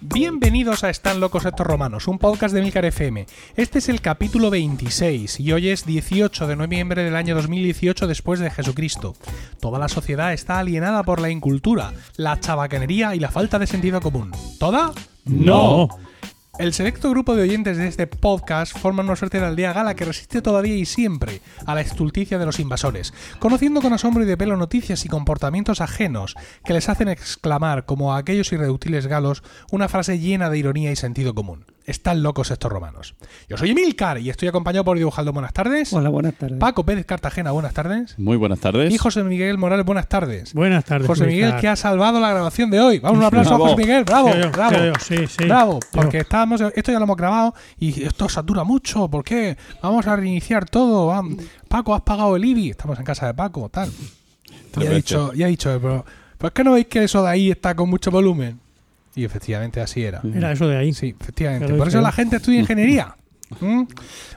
Bienvenidos a Están locos estos romanos, un podcast de Milcar FM. Este es el capítulo 26 y hoy es 18 de noviembre del año 2018 después de Jesucristo. Toda la sociedad está alienada por la incultura, la chabacanería y la falta de sentido común. ¿Toda? No. El selecto grupo de oyentes de este podcast forman una suerte de aldea gala que resiste todavía y siempre a la estulticia de los invasores, conociendo con asombro y de pelo noticias y comportamientos ajenos que les hacen exclamar, como a aquellos irreductibles galos, una frase llena de ironía y sentido común. Están locos estos romanos. Yo soy Emilcar y estoy acompañado por Dibujaldo. Buenas tardes. Hola, buenas tardes. Paco Pérez Cartagena, buenas tardes. Muy buenas tardes. Y José Miguel Morales, buenas tardes. Buenas tardes. José Miguel que ha salvado la grabación de hoy. Vamos, un aplauso a. José Miguel. Bravo, yo, bravo. sí, yo, sí, sí. Bravo, Yo. porque estábamos, esto ya lo hemos grabado y esto satura mucho. ¿Por qué? Vamos a reiniciar todo. Paco, has pagado el IBI. Estamos en casa de Paco, tal. He veces. dicho, ya he dicho, pero ¿por qué no veis que eso de ahí está con mucho volumen? Y efectivamente así era. Era eso de ahí. Sí, efectivamente. Por eso la gente estudia ingeniería. ¿Mm?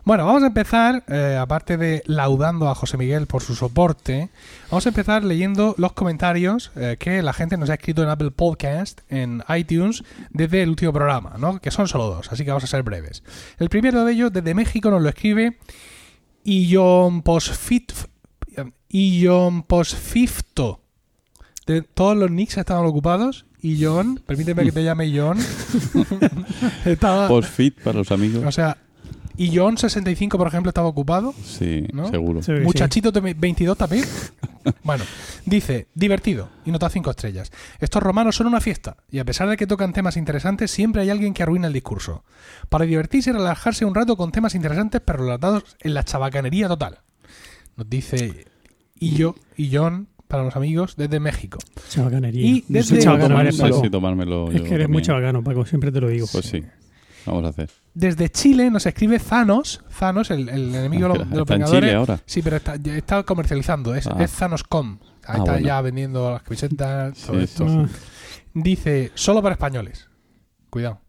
Bueno, vamos a empezar, eh, aparte de laudando a José Miguel por su soporte, vamos a empezar leyendo los comentarios eh, que la gente nos ha escrito en Apple Podcast, en iTunes, desde el último programa, ¿no? Que son solo dos, así que vamos a ser breves. El primero de ellos, desde México, nos lo escribe Ion Posfit. Ion Posfifto. De, todos los nicks estaban ocupados. Y John, permíteme que te llame John. estaba, Post-fit para los amigos. o sea, y John 65, por ejemplo, estaba ocupado. Sí, ¿no? seguro. Sí, sí. Muchachito de 22 también. bueno, dice, divertido, y nota 5 estrellas. Estos romanos son una fiesta, y a pesar de que tocan temas interesantes, siempre hay alguien que arruina el discurso. Para divertirse y relajarse un rato con temas interesantes, pero relatados en la chabacanería total. Nos dice y yo y John para los amigos desde México. Chabacanería. Y No desde- sé No sé si tomármelo Es yo que eres muy también. chabacano, Paco. Siempre te lo digo. Pues sí. Vamos a hacer. Desde Chile nos escribe Zanos, Zanos, el, el enemigo de los- de los Está en Vengadores. Chile ahora. Sí, pero está, está comercializando, es, Ah. es Thanos.com. Ahí Ah, está bueno. ya vendiendo las camisetas, todo Sí, esto. Ah, Dice, solo para españoles. Cuidado.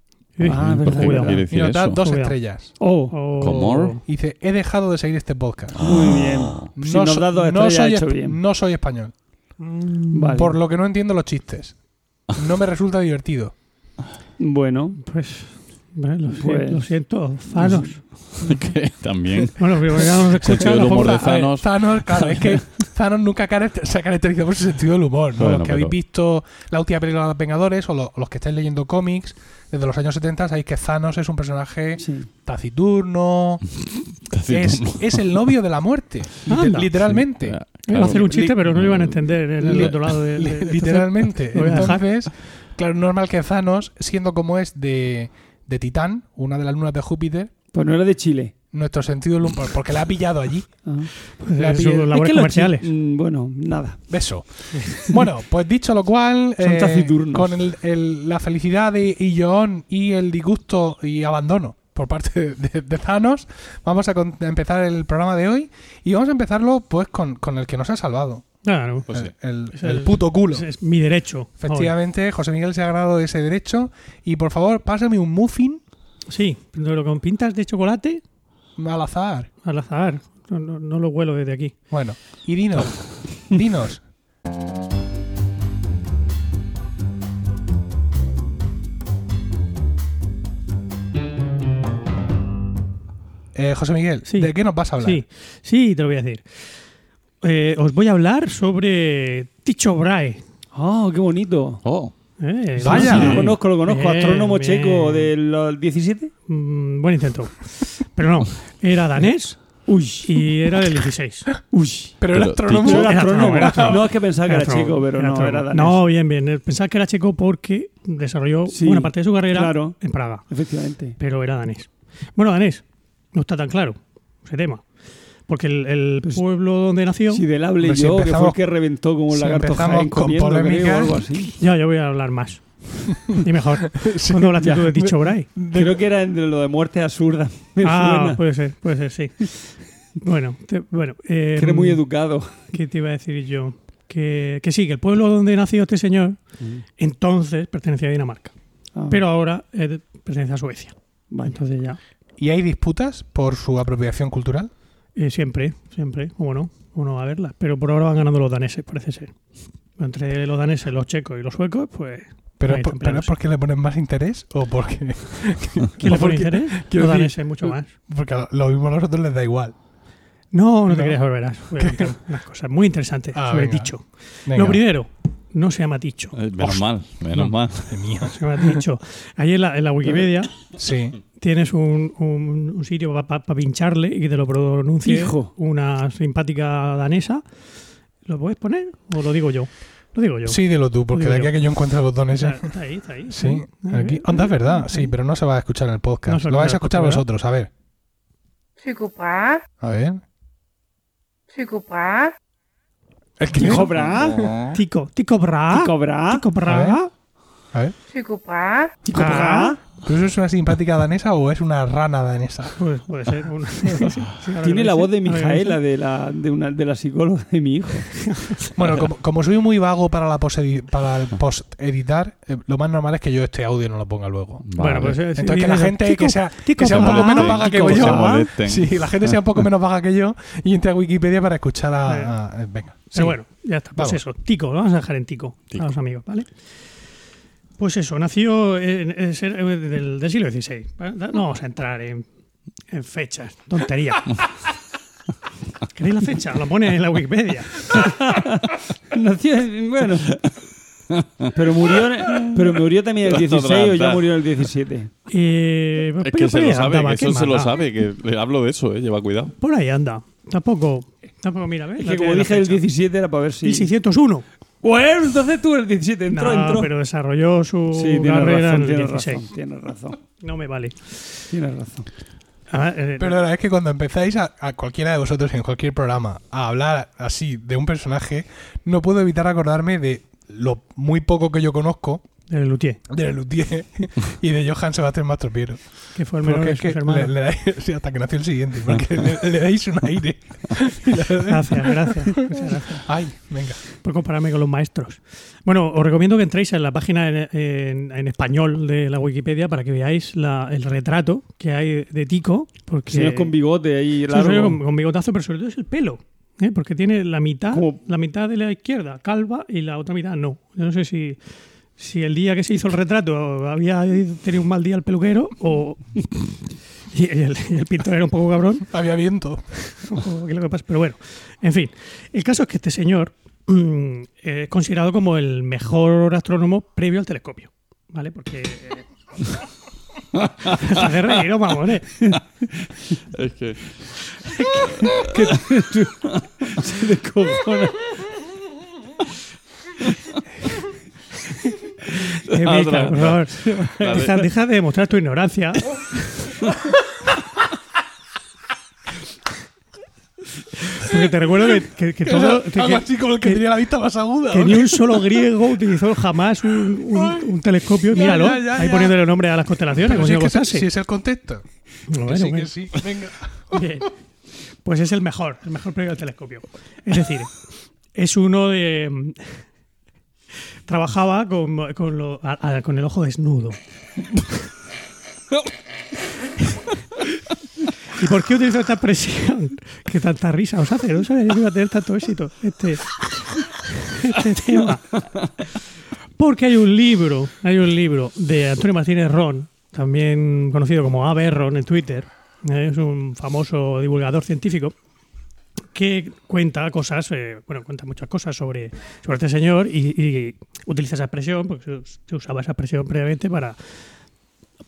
Ah, verdad, cuidado. quiere decir nos da eso. dos Cuidado. estrellas. Oh, Oh. ¿Cómo? Dice, he dejado de seguir este podcast. muy bien. Ah. Si nos das dos no estrellas, soy hecho bien. no soy español. Mm, Vale. Por lo que no entiendo los chistes. No me resulta divertido. Bueno, Pues, vale, lo, siento, Pues- lo siento. Zanos. Que También. Bueno, pero ya nos escuchan. del humor de ver, Thanos. Thanos, claro, es que Thanos nunca se ha caracterizado por su sentido del humor. ¿no? Bueno, los que habéis visto la última película de los Vengadores o, lo- o los que estáis leyendo cómics desde los años 70, sabéis que Thanos es un personaje sí. taciturno, es, es el novio de la muerte, Anda. literalmente. Iba a hacer un chiste, pero no lo iban a entender en el Li- otro lado de, de- Li- de- de- literalmente. Entonces, claro, normal que Thanos, siendo como es de, de Titán, una de las lunas de Júpiter, Pues no era de Chile. nuestro sentido del humor, porque la ha pillado allí. Ah. pues, la de sus piel- labores Es que los comerciales. chi- mm, Bueno, nada. Beso. Bueno, pues dicho lo cual, Son eh, taciturnos. con el- el- la felicidad de Ion y el disgusto y abandono por parte de, de Thanos, vamos a, con- a empezar el programa de hoy y vamos a empezarlo pues con, con el que nos ha salvado, Claro. Pues sí. el, el- Es el puto culo. Ese es mi derecho. Efectivamente, José Miguel se ha ganado ese derecho y por favor pásame un muffin. Sí, pero con pintas de chocolate al azar. al azar. No, no- no lo huelo desde aquí. Bueno, y dinos, dinos. Eh, José Miguel, Sí. ¿de qué nos vas a hablar? Sí, sí, te lo voy a decir. Eh, os voy a hablar sobre Ticho Brahe. Oh, qué bonito. Oh, Eh, Vaya. Sí, lo conozco, lo conozco. Bien, Astrónomo bien. checo del 17. Mm, buen intento. Pero no, era danés Uy. y era del 16. Uy. Pero el astrónomo. Era Era astrónomo. era astrónomo. No, es que pensaba que era astrónomo, chico, pero no, astrónomo. era danés. No, bien, bien. Eh, Pensaba que era checo porque desarrolló Sí, buena parte de su carrera claro. en Praga, Efectivamente. pero era danés. Bueno, danés, no está tan claro ese tema. Porque el, el Pues- pueblo donde nació, Si del hable si yo, que fue el que reventó como un si lagarto empezamos Jaén con polémicas- o algo así. ya yo voy a hablar más. Y mejor. Sí, Cuando hablaste ya. tú de Ticho Brahe. Creo que era entre lo de muerte absurda. Me Ah, suena. puede ser, puede ser, sí. Bueno, te- bueno. eh, Que eres muy educado. ¿Qué te iba a decir yo? Que, que sí, que el pueblo donde nació este señor entonces pertenecía a Dinamarca, Ah, pero ahora eh, pertenece a Suecia. vale. Entonces ya. ¿Y hay disputas por su apropiación cultural? Eh, siempre, siempre, cómo no, uno va a verlas. Pero por ahora van ganando los daneses, parece ser. Entre los daneses, los checos y los suecos, pues. ¿Pero, es por- están pero peleándose. es porque le ponen más interés o porque, ¿Quién le pone interés? Los decir- daneses, mucho más. porque a lo mismo a nosotros les da igual? No, no te No. creas, verás. Voy a contar unas cosas muy interesantes Ah, sobre venga. Ticho. Venga. Lo primero, no se llama Ticho. Eh, Menos Hostia. mal, menos No. mal. Madre mía. Se llama Ticho. Ahí en la, en la Wikipedia Sí. Tienes un, un- un sitio para pincharle y que te lo pronuncie Hijo. una simpática danesa. ¿Lo puedes poner o lo digo yo? Lo digo yo. Sí, dilo tú, porque de aquí a que yo encuentre el botón ese. Está, está ahí, está ahí. Sí, aquí. Anda, es verdad. Sí, pero no se va a escuchar en el No podcast. se Lo vais a escucha escuchar el vosotros, a ver. Psykopat. A ver. Psykopat. Es que Hijo, bra. Tico, Tico Bra. Tico, bra. Tico Bra. A ver. Tico, bra. ¿Pero eso es una simpática danesa o es una rana danesa? Pues puede ser. una- Tiene la voz de Mijaela, de la, de, una, de la psicóloga de mi hijo. Bueno, como, como soy muy vago para la post para el post editar, eh, lo más normal es que yo este audio no lo ponga luego. Bueno, pues eh, Entonces que la gente que sea, Tico que sea un poco menos vaga que yo, molesten. sí, la gente sea un poco menos vaga que yo y entre a Wikipedia para escuchar a, a- eh, venga. Pero sí. bueno, ya está. Pues Vamos. eso, Tico, lo vamos a dejar en Tico, Tico. a los amigos, ¿vale? Pues eso, nació en, del, del siglo XVI. No vamos a entrar en, en fechas, tontería. ¿Queréis la fecha? Lo pone en la Wikipedia. Nació, en- bueno. Pero murió, en- pero murió también el 16 o ya murió el 17. Eh, Es pero que se lo sabe, andaba, que ¿qué eso se lo sabe, que le hablo de eso, eh, lleva cuidado. Por ahí anda. Tampoco, tampoco mira, ¿ves? Es que como dije el fecha. 17 era para ver si... 1601. Bueno, entonces tú el 17, entró, No, entró. pero desarrolló su Sí, carrera razón, en el tienes 16. razón, tienes razón, No me vale. tienes razón. Ah, eh, Perdona, es que cuando empezáis a, a cualquiera de vosotros en cualquier programa a hablar así de un personaje, no puedo evitar acordarme de lo muy poco que yo conozco el Luthier, de Luthier y de Johann Sebastian Mastropiero. que fue el menor Porque de es sus que hermanos. le, le dais, sí, hasta que nació el siguiente, porque le, le dais un aire. Gracias, gracias. Muchas gracias Ay, venga. por compararme con los maestros. Bueno, os recomiendo que entréis en la página en, en- en español de la Wikipedia para que veáis la- el retrato que hay de Tico. Porque Señor con bigote ahí Sí, largo. con, con bigotazo, pero sobre todo es el pelo. ¿eh? Porque tiene la mitad, la mitad de la izquierda calva y la otra mitad no. Yo no sé si, si el día que se hizo el retrato había tenido un mal día el peluquero o y el, y el pintor era un poco cabrón. Había viento. o qué es lo que pasa. Pero bueno, en fin. El caso es que este señor mm, es considerado como el mejor astrónomo previo al telescopio. ¿Vale? Porque. Hace reír, no, mamones. Es que. Se le cojona. Eh, Deja, deja de demostrar tu ignorancia. Porque te recuerdo que, que- que todo. que- Algo así como el que, que- tenía la vista más aguda. que ¿o ni un solo griego utilizó jamás un, un- un telescopio. Ya, Míralo, ya, ya, ahí ya. poniéndole nombre a las constelaciones, como si es, que si el contexto. Bueno, que sí, bueno. que sí. Venga. Bien. Pues es el mejor, el mejor previo al telescopio. Es decir, es uno de. Trabajaba con, con, lo- con el ojo desnudo. ¿Y por qué utilizo esta expresión? Que tanta risa os hace. No sabía que iba a tener tanto éxito este, este tema. Porque hay un libro, hay un libro de Antonio Martínez Ron, también conocido como AB Ron en Twitter, eh, es un famoso divulgador científico que cuenta cosas, eh, bueno, cuenta muchas cosas sobre, sobre este señor y, y utiliza esa expresión, porque se, se usaba esa expresión previamente para,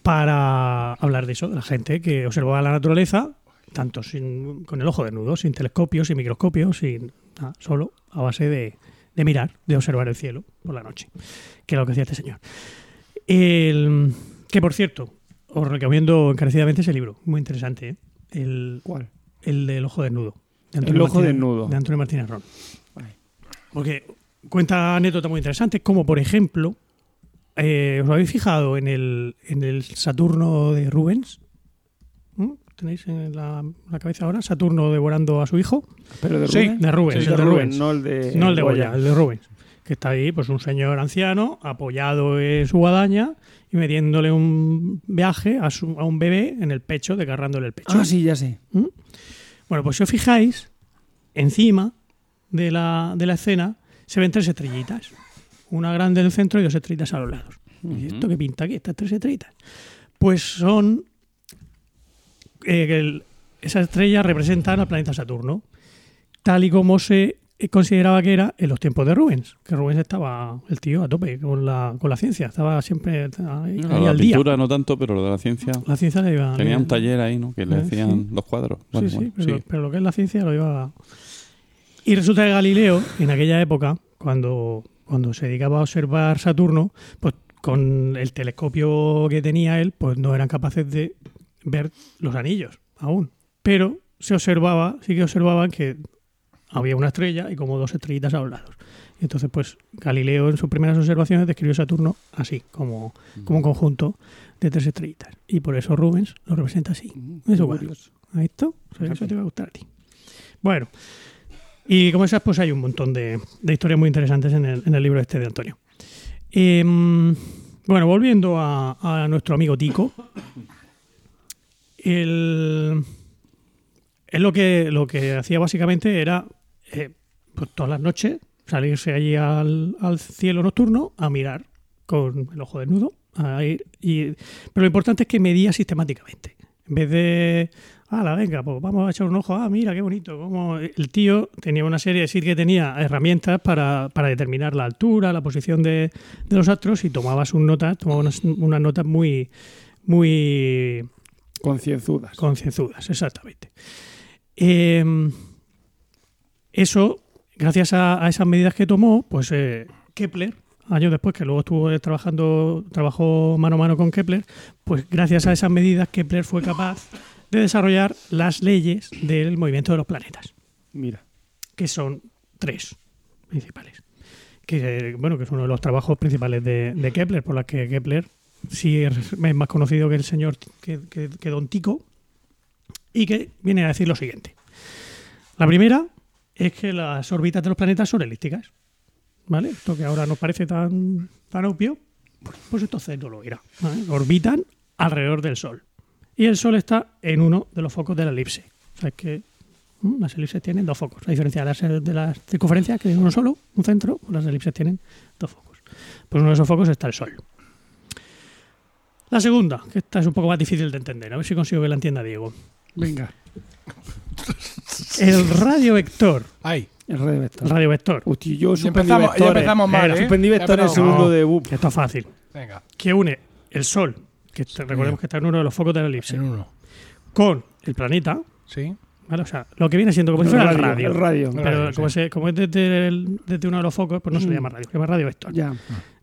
para hablar de eso, de la gente que observaba la naturaleza, tanto sin, con el ojo desnudo, sin telescopios, sin microscopios, sin nada, solo a base de, de mirar, de observar el cielo por la noche, que es lo que hacía este señor. El, que por cierto, os recomiendo encarecidamente ese libro, muy interesante, ¿eh? el, ¿Cuál? el del ojo desnudo. De El ojo Martínez- desnudo. De Antonio Martínez Ron. Porque cuenta anécdotas muy interesantes, como por ejemplo, eh, ¿os habéis fijado en el, en el Saturno de Rubens? ¿Mm? ¿Tenéis en la, la cabeza ahora? Saturno devorando a su hijo. Pero de Sí. Rubén. De Rubens, Sí, el de Rubens. no el de No el de Goya, el de Rubens. Que está ahí, pues un señor anciano apoyado en su guadaña y metiéndole un viaje a, su- a un bebé en el pecho, desgarrándole el pecho. Ah, sí, ya sé. Bueno, pues si os fijáis, encima de la, de la escena se ven tres estrellitas. Una grande en el centro y dos estrellitas a los lados. ¿Y esto qué pinta aquí? Estas tres estrellitas. Pues son. eh, esas estrellas representan al planeta Saturno, tal y como se consideraba que era en los tiempos de Rubens. Que Rubens estaba, el tío, a tope con la, con la ciencia. Estaba siempre ahí, ahí la al día. pintura no tanto, pero lo de la ciencia. La ciencia le iba. Tenía un taller ahí, ¿no? Que le Eh, hacían sí. los cuadros. Sí, Bueno, sí, bueno, pero, sí. pero lo que es la ciencia lo iba. Y resulta que Galileo, en aquella época, cuando, cuando se dedicaba a observar Saturno, pues con el telescopio que tenía él, pues no eran capaces de ver los anillos aún. Pero se observaba, sí que observaban que había una estrella y como dos estrellitas a los lados. Y entonces, pues Galileo en sus primeras observaciones describió Saturno así, como, como un conjunto de tres estrellitas. Y por eso Rubens lo representa así. Eso bueno. ¿Has visto? Eso, eso te va a gustar a ti. Bueno, y como esas, pues hay un montón de, de historias muy interesantes en el, en el libro este de Antonio. Em, bueno, volviendo a, a nuestro amigo Tico. El, él lo que, lo que hacía básicamente era, eh, pues todas las noches, salirse allí al, al cielo nocturno a mirar con el ojo desnudo. a ir y, pero lo importante es que medía sistemáticamente. En vez de, la venga, pues vamos a echar un ojo, ah, mira, qué bonito. Como el tío tenía una serie, sí que tenía herramientas para, para determinar la altura, la posición de, de los astros y tomaba sus notas, tomaba unas, unas notas muy, muy Concienzudas. concienzudas, exactamente. Eh, eso, gracias a, a esas medidas que tomó, pues eh, Kepler, años después, que luego estuvo trabajando, trabajó mano a mano con Kepler, pues gracias a esas medidas Kepler fue capaz de desarrollar las leyes del movimiento de los planetas, Mira. que son tres principales. Que, eh, bueno, que es uno de los trabajos principales de, de Kepler, por las que Kepler sí es es más conocido que el señor, que, que, que Don Tico, y que viene a decir lo siguiente. La primera es que las órbitas de los planetas son elípticas. ¿Vale? Esto que ahora nos parece tan, tan obvio, pues, pues entonces no lo era. Orbitan alrededor del Sol. Y el Sol está en uno de los focos de la elipse. O sea, es que las elipses tienen dos focos. A diferencia de las, de las circunferencias, que es uno solo, un centro, pues las elipses tienen dos focos. Pues uno de esos focos está el Sol. La segunda, que esta es un poco más difícil de entender, a ver si consigo que la entienda Diego. Venga. El radio vector. Ay, El radio vector. El radio vector. Hostia, yo ya suspendí empezamos, ya vectores. empezamos mal, Era, ¿eh? Suspendí Ya vectores en empezamos segundo de BUP. Esto es fácil. Venga, Que une el Sol, que está- recordemos que está en uno de los focos de la elipse, en uno. con el planeta. ¿Sí? ¿vale? O sea, lo que viene siendo como si fuera el radio. El radio. El Pero radio, como, sí. se- como es desde, el- desde uno de los focos, pues no se le llama radio, se llama radio vector. Ya.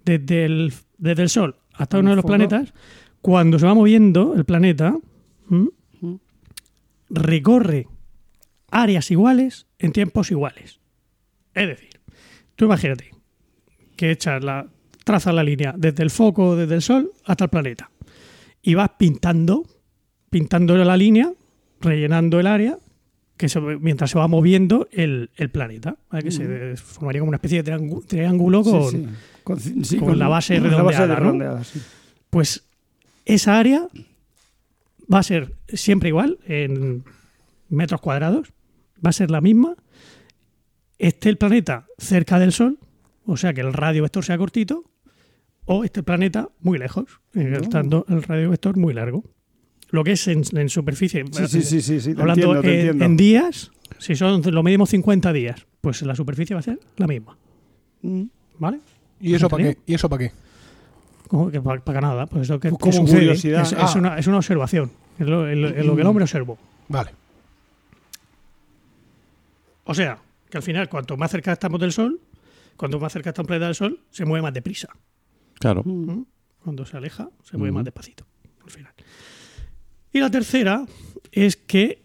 Desde el, desde el Sol hasta uno de los foco. planetas, cuando se va moviendo el planeta, ¿m? Recorre áreas iguales en tiempos iguales. Es decir, tú imagínate que echas la, trazas la línea desde el foco, desde el Sol hasta el planeta y vas pintando, pintando la línea, rellenando el área que se- mientras se va moviendo el, el planeta, ¿vale? que se formaría como una especie de triángu- triángulo con, Sí, sí. Con, sí, con la base con la base redondeada, pues esa área va a ser siempre igual en metros cuadrados, va a ser la misma, esté el planeta cerca del Sol, o sea que el radio vector sea cortito, o esté el planeta muy lejos, eh, estando el radio vector muy largo. Lo que es en, en superficie, Sí, sí, sí, sí, sí, te hablando entiendo, te en, entiendo. en días, si son lo medimos 50 días, pues la superficie va a ser la misma. Mm. ¿Vale? ¿Y eso para ¿Entendido? qué? ¿Y eso para qué? Como que para, nada, pues eso que, Pues como sucede, curiosidad. Es, es Ah. una, es una observación, es lo, es lo- es lo que el hombre observó. Vale. O sea, que al final, cuanto más cerca estamos del Sol, cuanto más cerca está un planeta del Sol, se mueve más deprisa. Claro. ¿Mm? Cuando se aleja, se mueve más despacito. Al final. Y la tercera es que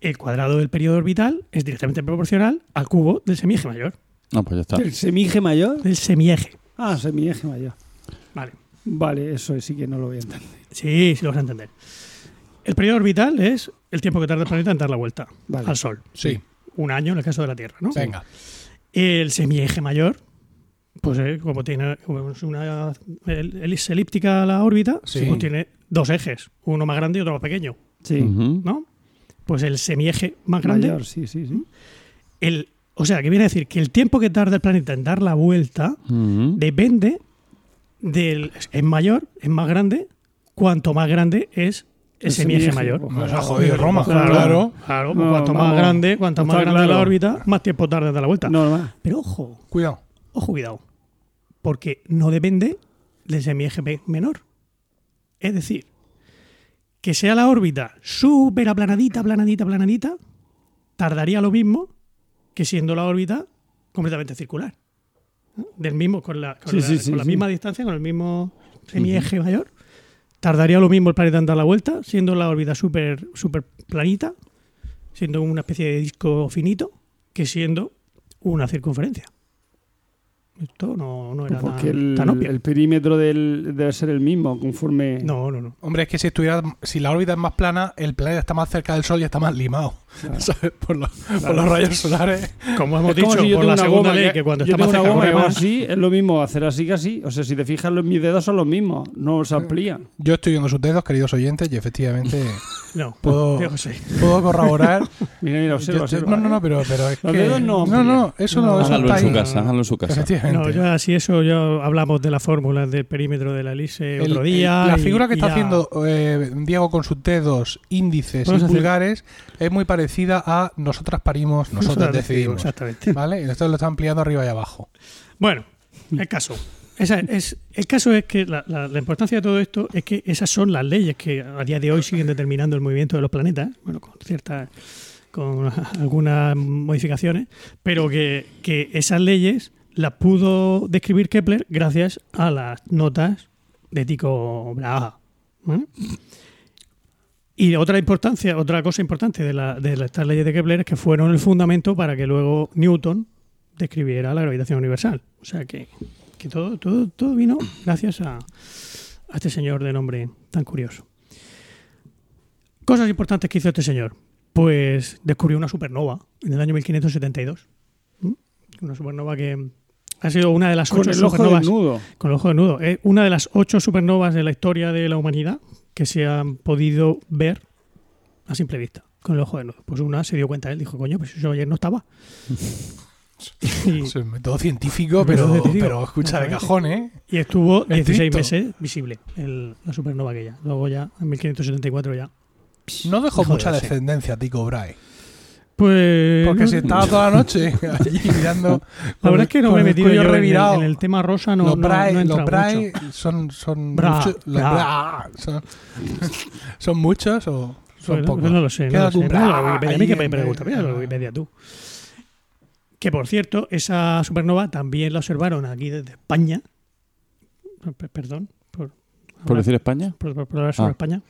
el cuadrado del periodo orbital es directamente proporcional al cubo del semieje mayor. No, pues ya está. ¿El semieje mayor? Del semieje. Ah, semieje mayor. Vale. Vale, eso sí que no lo voy a entender. Sí, sí lo vas a entender. El periodo orbital es el tiempo que tarda el planeta en dar la vuelta Vale. al Sol. Sí. Un año en el caso de la Tierra, ¿no? Venga. El semieje mayor, pues eh, como tiene como es una el- elipse elíptica la órbita, Sí. pues tiene dos ejes, uno más grande y otro más pequeño, Sí. ¿no? pues el semieje más grande. Mayor, sí, sí, sí. El, o sea, que viene a decir que el tiempo que tarda el planeta en dar la vuelta depende del. Es mayor, es más grande, cuanto más grande es El ese semieje mayor. Nos ha jodido Roma, Claro, claro. claro, No, cuanto más grande, cuanto más grande la claro. órbita, más tiempo tarda en dar la vuelta. No, no. Pero ojo, Cuidado. ojo, cuidado. Porque no depende del semieje menor. Es decir, que sea la órbita súper aplanadita, aplanadita, aplanadita, tardaría lo mismo que siendo la órbita completamente circular. Del mismo, con la, con Sí, la- sí, sí, con la sí. misma distancia, con el mismo semieje mayor. Tardaría lo mismo el planeta en dar la vuelta, siendo la órbita súper súper planita, siendo una especie de disco finito, que siendo una circunferencia. Esto no, no era Pues porque tan, el, tan obvio. el perímetro del, debe ser el mismo, conforme. No, no, no. Hombre, es que si estuviera, si la órbita es más plana, el planeta está más cerca del Sol y está más limado. ¿Sabes? Por, los, por los rayos solares. Como hemos Es como dicho, si yo por tengo la una segunda goma ley, que cuando yo está más cerca una goma más. así, es lo mismo hacer así que así. O sea, si te fijas, los, mis dedos son los mismos, no se amplían. Yo estoy viendo sus dedos, queridos oyentes, y efectivamente No, Puedo- puedo corroborar. Mira, mira, observa, Yo estoy- observa. no, no, no, pero, pero es Los que. dedos no no, no, eso no, eso Háganlo está en su ahí. casa, háganlo en su casa. Efectivamente. No, ya si eso ya hablamos de las fórmulas del perímetro de la elipse El- otro el- día. la figura que está ya- haciendo eh, Diego con sus dedos, índices y hacer- pulgares es muy parecida a nosotras parimos, nosotras decidimos. Exactamente. ¿Vale? Y esto lo está ampliando arriba y abajo. Bueno, el caso. Esa es, el caso es que la, la- la importancia de todo esto es que esas son las leyes que a día de hoy siguen determinando el movimiento de los planetas, bueno, con ciertas, con algunas modificaciones, pero que, que esas leyes las pudo describir Kepler gracias a las notas de Tycho Brahe. Y otra importancia, otra cosa importante de, la, de estas leyes de Kepler es que fueron el fundamento para que luego Newton describiera la gravitación universal. O sea que, que todo, todo, todo vino gracias a, a este señor de nombre tan curioso. Cosas importantes que hizo este señor. Pues descubrió una supernova en el año 1572. ¿Mm? Una supernova que ha sido una de las Con ocho el ojo supernovas. desnudo. Con el ojo desnudo. Es una de las ocho supernovas de la historia de la humanidad que se han podido ver a simple vista, con el ojo desnudo. Pues una se dio cuenta, él dijo, coño, pues eso ayer no estaba. Es un método científico, pero, método pero escucha de Exactamente. cajón, ¿eh? y estuvo 16 Estricto. meses visible el- la supernova aquella. Luego ya, en 1574 ya. No dejó mucha descendencia Tico Brahe. Pues... Porque no- si estaba toda la noche allí mirando. la verdad es que no me he metido yo en el, revirado. en el tema rosa, no, los no, no mucho. son, son, Bra, muchos- los bra. Bra, son, son muchos o son Pues, pocos. no lo sé. No Queda lo sé. Mira. A mí que me pregunta. Mira la Wikipedia tú. Que por cierto, esa supernova también la observaron aquí desde España. Perdón. Por, ¿Por decir España? por, por- por hablar sobre Ah. España.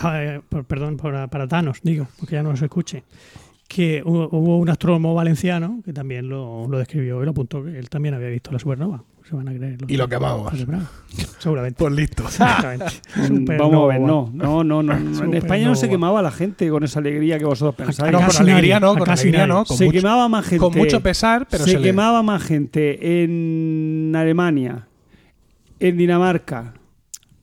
Ah, eh, por- perdón, por, para Thanos, digo, porque ya no se escuche. Que hubo, un astrónomo valenciano que también lo, lo describió y lo apuntó que él también había visto la supernova. Se van a creer. los- Y lo quemamos. Seguramente. Pues listo. Exactamente. Mm, Vamos a ver, no, no, no, no. En. España no se quemaba la gente con esa alegría que vosotros pensáis. No, con alegría no, con casi alegría nadie. no. Con, se mucho, quemaba más gente. con mucho pesar, pero se, se, le- quemaba más gente en Alemania, en Dinamarca,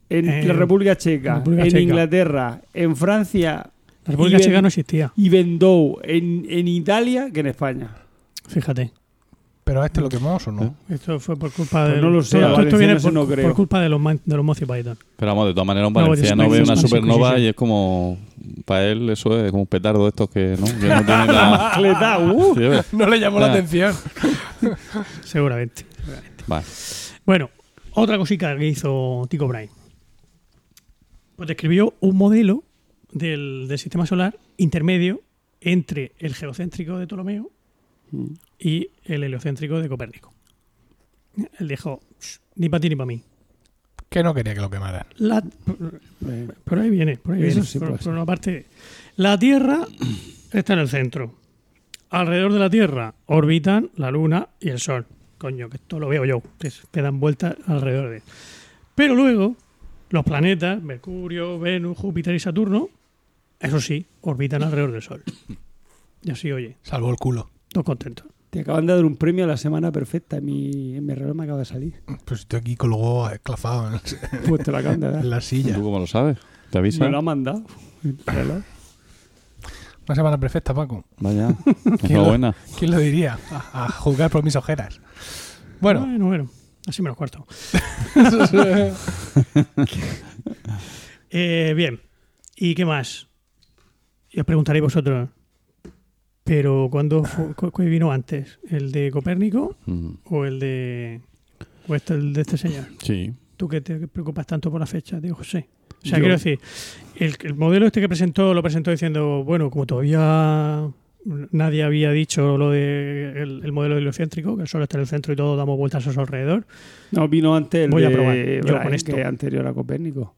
en En la República Checa, República en Checa. Inglaterra, en Francia La República Checa no existía. y Vendou, en, en Italia que en España. Fíjate. Pero a este lo quemamos o no. Esto fue por culpa Pues de. no lo sé, todo- esto viene por, eso no creo. por culpa de los, de los Monty Python. Pero vamos, de todas maneras, un No, valenciano Spanish- ve una supernova y es como. Para él, eso es como un petardo de estos que no, que no tiene la. Uh. No le llamó la atención. Seguramente. Vale. Bueno, otra cosita que hizo Tycho Brahe. Pues describió un modelo del, del sistema solar intermedio entre el geocéntrico de Ptolomeo y el heliocéntrico de Copérnico. Él dijo, "Shh, ni para ti ni para mí. Que no quería que lo quemaran. La, Eh, por ahí viene, por ahí Eso viene. sí por, una parte, la Tierra está en el centro. Alrededor de la Tierra orbitan la Luna y el Sol. Coño, que esto lo veo yo, que, es- que dan vueltas alrededor de. Pero luego, los planetas, Mercurio, Venus, Júpiter y Saturno, eso sí, orbitan alrededor del Sol. Y así, oye, Salvo el culo. todos contentos. Te acaban de dar un premio a la semana perfecta. En mi, en mi reloj me acaba de salir. Pues estoy aquí colgó esclavado en, Pues te lo acaban de dar. en la silla. ¿Tú cómo lo sabes? ¿Te avisa? Me lo ha mandado. el reloj. Una semana perfecta, Paco. Vaya, ¿Quién lo, enhorabuena. quién lo diría? A, a juzgar por mis ojeras. Bueno, Bueno, bueno. Así menos cuarto. Eh, bien. ¿Y qué más? Y os preguntaréis vosotros. Pero ¿cuándo fu- cu- cuál vino antes? ¿El de Copérnico Mm, o el de o este, el de este señor? Sí. Tú que te preocupas tanto por la fecha, digo José. O sea, Yo- quiero decir, el, el modelo este que presentó lo presentó diciendo, bueno, como todavía nadie había dicho lo de el, el modelo heliocéntrico, que el Sol está en el centro y todos damos vueltas a su alrededor. No, vino antes el Voy a probar, yo Brian, con esto. que anterior a Copérnico.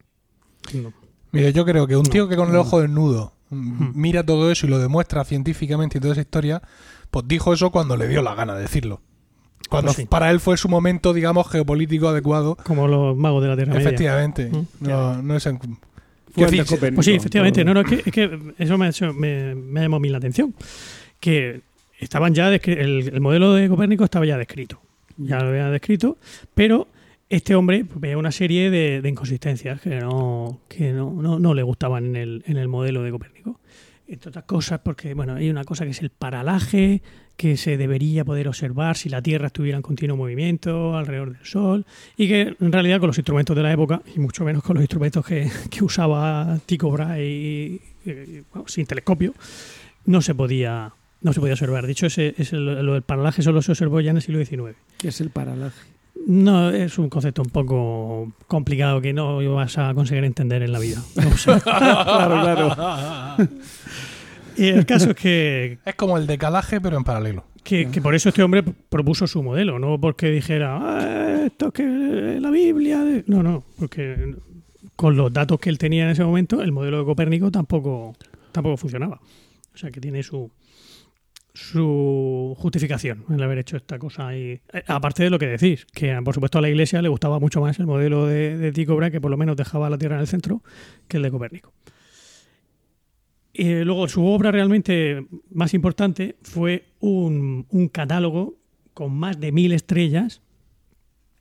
No. mira, yo creo que un tío que con el ojo desnudo. Mira todo eso y lo demuestra científicamente y toda esa historia, pues dijo eso cuando le dio la gana de decirlo. Cuando Pues sí. para él fue su momento, digamos, geopolítico adecuado. Como los magos de la Tierra Media. Efectivamente. Mm. No, no es en- Fue ¿Qué antes fin- Copérnico, Pues sí, efectivamente. No, no, es que, es que eso me, ha hecho- me, me ha llamado a mí la atención. Que estaban ya, el, el modelo de Copérnico estaba ya descrito. Ya lo había descrito, pero este hombre veía una serie de, inconsistencias que no, no, no, le gustaban en el, en el modelo de Copérnico. Entre otras cosas, porque bueno, hay una cosa que es el paralaje, que se debería poder observar si la Tierra estuviera en continuo movimiento alrededor del Sol, y que en realidad con los instrumentos de la época, y mucho menos con los instrumentos que, que usaba Tycho Brahe bueno, sin telescopio, no se podía no se podía observar. De hecho, ese, ese- lo del paralaje solo se observó ya en el siglo XIX. ¿Qué es el paralaje? No, es un concepto un poco complicado que no vas a conseguir entender en la vida. O sea, claro, claro. y el caso es que, Es como el decalaje, pero en paralelo. que, que por eso este hombre propuso su modelo, no porque dijera, "Ah, esto es que la Biblia. de-". No, no, porque con los datos que él tenía en ese momento, el modelo de Copérnico tampoco, tampoco funcionaba. O sea que tiene su su justificación el haber hecho esta cosa y eh, aparte de lo que decís que por supuesto a la iglesia le gustaba mucho más el modelo de, de Tycho Brahe que por lo menos dejaba la Tierra en el centro que el de Copérnico y luego su obra realmente más importante fue un, un catálogo con más de mil estrellas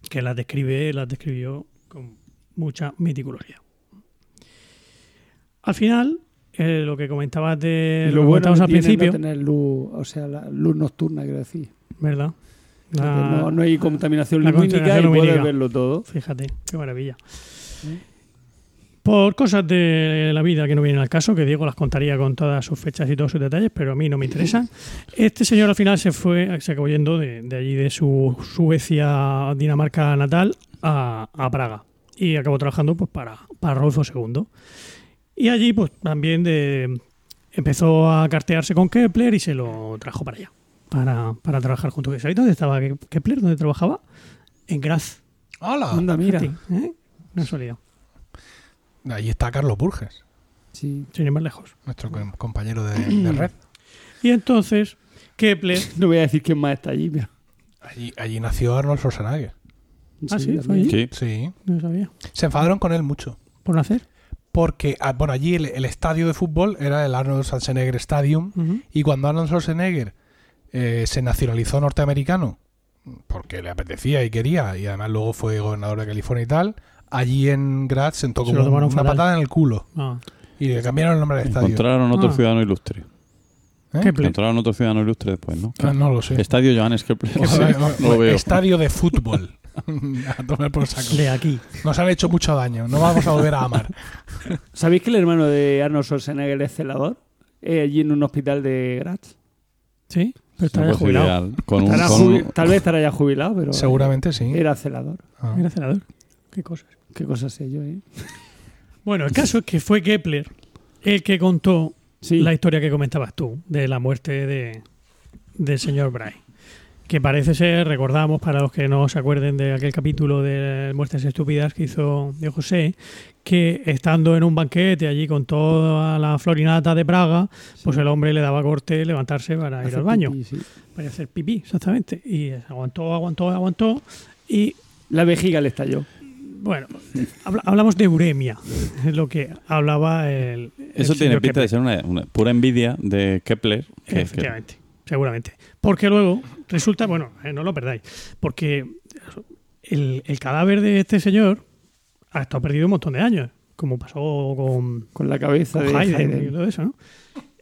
que las describe, las describió con mucha meticulosidad. Al final, eh, lo que comentabas de Y lo, que bueno que al tiene no principio, tener luz, o sea, la luz nocturna, quiero decir. ¿verdad? La- no, no hay contaminación lumínica contaminación y puedes lumínica. verlo todo. Fíjate, qué maravilla. Por cosas de la vida que no vienen al caso, que Diego las contaría con todas sus fechas y todos sus detalles, pero a mí no me interesan. Este señor al final se fue, se acabó yendo de, de allí, de su Suecia, Dinamarca natal, a, a Praga. Y acabó trabajando pues, para, para Rodolfo II. Y allí pues también de, empezó a cartearse con Kepler y se lo trajo para allá, para, para trabajar junto. ¿Sabéis dónde estaba Kepler? ¿Dónde trabajaba? En Graz. ¡Hala! Anda, mira. ¿eh? No es solido. Ahí está Carlos Burges, Sí. sin ir más lejos. nuestro com- compañero de, de red. Y entonces, Kepler. No voy a decir quién más está allí, pero. Allí, allí nació Arnold Schwarzenegger. Ah, sí, fue allí. Sí. Sí. No sabía. Se enfadaron con él mucho. ¿Por nacer? Porque, ah, bueno, allí el, el estadio de fútbol era el Arnold Schwarzenegger Stadium. Y cuando Arnold Schwarzenegger eh, se nacionalizó norteamericano, porque le apetecía y quería, y además luego fue gobernador de California y tal, allí en Graz sentó Se como una fatal. patada en el culo. Ah, Y le cambiaron el nombre del estadio. Encontraron otro Ah. ciudadano ilustre. ¿Eh? Encontraron otro ciudadano ilustre después, ¿no? Ah, no lo sé. Estadio Johannes Kepler. No lo veo. Estadio de fútbol. a tomar por saco. De aquí. Nos han hecho mucho daño. No vamos a volver a amar. ¿Sabéis que el hermano de Arnold Schwarzenegger es celador? Eh, allí en un hospital de Graz. ¿Sí? Pero está Una ya jubilado. Con un, Estará con Tal vez estará ya jubilado, pero Seguramente sí. era celador. Ah. Era senador. Qué cosas. Qué cosa sé yo, ¿eh? Bueno, el caso es que fue Kepler el que contó Sí. la historia que comentabas tú de la muerte de, del señor Brahe. Que parece ser, recordamos, para los que no se acuerden de aquel capítulo de Muertes Estúpidas que hizo de José, que estando en un banquete allí con toda la florinata de Praga, pues el hombre le daba corte levantarse para ir al baño, pipí, sí. para hacer pipí, exactamente. Y aguantó, aguantó, aguantó. Y La vejiga le estalló. bueno, habla- hablamos de uremia, es lo que hablaba el. el Eso tiene pinta Kepler. de ser una, una pura envidia de Kepler. que- que- Efectivamente, seguramente. Porque luego resulta, bueno, eh, no lo perdáis, porque el, el cadáver de este señor ha estado perdido un montón de años, como pasó con, Con la cabeza con de Haydn y todo eso, ¿no?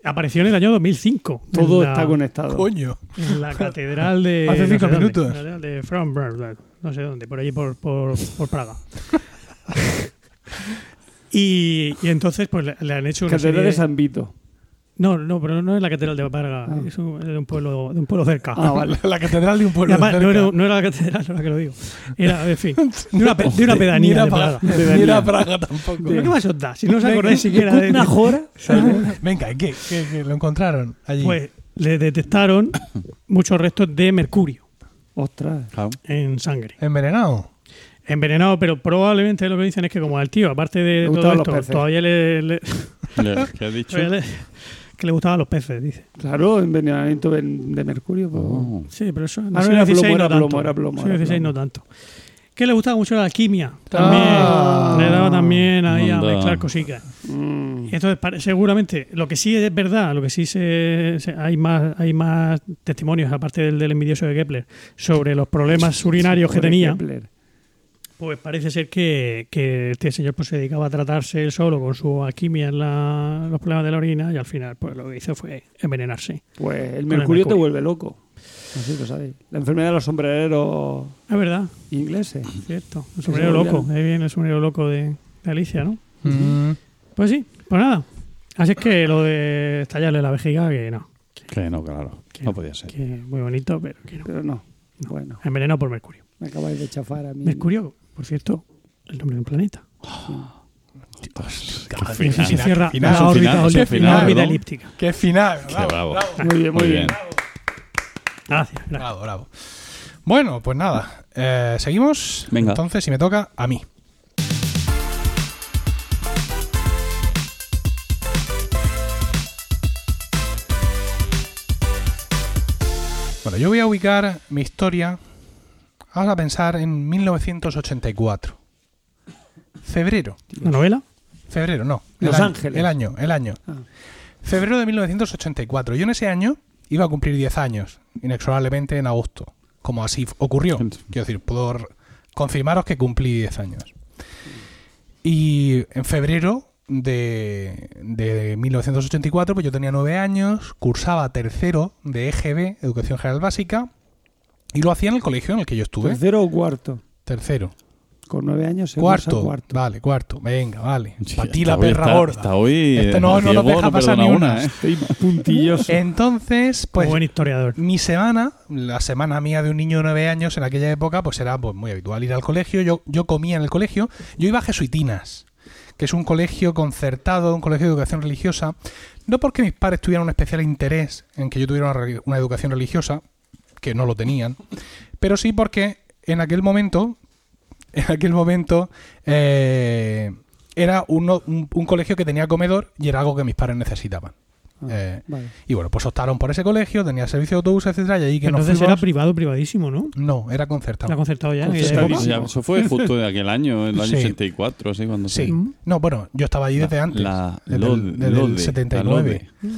Apareció en el año 2005. en Todo la- está conectado. Coño. En la catedral de. Hace no sé cinco dónde, minutos. la catedral De Frauenberg, no sé dónde, por allí por, por, por Praga. y, y entonces, pues le, le han hecho una Catedral serie de San Vito. No, no, pero no es la catedral de Praga, Ah. es, un- de un pueblo, de un pueblo cerca. Ah, vale. La catedral de un pueblo. además, no, cerca. era, no era la catedral, ahora que lo digo. Era, en fin, de una, de una Ni pedanía era de Praga. Praga. Ni era Praga tampoco. ¿Pero qué más os da? Si no os acordáis siquiera de... Una jora. Venga, ¿y ¿qué? ¿Qué, qué lo encontraron allí? Pues le detectaron muchos restos de mercurio Ostras. Claro. en sangre. ¿Envenenado? Envenenado, pero probablemente lo que dicen es que como al tío, aparte de todo esto, todavía le, le- ¿Qué has dicho? todavía le- que le gustaban los peces, dice. Claro, envenenamiento de mercurio. pues. Oh. Sí, pero eso en Ah, el no siglo XVI tanto. En el siglo no tanto. Que le gustaba mucho la alquimia. También. Ah. le daba también ahí a mezclar cositas. Mm. Y entonces, seguramente, lo que sí es verdad, lo que sí se, se- hay más hay más testimonios, aparte del, del envidioso de Kepler, sobre los problemas urinarios que tenía, Kepler. Pues parece ser que, que este señor pues, se dedicaba a tratarse él solo con su alquimia en la- los problemas de la orina y al final pues lo que hizo fue envenenarse. Pues el el mercurio te vuelve loco. Si lo sabéis. La enfermedad de los sombrereros Es verdad, ingleses. cierto. El sombrero loco, ahí viene el sombrero loco de, de Alicia, ¿no? Mm. Pues sí, pues nada. Así es que lo de estallarle la vejiga, que no. Que no, claro. Que No podía ser. Que muy bonito, pero que no. Pero no. Bueno, Envenenado por mercurio. me acabáis de chafar a mí. Mercurio, por cierto, el nombre de un planeta. Qué Y así se cierra final, la su órbita, final, final, órbita elíptica. Qué final. Qué Bravo, bravo. bravo. Muy bien, muy, Muy bien. bien. Gracias, gracias. Bravo, bravo. Bueno, pues nada. eh, Seguimos. Venga. Entonces, si me toca, a mí. Bueno, yo voy a ubicar mi historia. Vamos a pensar en 1984. Febrero. ¿La novela? Febrero, no. Los año, Ángeles. El año, el año. Ah. Febrero de 1984. Yo en ese año iba a cumplir 10 años, inexorablemente en agosto. Como así ocurrió. Quiero decir, puedo confirmaros que cumplí 10 años. Y en febrero de, de 1984, pues yo tenía 9 años, cursaba tercero de EGB, Educación General Básica, y lo hacía en el colegio en el que yo estuve. ¿Tercero o cuarto? Tercero. Con nueve años se Cuarto. cuarto. Vale, cuarto. Venga, vale. Sí, Para ti la hoy perra está- gorda. Hasta hoy. Este no- no nos deja pasar ni una. ¿eh? Estoy puntilloso. Entonces, pues Como buen historiador. mi semana, la semana mía de un niño de 9 años en aquella época, pues era pues, muy habitual ir al colegio. Yo, yo comía en el colegio. Yo iba a Jesuitinas, que es un colegio concertado, un colegio de educación religiosa. No porque mis padres tuvieran un especial interés en que yo tuviera una educación religiosa, que no lo tenían, pero sí porque en aquel momento, en aquel momento, eh, era uno- un, un colegio que tenía comedor y era algo que mis padres necesitaban. Ah, Eh, vale. y bueno, pues optaron por ese colegio, tenía servicio de autobús, etcétera, y allí que nos Entonces era fuimos- privado, privadísimo, ¿no? No, era concertado. Era concertado ya eso fue justo de aquel año, el año Sí. 84, así cuando Sí. se-. No, bueno, yo estaba allí desde La- antes. la desde, Lode- el, desde el Lode, la 79. Lode.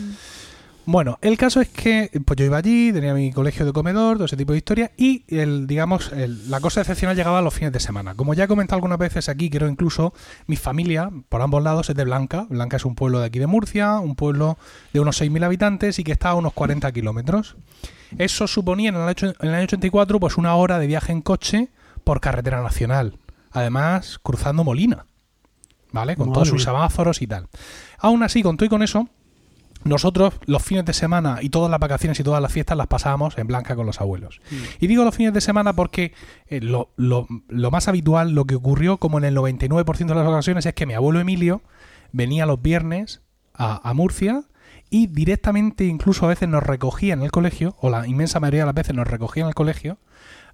Bueno, el caso es que pues yo iba allí, tenía mi colegio de comedor, todo ese tipo de historia, y el, digamos, el- la cosa excepcional llegaba a los fines de semana. Como ya he comentado algunas veces aquí, creo incluso, mi familia, por ambos lados, es de Blanca. Blanca es un pueblo de aquí de Murcia, un pueblo de unos 6.000 habitantes y que está a unos 40 kilómetros. Eso suponía en el, año, en el año 84 pues una hora de viaje en coche por carretera nacional. Además, cruzando Molina. ¿Vale? Con Madre todos sus semáforos y tal. Aún así, con todo y con eso, nosotros los fines de semana y todas las vacaciones y todas las fiestas las pasábamos en Blanca con los abuelos. Y digo los fines de semana porque eh, lo, lo- lo más habitual, lo que ocurrió como en el 99% de las ocasiones es que mi abuelo Emilio venía los viernes a, a Murcia y directamente incluso a veces nos recogía en el colegio, o la inmensa mayoría de las veces nos recogía en el colegio,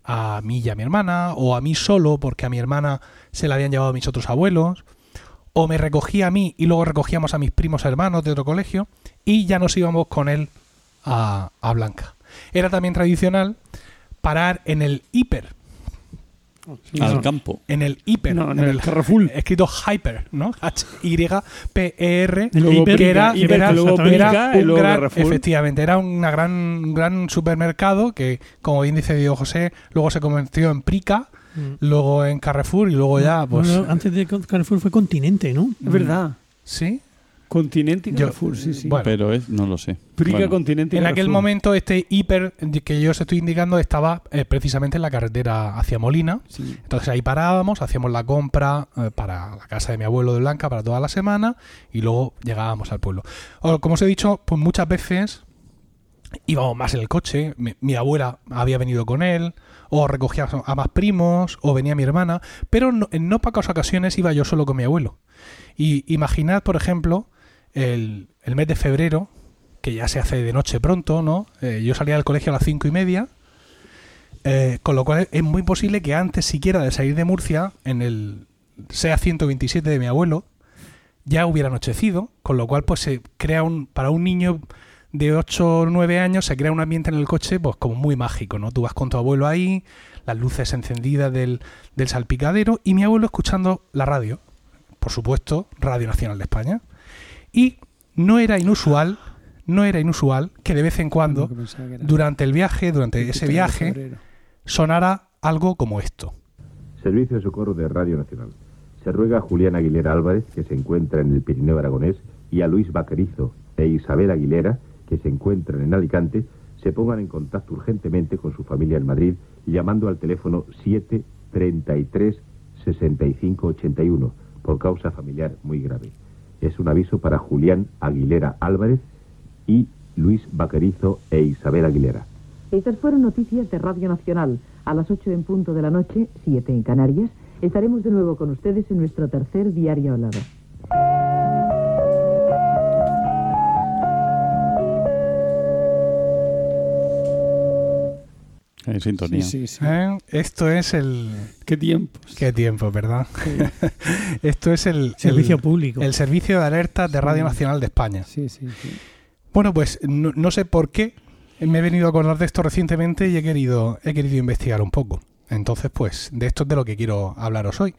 a mí y a mi hermana, o a mí solo porque a mi hermana se la habían llevado mis otros abuelos, o me recogía a mí y luego recogíamos a mis primos hermanos de otro colegio y ya nos íbamos con él a, a Blanca. Era también tradicional parar en el hiper, Al campo. en el hiper, No, en el Carrefour. escrito hyper, ¿no? H-Y-P-E-R, que era, hiper, era- que era un luego gran, Carrefour. efectivamente, era una gran, un gran supermercado que, como bien dice Diego José, luego se convirtió en Prica, Mm. luego en Carrefour y luego ya, pues, Bueno, antes de Carrefour fue Continente, ¿no? Es verdad. sí, Continente y Yo- Carrefour, sí, sí. bueno, Pero es, no lo sé. Prica, Bueno, Continente y En aquel momento este hiper que yo os estoy indicando estaba eh, precisamente en la carretera hacia Molina. Sí. Entonces ahí parábamos, hacíamos la compra eh, para la casa de mi abuelo de Blanca para toda la semana y luego llegábamos al pueblo. O, como os he dicho, pues muchas veces íbamos más en el coche, mi, mi abuela había venido con él, o recogía a más primos, o venía mi hermana, pero no- en no pocas ocasiones iba yo solo con mi abuelo. Y imaginad, por ejemplo, el, el mes de febrero, que ya se hace de noche pronto, ¿no? Eh, yo salía del colegio a las cinco y media, eh, con lo cual es muy posible que antes siquiera de salir de Murcia, en el SEA 127 de mi abuelo, ya hubiera anochecido, con lo cual pues se crea un, para un niño de 8 o 9 años se crea un ambiente en el coche pues como muy mágico, ¿no? Tú vas con tu abuelo ahí, las luces encendidas del, del salpicadero y mi abuelo escuchando la radio, por supuesto, Radio Nacional de España. Y no era inusual, no era inusual que de vez en cuando, durante el viaje, durante 23 ese viaje, sonara algo como esto. Servicio de Socorro de Radio Nacional. Se ruega a Julián Aguilera Álvarez, que se encuentra en el Pirineo Aragonés, y a Luis Vaquerizo e Isabel Aguilera, que se encuentran en Alicante, se pongan en contacto urgentemente con su familia en Madrid, llamando al teléfono 7 33 65 81, por causa familiar muy grave. Es un aviso para Julián Aguilera Álvarez y Luis Vaquerizo e Isabel Aguilera. Estas fueron noticias de Radio Nacional. A las 8 en punto de la noche, 7 en Canarias, estaremos de nuevo con ustedes en nuestro tercer diario hablado. Hay sintonía. Sí, sí, sí. ¿Eh? Esto es el... Qué tiempos. Qué tiempo, ¿verdad? Esto es el... Servicio el- público. El servicio de alertas de Radio Nacional de España. Sí, sí, sí. Bueno, pues no, no sé por qué me he venido a acordar de esto recientemente y he querido, he querido investigar un poco. Entonces, pues, de esto es de lo que quiero hablaros hoy.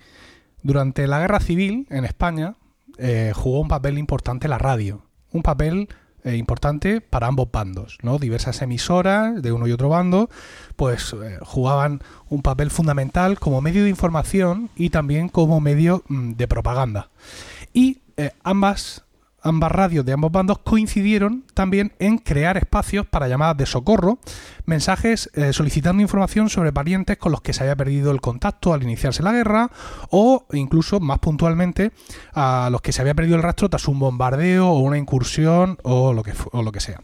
Durante la guerra civil en España eh, jugó un papel importante la radio. Un papel eh, importante para ambos bandos, ¿no? Diversas emisoras de uno y otro bando, pues eh, jugaban un papel fundamental como medio de información y también como medio mm, de propaganda. Y eh, ambas, ambas radios de ambos bandos coincidieron también en crear espacios para llamadas de socorro, mensajes eh, solicitando información sobre parientes con los que se había perdido el contacto al iniciarse la guerra o incluso más puntualmente a los que se había perdido el rastro tras un bombardeo o una incursión o lo que, o lo que sea.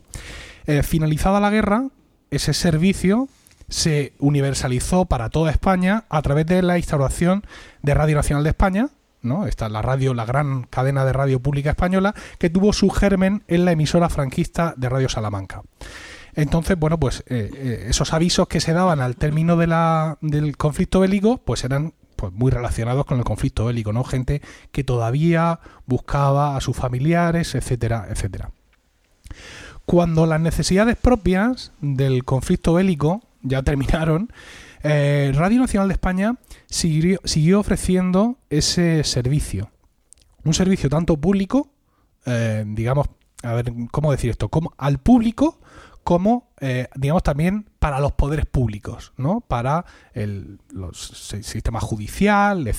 Eh, finalizada la guerra, ese servicio se universalizó para toda España a través de la instauración de Radio Nacional de España, ¿no? Esta es la radio, la gran cadena de radio pública española, que tuvo su germen en la emisora franquista de Radio Salamanca. Entonces, bueno, pues eh, eh, esos avisos que se daban al término de la, del conflicto bélico, pues eran pues muy relacionados con el conflicto bélico, ¿no? Gente que todavía buscaba a sus familiares, etcétera, etcétera. Cuando las necesidades propias del conflicto bélico ya terminaron, eh, Radio Nacional de España siguió, ofreciendo ese servicio. Un servicio tanto público, eh, digamos, a ver, ¿cómo decir esto? Como al público, como, eh, digamos, también para los poderes públicos, ¿no? Para el sistema judicial.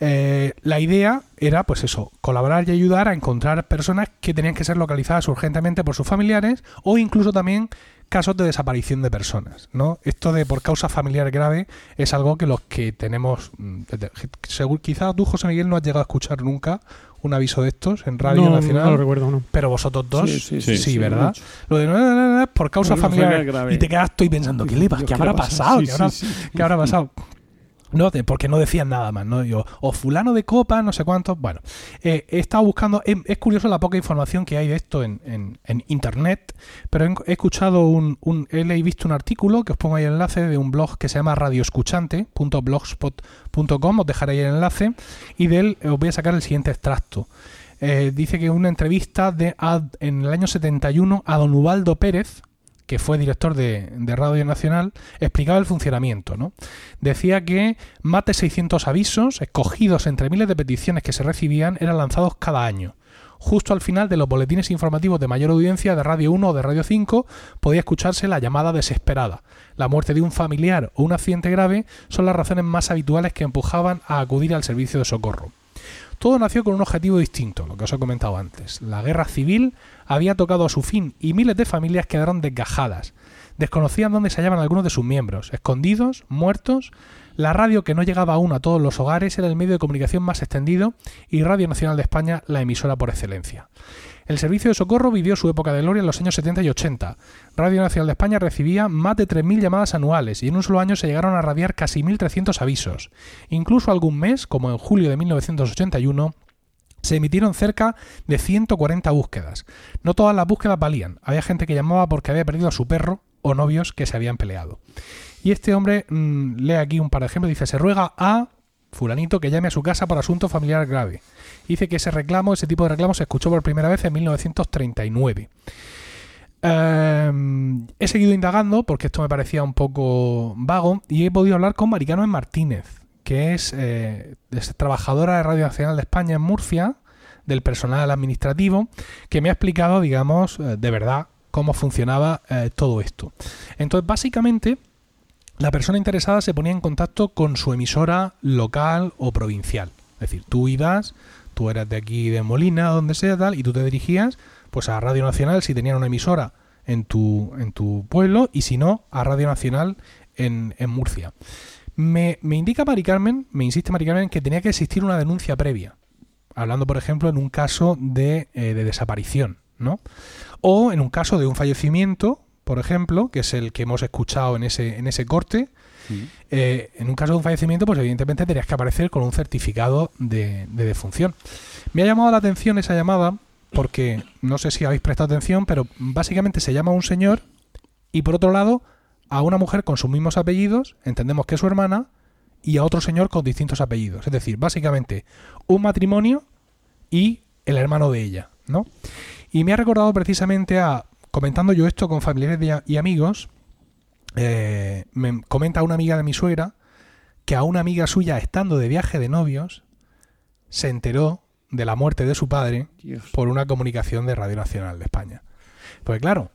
Eh, la idea era, pues eso, colaborar y ayudar a encontrar personas que tenían que ser localizadas urgentemente por sus familiares o incluso también casos de desaparición de personas, ¿no? Esto de por causa familiar grave es algo que los que tenemos, mm, seguro, quizás tú, José Miguel, no has llegado a escuchar nunca un aviso de estos en Radio no, Nacional. no lo recuerdo, no. Pero vosotros dos, Sí, sí, sí, sí, sí, ¿verdad? Lo de no, no, no, no, por causa Por familiar. familiar grave. Y te quedas ahí pensando, ¿qué, le, ¿qué ¿qué habrá pasado? Sí, ¿Qué, sí, habrá, sí. qué habrá pasado? No, porque no decían nada más, ¿no? Yo, o fulano de copa, no sé cuántos. Bueno, eh, he estado buscando, he- es curioso la poca información que hay de esto en, en- internet, pero he, escuchado un, un, he visto un artículo que os pongo ahí el enlace de un blog que se llama radioescuchante.blogspot.com, os dejaré ahí el enlace, y de él os voy a sacar el siguiente extracto. Eh, dice que una entrevista de a- en el año 71 a don Ubaldo Pérez, que fue director de, Radio Nacional, explicaba el funcionamiento. ¿no? Decía que más de 600 avisos, escogidos entre miles de peticiones que se recibían, eran lanzados cada año. Justo al final de los boletines informativos de mayor audiencia de Radio 1 o de Radio 5 podía escucharse la llamada desesperada. La muerte de un familiar o un accidente grave son las razones más habituales que empujaban a acudir al servicio de socorro. Todo nació con un objetivo distinto, lo que os he comentado antes. La guerra civil había tocado a su fin y miles de familias quedaron desgajadas. Desconocían dónde se hallaban algunos de sus miembros, escondidos, muertos. La radio que no llegaba aún a todos los hogares era el medio de comunicación más extendido y Radio Nacional de España la emisora por excelencia. El servicio de socorro vivió su época de gloria en los años 70 y 80. Radio Nacional de España recibía más de 3.000 llamadas anuales y en un solo año se llegaron a radiar casi 1.300 avisos. Incluso algún mes, como en julio de 1981, se emitieron cerca de 140 búsquedas. No todas las búsquedas valían. Había gente que llamaba porque había perdido a su perro o novios que se habían peleado. Y este hombre mm, lee aquí un par de ejemplos. Dice, se ruega a fulanito que llame a su casa por asunto familiar grave. Dice que ese reclamo, ese tipo de reclamo se escuchó por primera vez en 1939. Eh, he seguido indagando porque esto me parecía un poco vago y he podido hablar con Maricano Martínez, que es, eh, es trabajadora de Radio Nacional de España en Murcia, del personal administrativo, que me ha explicado, digamos, eh, de verdad cómo funcionaba eh, todo esto. Entonces, básicamente, la persona interesada se ponía en contacto con su emisora local o provincial. Es decir, tú ibas, tú eras de aquí de Molina, donde sea, tal, y tú te dirigías pues a Radio Nacional si tenían una emisora en tu, en tu pueblo y si no, a Radio Nacional en, en Murcia. Me, me indica Mari Carmen, me insiste Mari Carmen, que tenía que existir una denuncia previa. Hablando, por ejemplo, en un caso de, eh, de desaparición, ¿no? O en un caso de un fallecimiento, por ejemplo, que es el que hemos escuchado en ese, en ese corte, eh, en un caso de un fallecimiento, pues evidentemente tenías que aparecer con un certificado de, de defunción. Me ha llamado la atención esa llamada porque no sé si habéis prestado atención, pero básicamente se llama a un señor y por otro lado a una mujer con sus mismos apellidos, entendemos que es su hermana, y a otro señor con distintos apellidos. Es decir, básicamente un matrimonio y el hermano de ella, ¿no? Y me ha recordado precisamente a, comentando yo esto con familiares y- amigos, eh, me comenta una amiga de mi suegra que a una amiga suya, estando de viaje de novios, se enteró de la muerte de su padre por una comunicación de Radio Nacional de España. Pues claro,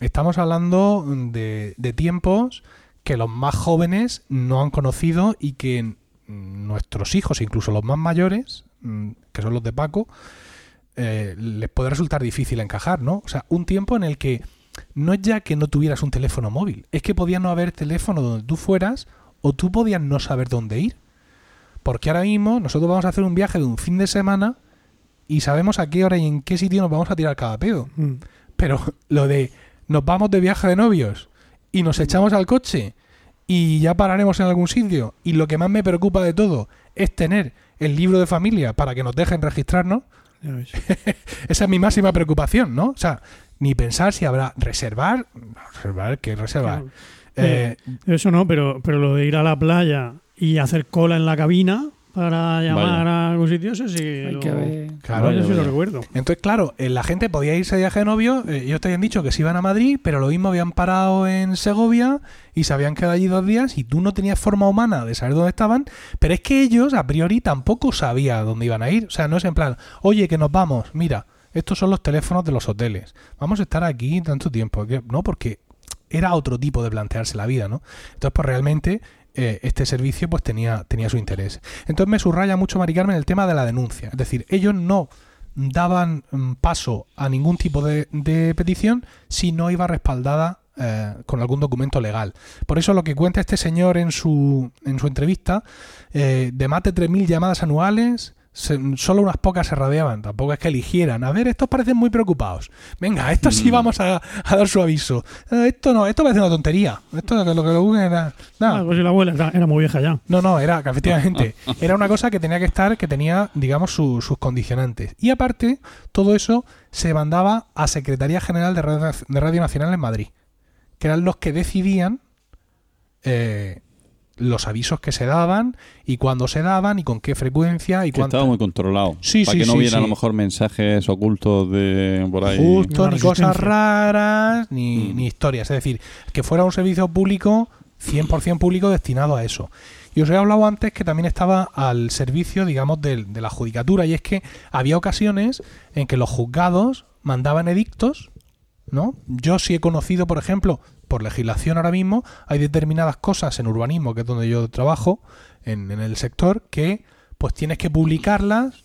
estamos hablando de, de tiempos que los más jóvenes no han conocido y que nuestros hijos, incluso los más mayores, mm, que son los de Paco, eh, les puede resultar difícil encajar, ¿no? O sea, un tiempo en el que no es ya que no tuvieras un teléfono móvil, es que podía no haber teléfono donde tú fueras o tú podías no saber dónde ir. Porque ahora mismo nosotros vamos a hacer un viaje de un fin de semana y sabemos a qué hora y en qué sitio nos vamos a tirar cada pedo. Mm. Pero lo de nos vamos de viaje de novios y nos echamos al coche y ya pararemos en algún sitio y lo que más me preocupa de todo es tener el libro de familia para que nos dejen registrarnos. esa es mi máxima preocupación, ¿no? O sea, ni pensar si habrá reservar, reservar, ¿qué reservar? Claro. Eh, Eso no, pero, pero lo de ir a la playa y hacer cola en la cabina para llamar Vaya. a algún sitio, eso sí. Hay lo- que ver. Claro, sí lo recuerdo. Entonces, claro, eh, la gente podía irse de viaje de novio, eh, ellos te habían dicho que se iban a Madrid, pero lo mismo habían parado en Segovia y se habían quedado allí dos días y tú no tenías forma humana de saber dónde estaban, pero es que ellos a priori tampoco sabían dónde iban a ir. O sea, no es en plan, oye, que nos vamos, mira, estos son los teléfonos de los hoteles, vamos a estar aquí tanto tiempo. No, porque era otro tipo de plantearse la vida, ¿no? Entonces, pues realmente eh, este servicio pues tenía, tenía su interés. Entonces me subraya mucho Mari Carmen el tema de la denuncia. Es decir, ellos no daban mm, paso a ningún tipo de, petición si no iba respaldada eh, con algún documento legal. Por eso lo que cuenta este señor en su, en su entrevista, de más de 3.000 llamadas anuales, se- solo unas pocas se radiaban, tampoco es que eligieran. A ver, estos parecen muy preocupados. Venga, estos sí vamos a, a dar su aviso. Eh, esto no, esto parece una tontería. Esto lo que lo lo era... nada. Ah, pues si la abuela era, era muy vieja ya. No, no, era efectivamente era una cosa que tenía que estar, que tenía, digamos, su- sus condicionantes. Y aparte, todo eso se mandaba a Secretaría General de Radio, de Radio Nacional en Madrid, que eran los que decidían eh, los avisos que se daban y cuándo se daban y con qué frecuencia y Que cuánto. estaba muy controlado. Sí, para sí, que no sí, hubiera a lo mejor mensajes ocultos de por ahí. Justo, ni cosas raras, ni, Mm. ni historias. Es decir, que fuera un servicio público, 100% público, destinado a eso. Y os he hablado antes que también estaba al servicio, digamos, del- de, la judicatura. Y es que había ocasiones en que los juzgados mandaban edictos, ¿no? Yo sí he conocido, por ejemplo, por legislación ahora mismo, hay determinadas cosas en urbanismo, que es donde yo trabajo, en, en el sector, que pues tienes que publicarlas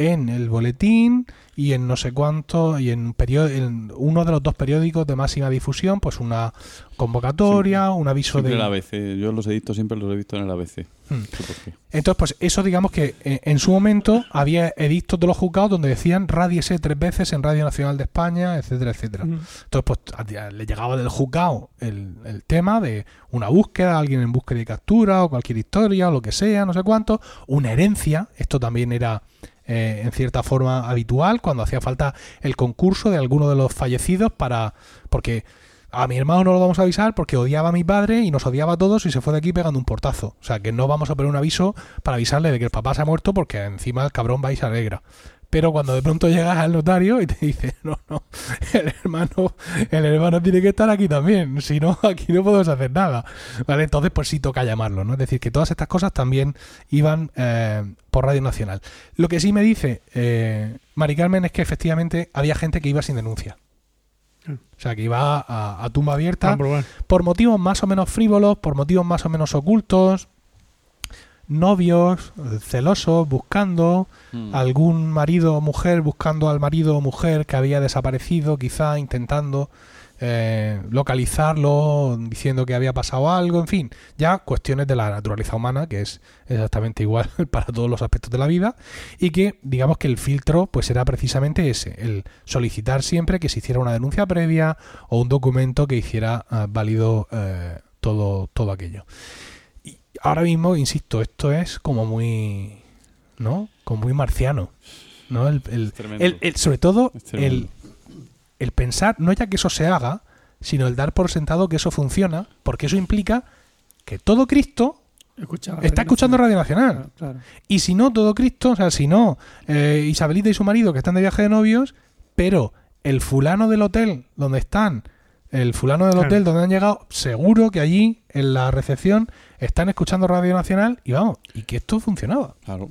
en el boletín y en no sé cuánto y en, en uno de los dos periódicos de máxima difusión, pues una convocatoria, un aviso Siempre de el ABC. Yo los edictos siempre los he visto en el ABC. Hmm. Qué. Entonces, pues eso digamos que eh, en su momento había edictos de los juzgados donde decían radiese tres veces en Radio Nacional de España, etcétera, etcétera. Mm. Entonces, pues a- a- le llegaba del juzgado el, el tema de una búsqueda, alguien en búsqueda y captura, o cualquier historia, o lo que sea, no sé cuánto, una herencia, esto también era eh, en cierta forma habitual, cuando hacía falta el concurso de alguno de los fallecidos para... porque a mi hermano no lo vamos a avisar porque odiaba a mi padre y nos odiaba a todos y se fue de aquí pegando un portazo. O sea, que no vamos a poner un aviso para avisarle de que el papá se ha muerto porque encima el cabrón va y se alegra. Pero cuando de pronto llegas al notario y te dice, no, no, el hermano, el hermano tiene que estar aquí también, si no, aquí no podemos hacer nada. ¿Vale? Entonces, pues sí toca llamarlo, ¿no? Es decir, que todas estas cosas también iban eh, por Radio Nacional. Lo que sí me dice eh, Mari Carmen es que efectivamente había gente que iba sin denuncia. Ah. O sea, que iba a, a tumba abierta por motivos más o menos frívolos, por motivos más o menos ocultos, novios, celosos, buscando, Mm. algún marido o mujer buscando al marido o mujer que había desaparecido, quizá intentando eh, localizarlo, diciendo que había pasado algo, en fin, ya cuestiones de la naturaleza humana, que es exactamente igual para todos los aspectos de la vida, y que digamos que el filtro pues era precisamente ese, el solicitar siempre que se hiciera una denuncia previa o un documento que hiciera ah, válido eh, todo, todo aquello. Ahora mismo, insisto, esto es como muy, ¿no? Como muy marciano, ¿no? El, el- tremendo. el- el- sobre todo el, el pensar, no ya que eso se haga, sino el dar por sentado que eso funciona, porque eso implica que todo Cristo está Radio escuchando Nacional. Radio Nacional. Claro, claro. Y si no, todo Cristo, o sea, si no, eh, Isabelita y su marido que están de viaje de novios, pero el fulano del hotel donde están, el fulano del Claro. hotel donde han llegado, seguro que allí en la recepción están escuchando Radio Nacional y vamos, y que esto funcionaba. Claro.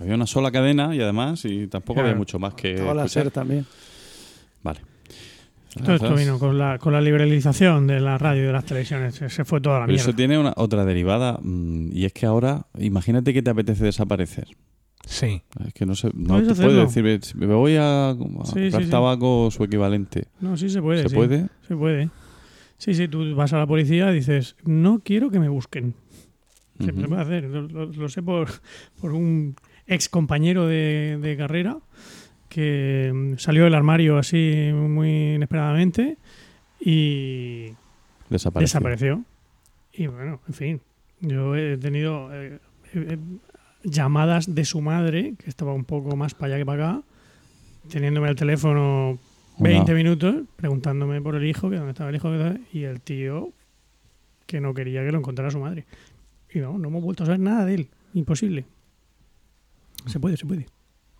Había una sola cadena y además, y tampoco Claro. había mucho más que. Estaba la escuchar. SER también. Vale. Todo esto vino con la, con la liberalización de la radio y de las televisiones. Se, se fue toda la Pero mierda. eso tiene una, otra derivada, mm, y es que ahora, imagínate que te apetece desaparecer. Sí. Es que no sé, no te puedes decir, "Si me voy a, a Sí, comprar sí, sí. tabaco o su equivalente. No, sí se puede. ¿Se sí. puede? Se puede. Sí, sí, tú vas a la policía y dices, no quiero que me busquen. Se, Ujú. se puede hacer. Lo, lo- lo sé por, por un ex compañero de, de carrera que mm, salió del armario así muy inesperadamente y Desapareció. desapareció. Y bueno, en fin, yo he tenido eh, eh, llamadas de su madre, que estaba un poco más para allá que para acá, teniéndome el teléfono 20 Una- minutos, preguntándome por el hijo, que dónde estaba el hijo, y el tío que no quería que lo encontrara su madre. Y no, no hemos vuelto a saber nada de él. Imposible. Se puede, se puede.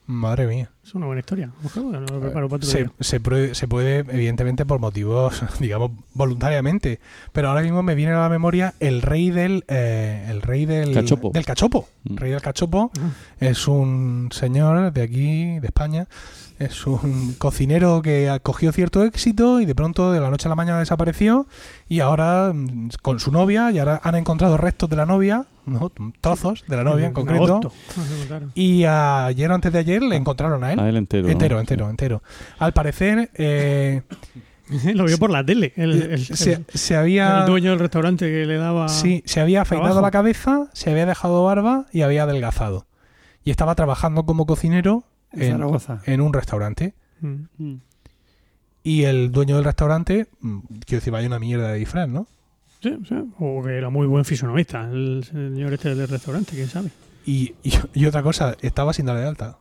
Madre mía. Es una buena historia. Ojalá, lo preparo para otro Se, día. se puede, se puede, evidentemente, por motivos, digamos, voluntariamente. Pero ahora mismo me viene a la memoria el rey del. eh, el rey del. Cachopo. Del cachopo. Mm. El rey del cachopo Ajá. es un señor de aquí, de España. Es un cocinero que cogió cierto éxito y de pronto de la noche a la mañana desapareció. Y ahora, mm, con su novia, y ahora han encontrado restos de la novia, ¿no? trozos de la novia en En concreto. Y ayer o antes de ayer le encontraron a él. A él entero. ¿no? Entero, entero, entero. Al parecer, eh, Lo vio por la tele. El, el- el- se, se había. el dueño del restaurante que le daba. Sí, se había afeitado trabajo. la cabeza, se había dejado barba y había adelgazado. Y estaba trabajando como cocinero En en, Zaragoza. en un restaurante. Mm. Y el dueño del restaurante, mm, quiero decir, vaya una mierda de disfraz, ¿no? Sí, sí. O que era muy buen fisonomista, el señor este del restaurante, quién sabe. Y, y, y otra cosa, estaba sin darle de alta.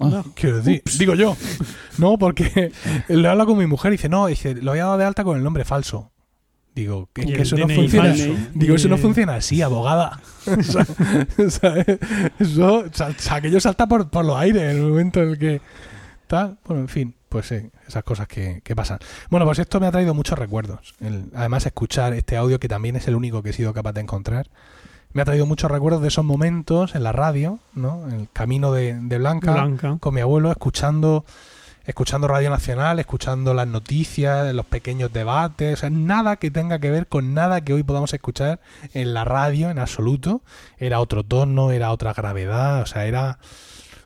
Ah, Quiero decir, digo yo. No, porque le habla con mi mujer y dice, no, dice, lo había dado de alta con el nombre falso. Digo, que, eso no funciona. Digo, eso no funciona así, abogada. O sea, o sea, eso, aquello salta por, por los aires en el momento en el que. Tal. Bueno, en fin, pues sí, esas cosas que, que pasan. Bueno, pues esto me ha traído muchos recuerdos. El- además, escuchar este audio, que también es el único que he sido capaz de encontrar, me ha traído muchos recuerdos de esos momentos en la radio, ¿no? El camino de, de Blanca, Blanca. con mi abuelo, escuchando escuchando Radio Nacional, escuchando las noticias, los pequeños debates, o sea, nada que tenga que ver con nada que hoy podamos escuchar en la radio en absoluto. Era otro tono, era otra gravedad, o sea, era,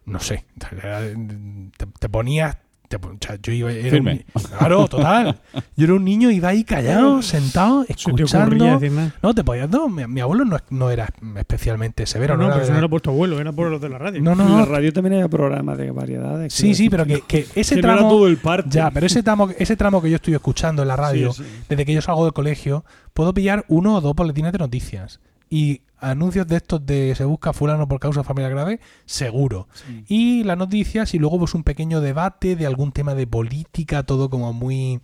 no sé, te, te ponías... te pon- o sea, yo iba, era Firme. un claro, total. Yo era un niño, iba ahí callado, sentado, te escuchando. decir nada. No, te podías. No, mi, mi abuelo no, no era especialmente severo. no, no, no, era pero eso no era por tu abuelo, era por los de la radio. no, En no, la no. radio también había programas de variedades. Sí, sí, pero que, que ese que no era tramo. todo el parte. Ya, pero ese tramo, ese tramo que yo estoy escuchando en la radio, Sí, sí. desde que yo salgo del colegio, puedo pillar uno o dos boletines de noticias. Y anuncios de estos de se busca fulano por causa familiar grave, seguro. Y las noticias y luego pues un pequeño debate de algún tema de política, todo como muy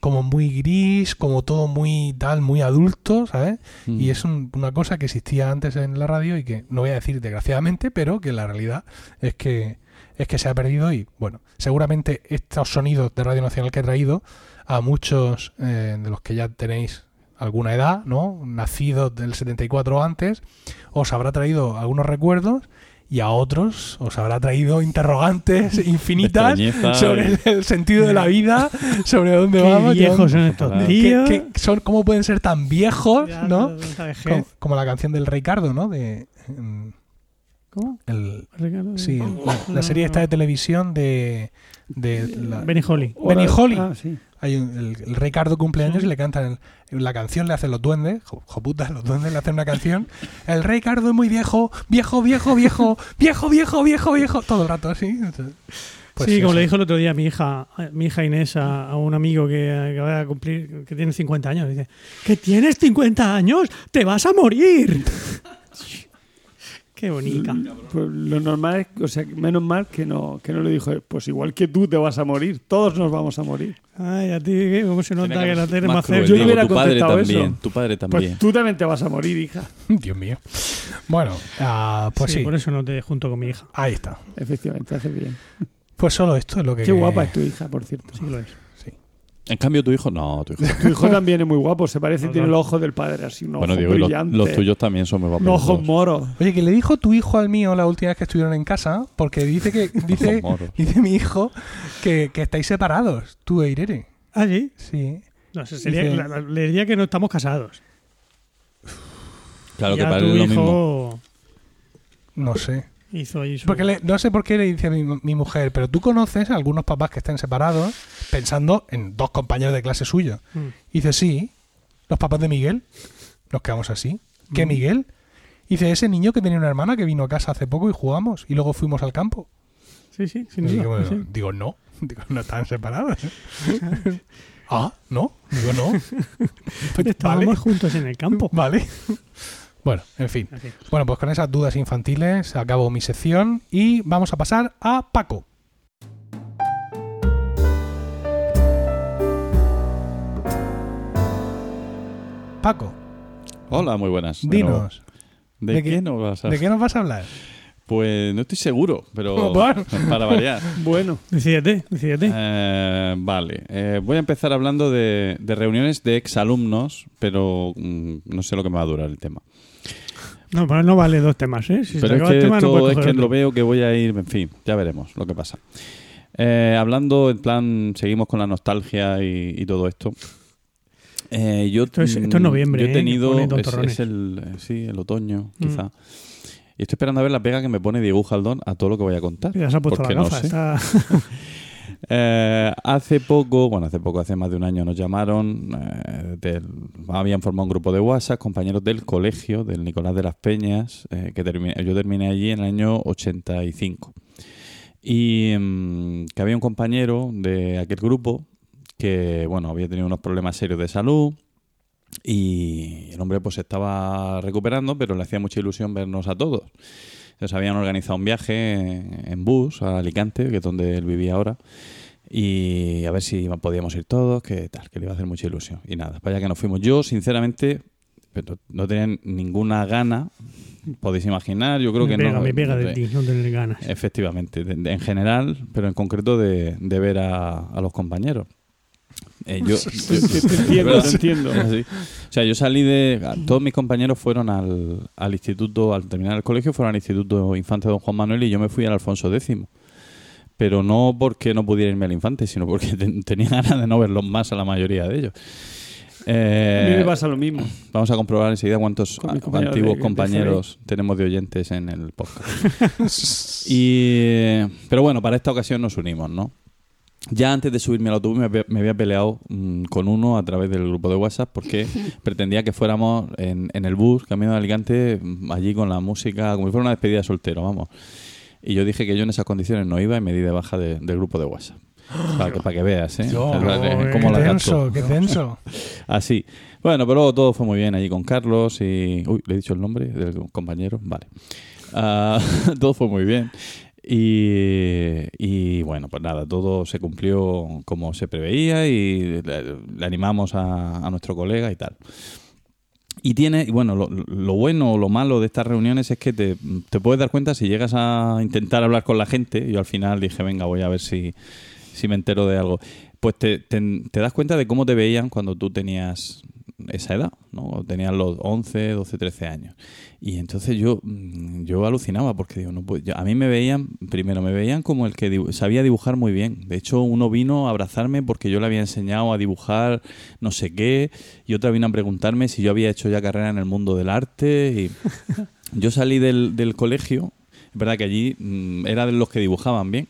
como muy gris, como todo muy tal, muy adulto, ¿sabes? Mm. Y es un- una cosa que existía antes en la radio y que no voy a decir desgraciadamente, pero que la realidad es que es que se ha perdido y bueno, seguramente estos sonidos de Radio Nacional que he traído a muchos eh, de los que ya tenéis alguna edad, ¿no? Nacidos del 74 o antes, os habrá traído algunos recuerdos y a otros os habrá traído interrogantes infinitas sobre el, el sentido de la vida, sobre dónde Qué vamos, viejos son estos tíos. qué- qué son, cómo pueden ser tan viejos, Ya, ¿no? Como, como la canción del Ricardo, ¿no? De mm, ¿Cómo? el, Ricardo? sí, No, la, la serie esta de televisión de, de la- Benny Holly. Benny Holly. Ah, sí. Hay un, el, el, Ricardo cumpleaños y le cantan el, la canción, le hacen los duendes. Jo, los duendes le hacen una canción. El Ricardo es muy viejo, viejo, viejo, viejo, viejo, viejo, viejo, viejo. Todo el rato así. Pues sí, como le dijo el otro día mi hija, mi hija Inés a, a un amigo que, que, va a cumplir, que tiene 50 años, dice, ¿que tienes 50 años? ¡Te vas a morir! Qué bonita. Pues lo normal es, o sea, menos mal que no, que no le dijo, pues igual que tú te vas a morir, todos nos vamos a morir. Ay, a ti. ¿cómo se nota Tiene que que la más cerca? Yo digo, hubiera tu padre contestado también, eso. tu padre también. Pues tú también te vas a morir, hija. Dios mío. Bueno, ah, pues sí, Por eso no te junto con mi hija. ahí está. Efectivamente, hace bien. Pues solo esto es lo que... Qué guapa es tu hija, por cierto. Sí lo es. En cambio, tu hijo, no, tu hijo. Tu hijo también es muy guapo, se parece, No, tiene no. el ojo del padre, así, un bueno, ojo digo, y los, brillante. los tuyos también son muy guapos. Un los ojo dos. moro. Oye, que le dijo tu hijo al mío la última vez que estuvieron en casa, porque dice que dice, moros. dice mi hijo que, que estáis separados, tú e Irene. ¿Ah, sí? Sí. No, eso sería, Dice- la- la- le diría que no estamos casados. Claro que Ya para tu él es lo hijo mismo. No sé. Hizo ahí su... Porque le- no sé por qué le dice mi, mi mujer, pero tú conoces a algunos papás que estén separados pensando en dos compañeros de clase suyo. Mm. Dice, sí, los papás de Miguel. Nos quedamos así. ¿Qué Mm. Miguel? Dice, ese niño que tenía una hermana que vino a casa hace poco y jugamos. Y luego fuimos al campo. Sí, sí, sin Y duda, digo, sí. digo, no. Digo, no están separados. ah, no. Digo, no. Estábamos vale. juntos en el campo. Vale. Bueno, en fin. En fin. Bueno, pues con esas dudas infantiles acabo mi sección y vamos a pasar a Paco. Paco, Hola, muy buenas. dinos, ¿De, ¿de qué, qué- nos vas a ¿de qué nos vas a hablar? Pues no estoy seguro, pero Bueno. para variar. Bueno, Decídete, decídete. Eh, vale, Eh, voy a empezar hablando de, de reuniones de exalumnos, pero mm, no sé lo que me va a durar el tema. No, pero no vale dos temas, ¿eh? Si pero es que tema, no esto puedes es que otro. lo veo que voy a ir, en fin, ya veremos lo que pasa. Eh, hablando en plan, seguimos con la nostalgia y, y todo esto. Eh, yo, Esto es- esto es mm, noviembre, Yo he ¿eh? tenido, pone es, es el, eh, sí, el otoño, Mm. quizá. Y estoy esperando a ver la pega que me pone Diego Jaldón a todo lo que voy a contar. Ya se ha puesto la no sé. está- Eh, hace poco, bueno, hace poco, hace más de un año nos llamaron, eh, habían formado un grupo de WhatsApp, compañeros del colegio, del Nicolás de las Peñas, eh, que yo terminé allí en el año 85. Y mm, que había un compañero de aquel grupo que, bueno, había tenido unos problemas serios de salud y el hombre pues estaba recuperando, pero le hacía mucha ilusión vernos a todos. Entonces habían organizado un viaje en, bus a Alicante, que es donde él vivía ahora, y a ver si podíamos ir todos, que tal, que le iba a hacer mucha ilusión. Y nada, para allá que nos fuimos. Yo, sinceramente, pero no tenía ninguna gana, podéis imaginar, yo creo me que pega, no. me pega de de- ti, no tener ganas. Efectivamente, en general, pero en concreto de, de ver a, a los compañeros. Eh, yo, te, te- te entiendo. O sea, yo salí de. Todos mis compañeros fueron al, al instituto, al terminar el colegio, fueron al instituto Infante Don Juan Manuel y yo me fui al Alfonso X. pero no porque no pudiera irme al infante, sino porque ten- tenía ganas de no verlos más a la mayoría de ellos. Eh, A mí me pasa lo mismo. Vamos a comprobar enseguida cuántos a- antiguos de- de compañeros tenemos de oyentes en el podcast. y, pero bueno, para esta ocasión nos unimos, ¿no? Ya antes de subirme al autobús me había, me había peleado mm, con uno a través del grupo de WhatsApp porque pretendía que fuéramos en, en el bus, camino de Alicante, mm, allí con la música, como si fuera una despedida de soltero, vamos. Y yo dije que yo en esas condiciones no iba y me di de baja de- del grupo de WhatsApp. Para que, para que veas, ¿eh? Yo, Es verdad, qué cómo la denso, qué denso. Así. Bueno, pero luego todo fue muy bien allí con Carlos y... Uy, ¿le he dicho el nombre del compañero? Vale. Ah, todo fue muy bien. Y, y bueno, pues nada, todo se cumplió como se preveía y le, animamos a, a nuestro colega y tal. Y tiene, y bueno, lo, bueno o lo malo de estas reuniones es que te, te puedes dar cuenta si llegas a intentar hablar con la gente. Yo al final dije, venga, voy a ver si, si me entero de algo. Pues te- te das cuenta de cómo te veían cuando tú tenías esa edad, ¿no? Tenías los 11, 12, 13 años. Y entonces yo, mm, yo alucinaba porque digo, no puedo- yo- a mí me veían, primero me veían como el que dibu- sabía dibujar muy bien. De hecho, uno vino a abrazarme porque yo le había enseñado a dibujar no sé qué, y otra vino a preguntarme si yo había hecho ya carrera en el mundo del arte. Y yo salí del, del colegio, es verdad que allí mm, era de los que dibujaban bien.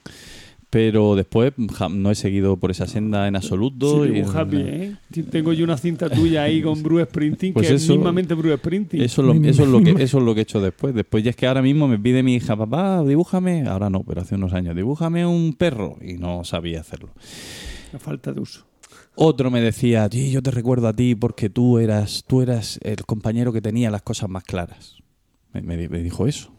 Pero después no he seguido por esa senda en absoluto. Sí, y- bien, ¿eh? Tengo yo una cinta tuya ahí con Bruce Sprinting, Pues que eso- es mismamente Bruce Sprinting. Eso es, lo, eso, es lo que, eso es lo que he hecho después. Después ya es que ahora mismo me pide mi hija, papá, dibújame. Ahora no, pero hace unos años, dibújame un perro. Y no sabía hacerlo. La falta de uso. Otro me decía, "Sí, yo te recuerdo a ti porque tú eras, tú eras el compañero que tenía las cosas más claras. Me, me- me dijo eso.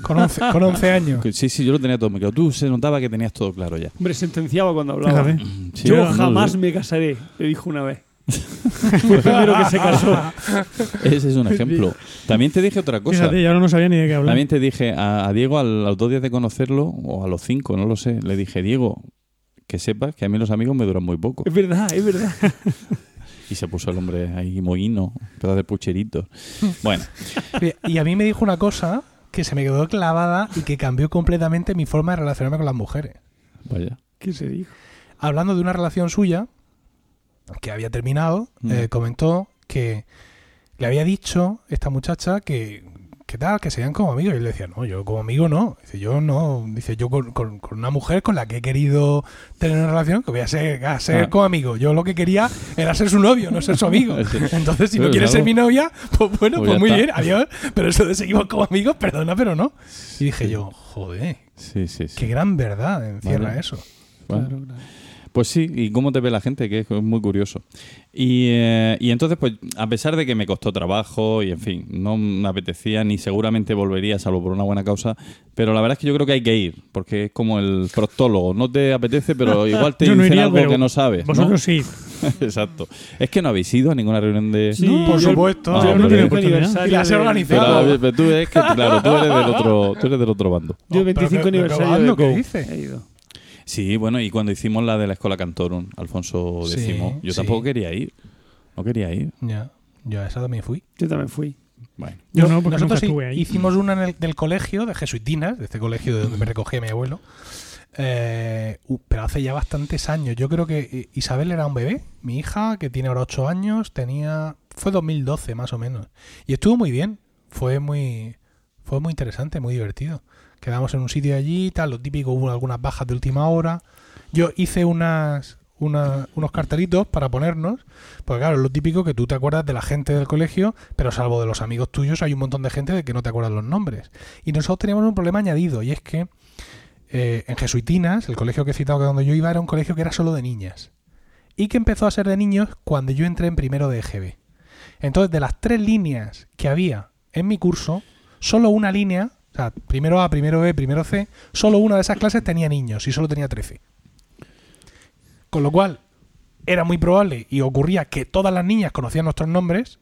Con 11, con 11 años. Sí, sí, yo lo tenía todo muy claro. Tú se notaba que tenías todo claro ya. Hombre, sentenciaba cuando hablaba. Sí, Yo no, jamás no, me casaré, le dijo una vez. Fue el primero que se casó. Ese es un ejemplo. También te dije otra cosa. Fíjate, yo no sabía ni de qué hablar. También te dije a, a Diego, a los dos días de conocerlo, o a los cinco, no lo sé, le dije, Diego, que sepas que a mí los amigos me duran muy poco. Es verdad, es verdad. Y se puso el hombre ahí mohino, pedazo de pucherito. Bueno, Y a mí me dijo una cosa que se me quedó clavada y que cambió completamente mi forma de relacionarme con las mujeres. vaya. ¿Qué se dijo? Hablando de una relación suya que había terminado, Mm. eh, comentó que le había dicho esta muchacha que, que tal, que serían como amigos. Y él le decía, no, yo como amigo no. Dice, yo no. Dice, yo con, con- con una mujer con la que he querido tener una relación, que voy a ser, a ser Ah. como amigo. Yo lo que quería era ser su novio, no ser su amigo. Sí. Entonces, si no quieres ser mi novia, pues bueno, Pues pues, muy está. bien, adiós. Pero eso de seguimos como amigos, perdona, pero no. Y dije yo, joder, Sí, sí, sí. qué gran verdad encierra Vale. eso. Bueno. Pues sí, y cómo te ve la gente, que es muy curioso. Y, eh, y entonces, pues, a pesar de que me costó trabajo y, en fin, no me apetecía ni seguramente volvería, salvo por una buena causa, pero la verdad es que yo creo que hay que ir, porque es como el proctólogo. No te apetece, pero igual te Yo no dicen iría, algo que no sabes. ¿no? Vosotros sí. Exacto. Es que no habéis ido a ninguna reunión de... Sí, No, por yo- supuesto. Yo Ah, el hombre. único oportunidad. Y las he organizado. Pero, pero tú es que, claro, tú eres del otro, tú eres del otro bando. Yo Oh, el pero 25 que- aniversario ¿qué Go. dice? He ido. Sí, bueno, y cuando hicimos la de la Escuela Cantorum, Alfonso Sí, X, yo sí. tampoco quería ir. No quería ir. Ya, yo a esa también fui. Yo también fui. Bueno. Yo no, porque nunca nosotros estuve ahí. hicimos una en el, del colegio de jesuitinas, de este colegio de donde me recogía mi abuelo. Eh, uh, pero hace ya bastantes años. Yo creo que eh, Isabel era un bebé. Mi hija, que tiene ahora 8 años, tenía. Fue 2012 más o menos. Y estuvo muy bien. Fue muy. Fue muy interesante, muy divertido. Quedamos en un sitio allí, tal, lo típico, hubo algunas bajas de última hora. Yo hice unas, una- unos cartelitos para ponernos, porque claro, lo típico que tú te acuerdas de la gente del colegio, pero salvo de los amigos tuyos, hay un montón de gente de que no te acuerdas los nombres. Y nosotros teníamos un problema añadido, y es que eh, en Jesuitinas, el colegio que he citado que donde yo iba era un colegio que era solo de niñas. Y que empezó a ser de niños cuando yo entré en primero de EGB. Entonces, de las tres líneas que había en mi curso, solo una línea, o sea, primero A, primero B, primero C, solo una de esas clases tenía niños y solo tenía 13. Con lo cual, era muy probable y ocurría que todas las niñas conocían nuestros nombres,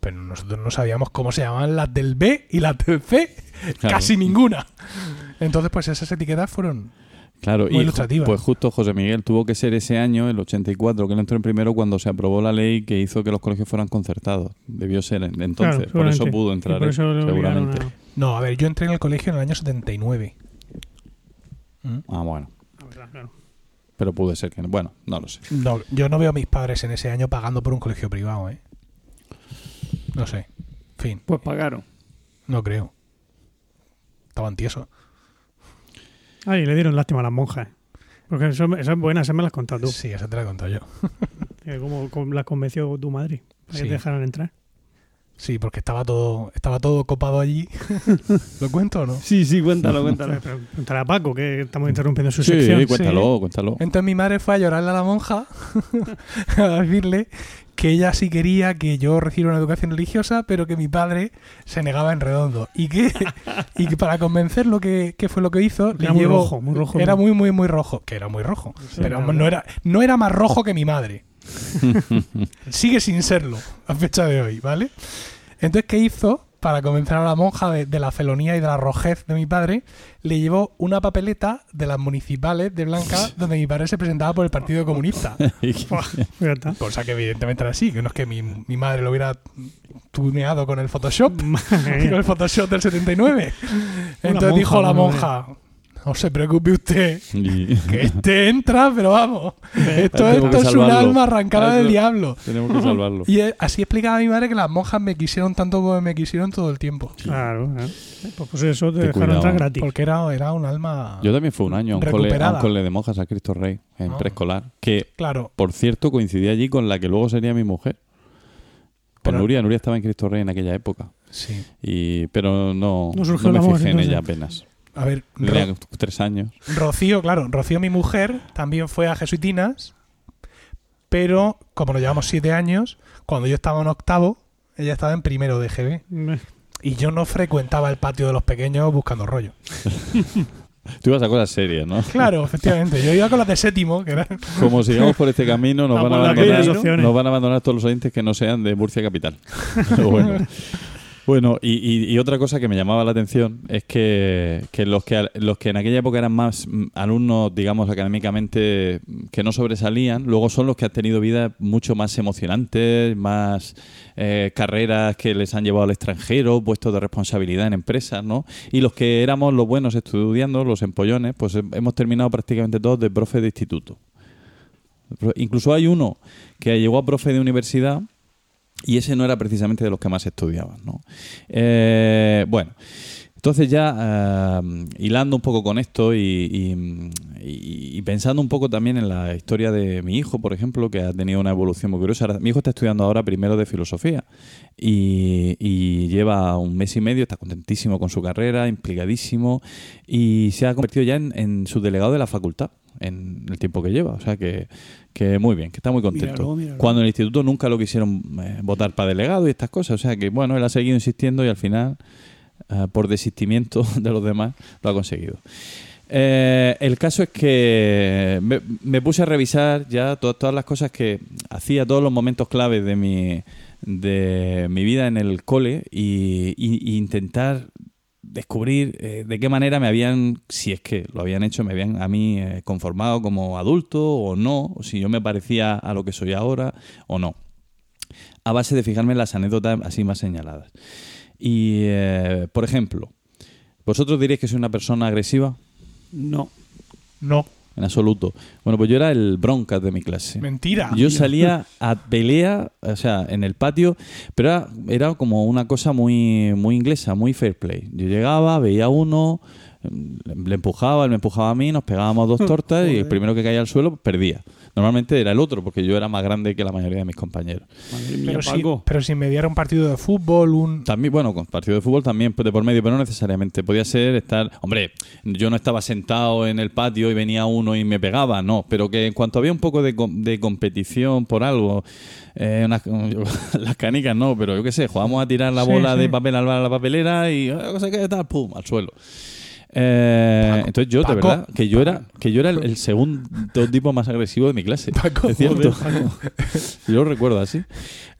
pero nosotros no sabíamos cómo se llamaban las del B y las del C, Claro. casi ninguna. Entonces, pues esas etiquetas fueron Claro, Muy y ju- pues justo José Miguel tuvo que ser ese año, el 84, que él entró en primero cuando se aprobó la ley que hizo que los colegios fueran concertados. Debió ser en- entonces, Claro, por eso pudo entrar, por eso seguramente. a- No, a ver, yo entré en el colegio en el año 79. ¿Mm? Ah, bueno. Claro. Pero pude ser que no. Bueno, no lo sé. No, yo no veo a mis padres en ese año pagando por un colegio privado, ¿eh? No sé. En fin, Pues pagaron. no creo. Estaban tiesos. Ay, le dieron lástima a las monjas. Porque eso, esa es buena, esa me la has contado tú. Sí, eso te lo he contado yo. Que ¿Cómo, cómo las convenció tu madre? Para Sí. que te dejaran entrar. Sí, porque estaba todo, estaba todo copado allí. ¿Lo cuento o no? Sí, sí, cuéntalo, cuéntalo. Pregúntale a Paco, que estamos interrumpiendo su Sí, sección. cuéntalo, cuéntalo. Entonces mi madre fue a llorarle a la monja a decirle que ella sí quería que yo recibiera una educación religiosa, pero que mi padre se negaba en redondo. Y que, y que para convencerlo que, que fue lo que hizo, le Era muy llevó- rojo, muy rojo. Era muy, muy, muy rojo. Que era muy rojo. Sí, pero no era, no era más rojo que mi madre. Sigue sin serlo a fecha de hoy, ¿vale? Entonces, ¿qué hizo? Para convencer a la monja de, de la felonía y de la rojez de mi padre, le llevó una papeleta de las municipales de Blanca donde mi padre se presentaba por el Partido Comunista. Cosa que evidentemente era así, que no es que mi, mi madre lo hubiera tuneado con el Photoshop, con el Photoshop del 79. Entonces monja, dijo la monja, no se preocupe usted, Y- que este entra, pero vamos, esto, esto es un alma arrancada del diablo. Tenemos que salvarlo. Y eh, así explicaba mi madre que las monjas me quisieron tanto como me quisieron todo el tiempo. Claro, claro. Pues, pues eso te Ten dejaron cuidado. entrar gratis. Porque era, era un alma... Yo también fui un año a un, cole, a un cole de monjas a Cristo Rey, en Ah. preescolar, que Claro, por cierto coincidía allí con la que luego sería mi mujer. Con Pero- Nuria, Nuria estaba en Cristo Rey en aquella época. sí. Y, pero no, No surgió me amor, fijé en entonces. ella apenas. A ver, Ro- tres años. Rocío, claro, Rocío, mi mujer, también fue a Jesuitinas, pero como nos llevamos siete años, cuando yo estaba en octavo, ella estaba en primero de GB. Y yo no frecuentaba el patio de los pequeños buscando rollo. Tú ibas a cosas serias, ¿no? Claro, efectivamente. Yo iba con las de séptimo, que eran... Como sigamos por este camino, nos Ah, van, a abandonar, nos van a abandonar todos los oyentes que no sean de Murcia Capital. Pero bueno. Bueno, y, y- y otra cosa que me llamaba la atención es que, los que los que en aquella época eran más mm, alumnos, digamos, académicamente mm, que no sobresalían, luego son los que han tenido vidas mucho más emocionantes, más eh, carreras que les han llevado al extranjero, puestos de responsabilidad en empresas, ¿no? Y los que éramos los buenos estudiando, los empollones, pues he- hemos terminado prácticamente todos de profe de instituto. Incluso hay uno que llegó a profe de universidad y ese no era precisamente de los que más estudiaban. ¿no? Eh, bueno, entonces ya eh, hilando un poco con esto y, pensando un poco también en la historia de mi hijo, por ejemplo, que ha tenido una evolución muy curiosa. Mi hijo está estudiando ahora primero de filosofía y, lleva un mes y medio, está contentísimo con su carrera, implicadísimo y se ha convertido ya en, en subdelegado de la facultad en el tiempo que lleva. O sea que, que muy bien, que está muy contento. Míralo, míralo. Cuando en el instituto nunca lo quisieron eh, votar para delegado y estas cosas. O sea que, bueno, él ha seguido insistiendo y al final, eh, por desistimiento de los demás, lo ha conseguido. Eh, el caso es que me, me puse a revisar ya to- todas las cosas que hacía, todos los momentos claves de mi, de mi vida en el cole y, y- y intentar descubrir eh, de qué manera me habían, si es que lo habían hecho, me habían a mí eh, conformado como adulto o no, o si yo me parecía a lo que soy ahora o no. A base de fijarme en las anécdotas así más señaladas. Y, eh, por ejemplo, ¿vosotros diréis que soy una persona agresiva? No. No, En absoluto. Bueno, pues yo era el broncas de mi clase. mentira. Yo salía a pelea, o sea, en el patio, pero era, era como una cosa muy, muy inglesa, muy fair play. Yo llegaba, veía a uno, le empujaba, él me empujaba a mí, nos pegábamos dos tortas y el primero que caía al suelo perdía. Normalmente era el otro, porque yo era más grande que la mayoría de mis compañeros. Pero, si, pero si mediara un partido de fútbol, un... También, bueno, con partido de fútbol también pues, de por medio, pero no necesariamente. Podía ser estar. Hombre, yo no estaba sentado en el patio y venía uno y me pegaba, no. Pero que en cuanto había un poco de, com- de competición por algo, eh, unas- las canicas no, pero yo qué sé, jugamos a tirar la Sí, bola sí. de papel a la a la papelera y eh, cosa que tal, pum, al suelo. Eh, Paco, entonces yo, de Paco, verdad, que yo era, que yo era el, el segundo tipo más agresivo de mi clase. Paco, es cierto. joder, yo lo recuerdo así.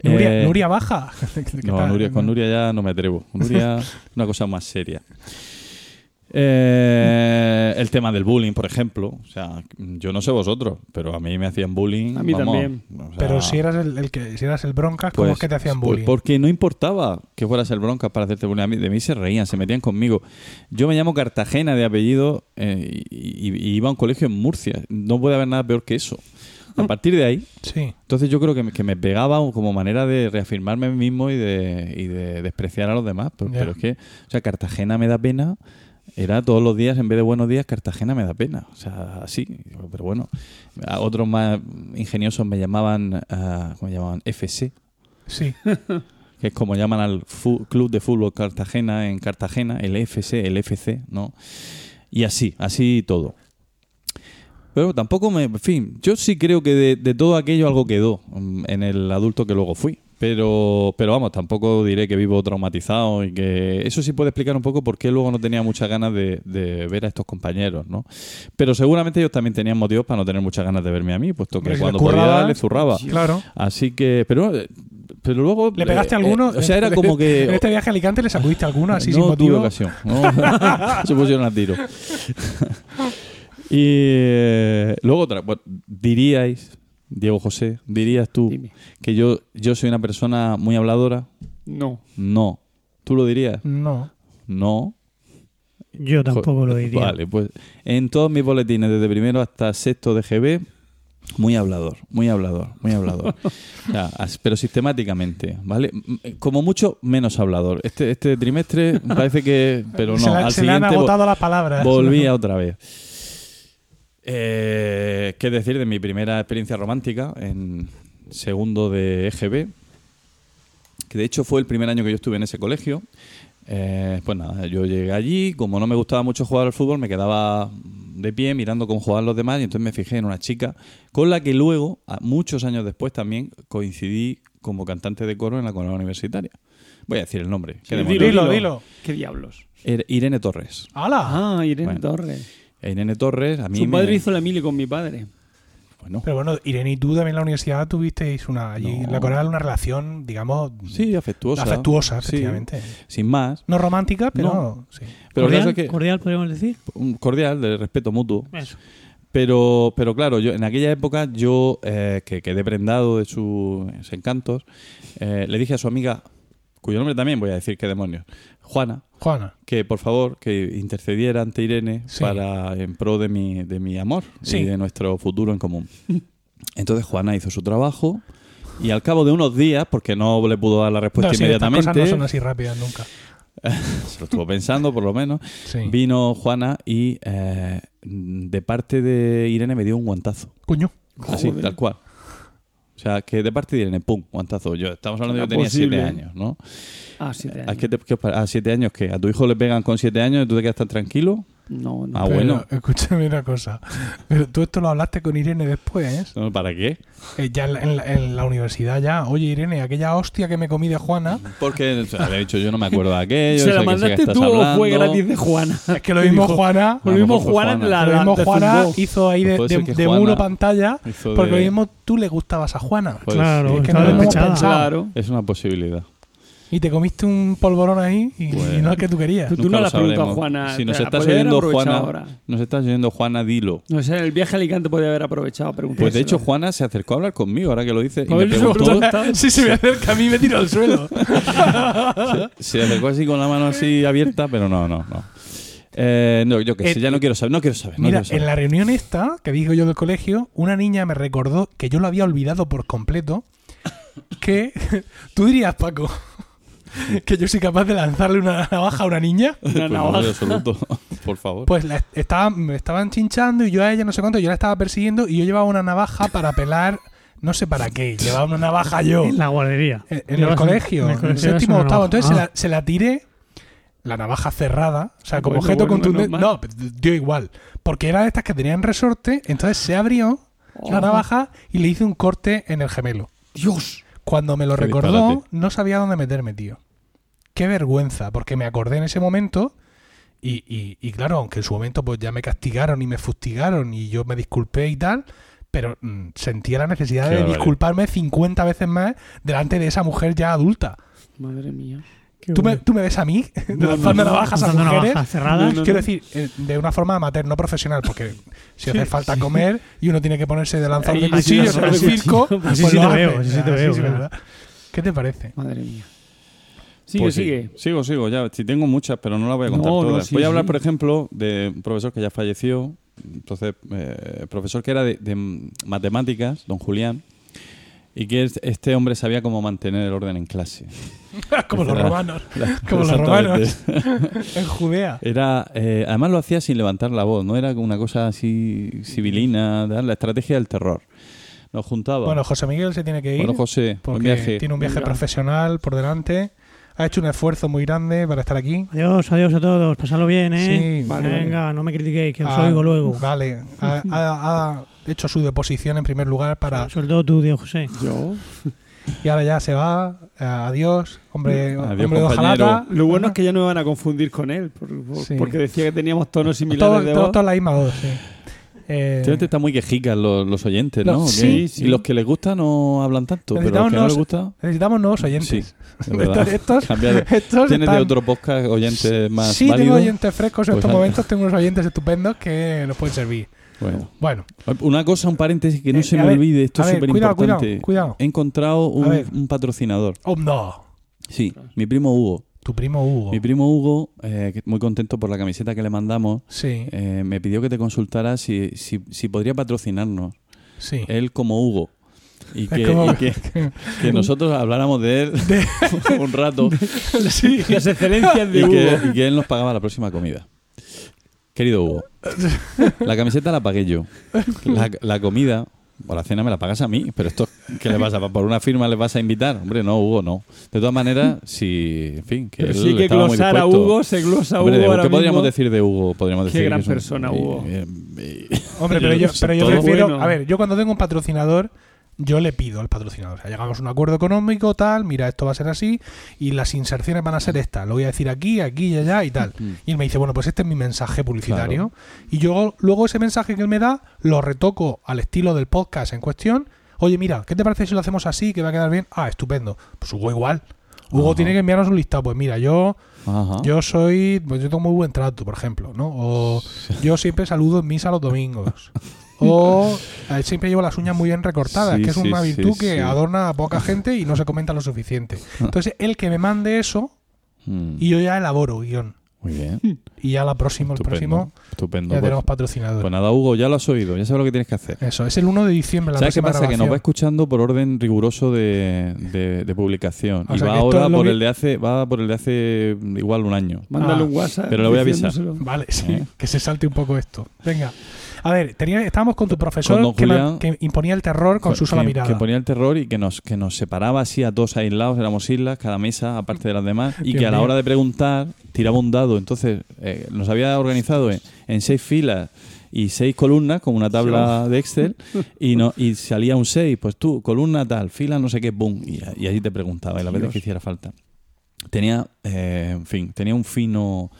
Nuria, Eh, Nuria baja. ¿Qué no? Nuria, con Nuria ya no me atrevo. Nuria una cosa más seria. Eh, el tema del bullying, por ejemplo. O sea, yo no sé vosotros, pero a mí me hacían bullying. A mí vamos, también. o sea, Pero si eras el, el que si eras el broncas, ¿cómo es que te hacían pues bullying? porque no importaba que fueras el broncas para hacerte bullying. A mí- de mí se reían, se metían conmigo. Yo me llamo Cartagena de apellido eh, y, y- y iba a un colegio en Murcia. No puede haber nada peor que eso. A partir de ahí, Sí. entonces yo creo que me, que me pegaba como manera de reafirmarme a mí mismo y de, y de despreciar a los demás. Pero, Ya. pero es que, o sea, Cartagena me da pena. Era todos los días, en vez de buenos días, Cartagena me da pena. O sea, así. Pero bueno, a otros más ingeniosos me llamaban, ah, ¿cómo llamaban? FC, Sí. que es como llaman al Club de Fútbol Cartagena en Cartagena, el FC, el FC, ¿no? Y así, así todo. Pero tampoco me. En fin, yo sí creo que de, de todo aquello algo quedó mm, en el adulto que luego fui. Pero, pero vamos, tampoco diré que vivo traumatizado y que eso sí puede explicar un poco por qué luego no tenía muchas ganas de, de ver a estos compañeros, ¿no? Pero seguramente ellos también tenían motivos para no tener muchas ganas de verme a mí, puesto que cuando curraba, podía les zurraba. Claro. Así que, pero, pero luego. ¿Le pegaste eh, alguno? eh, o sea, era como que. En este viaje a Alicante le sacudiste alguno así no sin tuve motivo. ocasión. ¿no? Se pusieron a tiro. y eh, luego otra. bueno, diríais, Diego José, dirías tú Dime. que yo, yo soy una persona muy habladora. No. No. ¿Tú lo dirías? No. No. Yo tampoco lo diría. Vale, pues en todos mis boletines, desde primero hasta sexto de GB, muy hablador, muy hablador, muy hablador. O sea, as- pero sistemáticamente, ¿vale? Como mucho, menos hablador. Este, este trimestre parece que. Pero no, se la- al se le han siguiente agotado las palabras. volví a otra vez. Eh, ¿Qué decir de mi primera experiencia romántica en segundo de EGB? Que de hecho fue el primer año que yo estuve en ese colegio. Eh, pues nada, yo llegué allí, como no me gustaba mucho jugar al fútbol, me quedaba de pie mirando cómo jugaban los demás y entonces me fijé en una chica con la que luego, a- muchos años después también, coincidí como cantante de coro en la Comunidad Universitaria. Voy a decir el nombre. ¿qué Sí? Dilo, dilo. ¿Qué diablos? Ir- Irene Torres. ¡Hala! Ah, Irene Bueno. Torres. Irene Torres, a mí Su me- padre hizo la mili con mi padre. Bueno, Pero bueno, Irene y tú también en la universidad tuvisteis una. Allí en No. la Corea una relación, digamos. sí, afectuosa. afectuosa, Sí, efectivamente. sin más. No romántica, pero. No. Sí. Pero el cordial, que cordial, podríamos decir. cordial, de respeto mutuo. Eso. Pero, pero claro, yo en aquella época yo, eh, que quedé prendado de sus encantos, eh, le dije a su amiga, cuyo nombre también voy a decir qué demonios, Juana, Juana. que por favor que intercediera ante Irene Sí. para en pro de mi, de mi amor Sí. y de nuestro futuro en común. Entonces Juana hizo su trabajo y al cabo de unos días, porque no le pudo dar la respuesta No, sí, estas inmediatamente, cosas no son así rápidas nunca. se lo estuvo pensando por lo menos, Sí. vino Juana y eh, de parte de Irene me dio un guantazo. Coño. Así, Joder. tal cual. O sea, que de parte de Irene, pum, guantazo. Yo, estamos hablando de que Era yo tenía siete años, ¿no? Ah, siete ¿A, años. qué te- qué ¿A siete años qué? ¿A tu hijo le pegan con siete años y tú te quedas tan tranquilo? No, no. Ah, Pero, bueno. Escúchame una cosa. Pero tú esto lo hablaste con Irene después. No, ¿Para qué? Eh, ya en la, en la- en la universidad ya. Oye, Irene, aquella hostia que me comí de Juana. Porque o sea, dicho, yo no me acuerdo de aquello. ¿Se la mandaste tú o fue gratis de Juana? Es que lo mismo Dijo- Juana. Lo A lo mismo Juana la, Lo mismo Juana hizo ahí de, Pues de- de muro pantalla. Porque de- lo mismo tú le gustabas a Juana. Pues claro, es que no lo hemos despechada. pensado. Claro. Es una posibilidad. Y te comiste un polvorón ahí y, Pues- y no es que tú querías. Tú no lo le has preguntado a sabremos. Juana. Si nos la estás oyendo, Juana, ahora. nos estás oyendo, Juana, dilo. No sé, el viaje a Alicante podría haber aprovechado. Pues de hecho, Juana se acercó a hablar conmigo, ahora que lo dice, y A me preguntó, si se me acerca a mí me tiro al suelo. se acercó así con la mano así abierta, pero no, no, no. Eh, no, yo qué sé, Eh, ya no quiero saber, no quiero saber. no Mira, quiero saber. en la reunión esta que digo yo del colegio, una niña me recordó que yo lo había olvidado por completo. Que tú dirías, Paco, que yo soy capaz de lanzarle una navaja a una niña. Pues no, navaja. absoluto, por favor. Pues la estaba, me estaban chinchando y yo a ella no sé cuánto, yo la estaba persiguiendo y yo llevaba una navaja para pelar, no sé para qué, llevaba una navaja yo. En la guardería. En, en el colegio, en el colegio séptimo una octavo. Entonces se, Ah. la, se la tiré, la navaja cerrada, o sea, como Bueno, objeto bueno, contundente. No, dio igual. Porque era de estas que tenían resorte, entonces se abrió la Oh. navaja y le hice un corte en el gemelo. Dios. Cuando me lo Qué recordó, disparate. no sabía dónde meterme, tío. Qué vergüenza, porque me acordé en ese momento y, y- y claro, aunque en su momento pues ya me castigaron y me fustigaron y yo me disculpé y tal, pero mm, sentía la necesidad Qué de disculparme 50 veces más delante de esa mujer ya adulta. Madre mía. ¿Tú me, tú me ves a mí lanzando navajas a Lanzando mujeres. cerradas. No, no, Quiero decir, eh, de una forma amateur, no profesional, porque si hace falta comer y uno tiene que ponerse de lanzar de cuchillos en el circo, Así pues sí te hace. veo, así sí te Ah, veo. ¿Qué te parece? Madre mía. Sigue, Pues sí. sigue. Sigo, sigo, ya. Si tengo muchas, pero no las voy a contar No, no, todas. sí, voy a hablar, sí. por ejemplo, de un profesor que ya falleció. Entonces, eh, profesor que era de, de matemáticas, don Julián, y que es- este hombre sabía cómo mantener el orden en clase. Como los romanos. la- Como los romanos. en Judea. Era, eh, además lo hacía sin levantar la voz, no era como una cosa así civilina, la estrategia del terror. Nos juntaba. Bueno, José Miguel se tiene que ir Bueno, José, porque viaje. tiene un viaje profesional por delante. Ha hecho un esfuerzo muy grande para estar aquí. Adiós, adiós a todos. Pasadlo bien, ¿eh? Sí, Vale, Venga, no me critiquéis, que os Ah, oigo luego. Vale. Ha, ha- ha hecho su deposición en primer lugar para. Sobre todo tú, Dios José. Yo. Y ahora ya se va. Adiós, hombre, Adiós, hombre de. Lo bueno es que ya no me van a confundir con él, por- por- Sí. porque decía que teníamos tonos similares Todo, de todo, voz. toda la misma voz, sí. Eh, Últimamente están muy quejicas los, los oyentes, ¿no? Sí, sí. Y los que les gusta no hablan tanto, pero los necesitamos, que no les nuevos, gusta... necesitamos nuevos Sí, oyentes. es verdad. Estos, Cambiar de- estos ¿Tienes de otro podcast oyentes más Sí, tengo oyentes frescos en Pues estos momentos. Tengo unos oyentes estupendos que nos pueden servir. Bueno. Bueno, Una cosa, un paréntesis que no Eh, se me ver, olvide, esto es súper cuidado, importante. cuidado, cuidado. He encontrado un, patrocinador. oh no, Sí, mi primo Hugo. tu primo Hugo. Mi primo Hugo, eh, muy contento por la camiseta que le mandamos, Sí, eh, me pidió que te consultara si, si, si podría patrocinarnos. sí. Él como Hugo. Y que, como- y que, que nosotros habláramos de él un rato sí. Las excelencias de y Hugo. que, y que él nos pagaba la próxima comida. Querido Hugo, la camiseta la pagué yo. La, la comida o la cena me la pagas a mí. Pero esto, ¿qué le pasa? ¿Por una firma le vas a invitar? Hombre, no, Hugo, no. De todas maneras, si, en fin, que Pero él sí que estaba muy glosar a. Hugo, se glosa a Hombre, Hugo ahora ¿Qué podríamos mismo. decir de Hugo? Podríamos Qué decir que gran un- persona, Hugo. Hombre, pero yo, pero yo prefiero. bueno. A ver, yo cuando tengo un patrocinador, yo le pido al patrocinador. O sea, llegamos a un acuerdo económico, tal, mira, esto va a ser así, y las inserciones van a ser estas. Lo voy a decir aquí, aquí y allá y tal. Y él me dice, bueno, pues este es mi mensaje publicitario. Y yo luego ese mensaje que él me da, lo retoco al estilo del podcast en cuestión. Oye, mira, ¿qué te parece si lo hacemos así, que va a quedar bien? Ah, estupendo. Pues Hugo igual. Hugo Ajá. tiene que enviarnos un listado. Pues mira, yo Ajá. yo soy, pues yo tengo muy buen trato, por ejemplo, ¿no? O yo siempre saludo en misa los domingos. O eh, siempre llevo las uñas muy bien recortadas, Sí, que es sí, una sí, virtud que sí. adorna a poca gente y no se comenta lo suficiente. Entonces, el que me mande eso Mm, y yo ya elaboro guion. Muy bien. Y ya la próxima, el próximo, Estupendo. ya pues. tenemos patrocinador. Pues nada, Hugo, ya lo has oído, ya sabes lo que tienes que hacer. Eso, es el 1 de diciembre la ¿Sabes qué pasa? Que nos va escuchando por orden riguroso de, de- de publicación. O y va ahora por que- el de hace, va por el de hace igual un año. Mándale Ah, un WhatsApp. pero le voy a avisar. Vale, sí, ¿Eh? que se salte un poco esto. Venga. A ver, tenía, estábamos con tu profesor Con que, Julián. que imponía el terror con su sola que, mirada. que ponía el terror y que nos, que nos separaba así a todos aislados, éramos islas, cada mesa aparte de las demás, y que a la hora de preguntar tiraba un dado. Entonces eh, nos había organizado en, en seis filas y seis columnas, como una tabla de Excel, y no y salía un 6, pues tú, columna tal, fila no sé qué, boom, y, y ahí te preguntaba, y las veces que hiciera falta. Tenía, eh, en fin, tenía un fino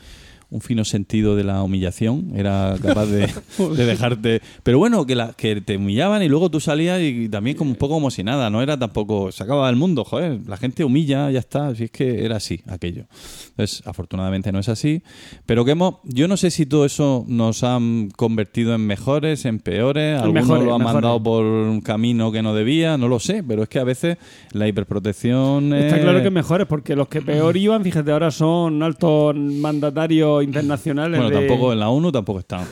un fino sentido de la humillación, era capaz de, de dejarte... Pero bueno, que, la, que te humillaban y luego tú salías y también como un poco como si nada, no era tampoco... Se acababa el mundo, joder, la gente humilla, ya está, si es que era así aquello. Entonces, afortunadamente no es así, pero que hemos... Yo no sé si todo eso nos han convertido en mejores, en peores, algunos mejores, lo han mejores. mandado por un camino que no debía, no lo sé, pero es que a veces la hiperprotección... Está es- claro que mejores, porque los que peor iban, fíjate, ahora son altos mandatarios internacionales. Bueno, de- tampoco en la ONU tampoco están.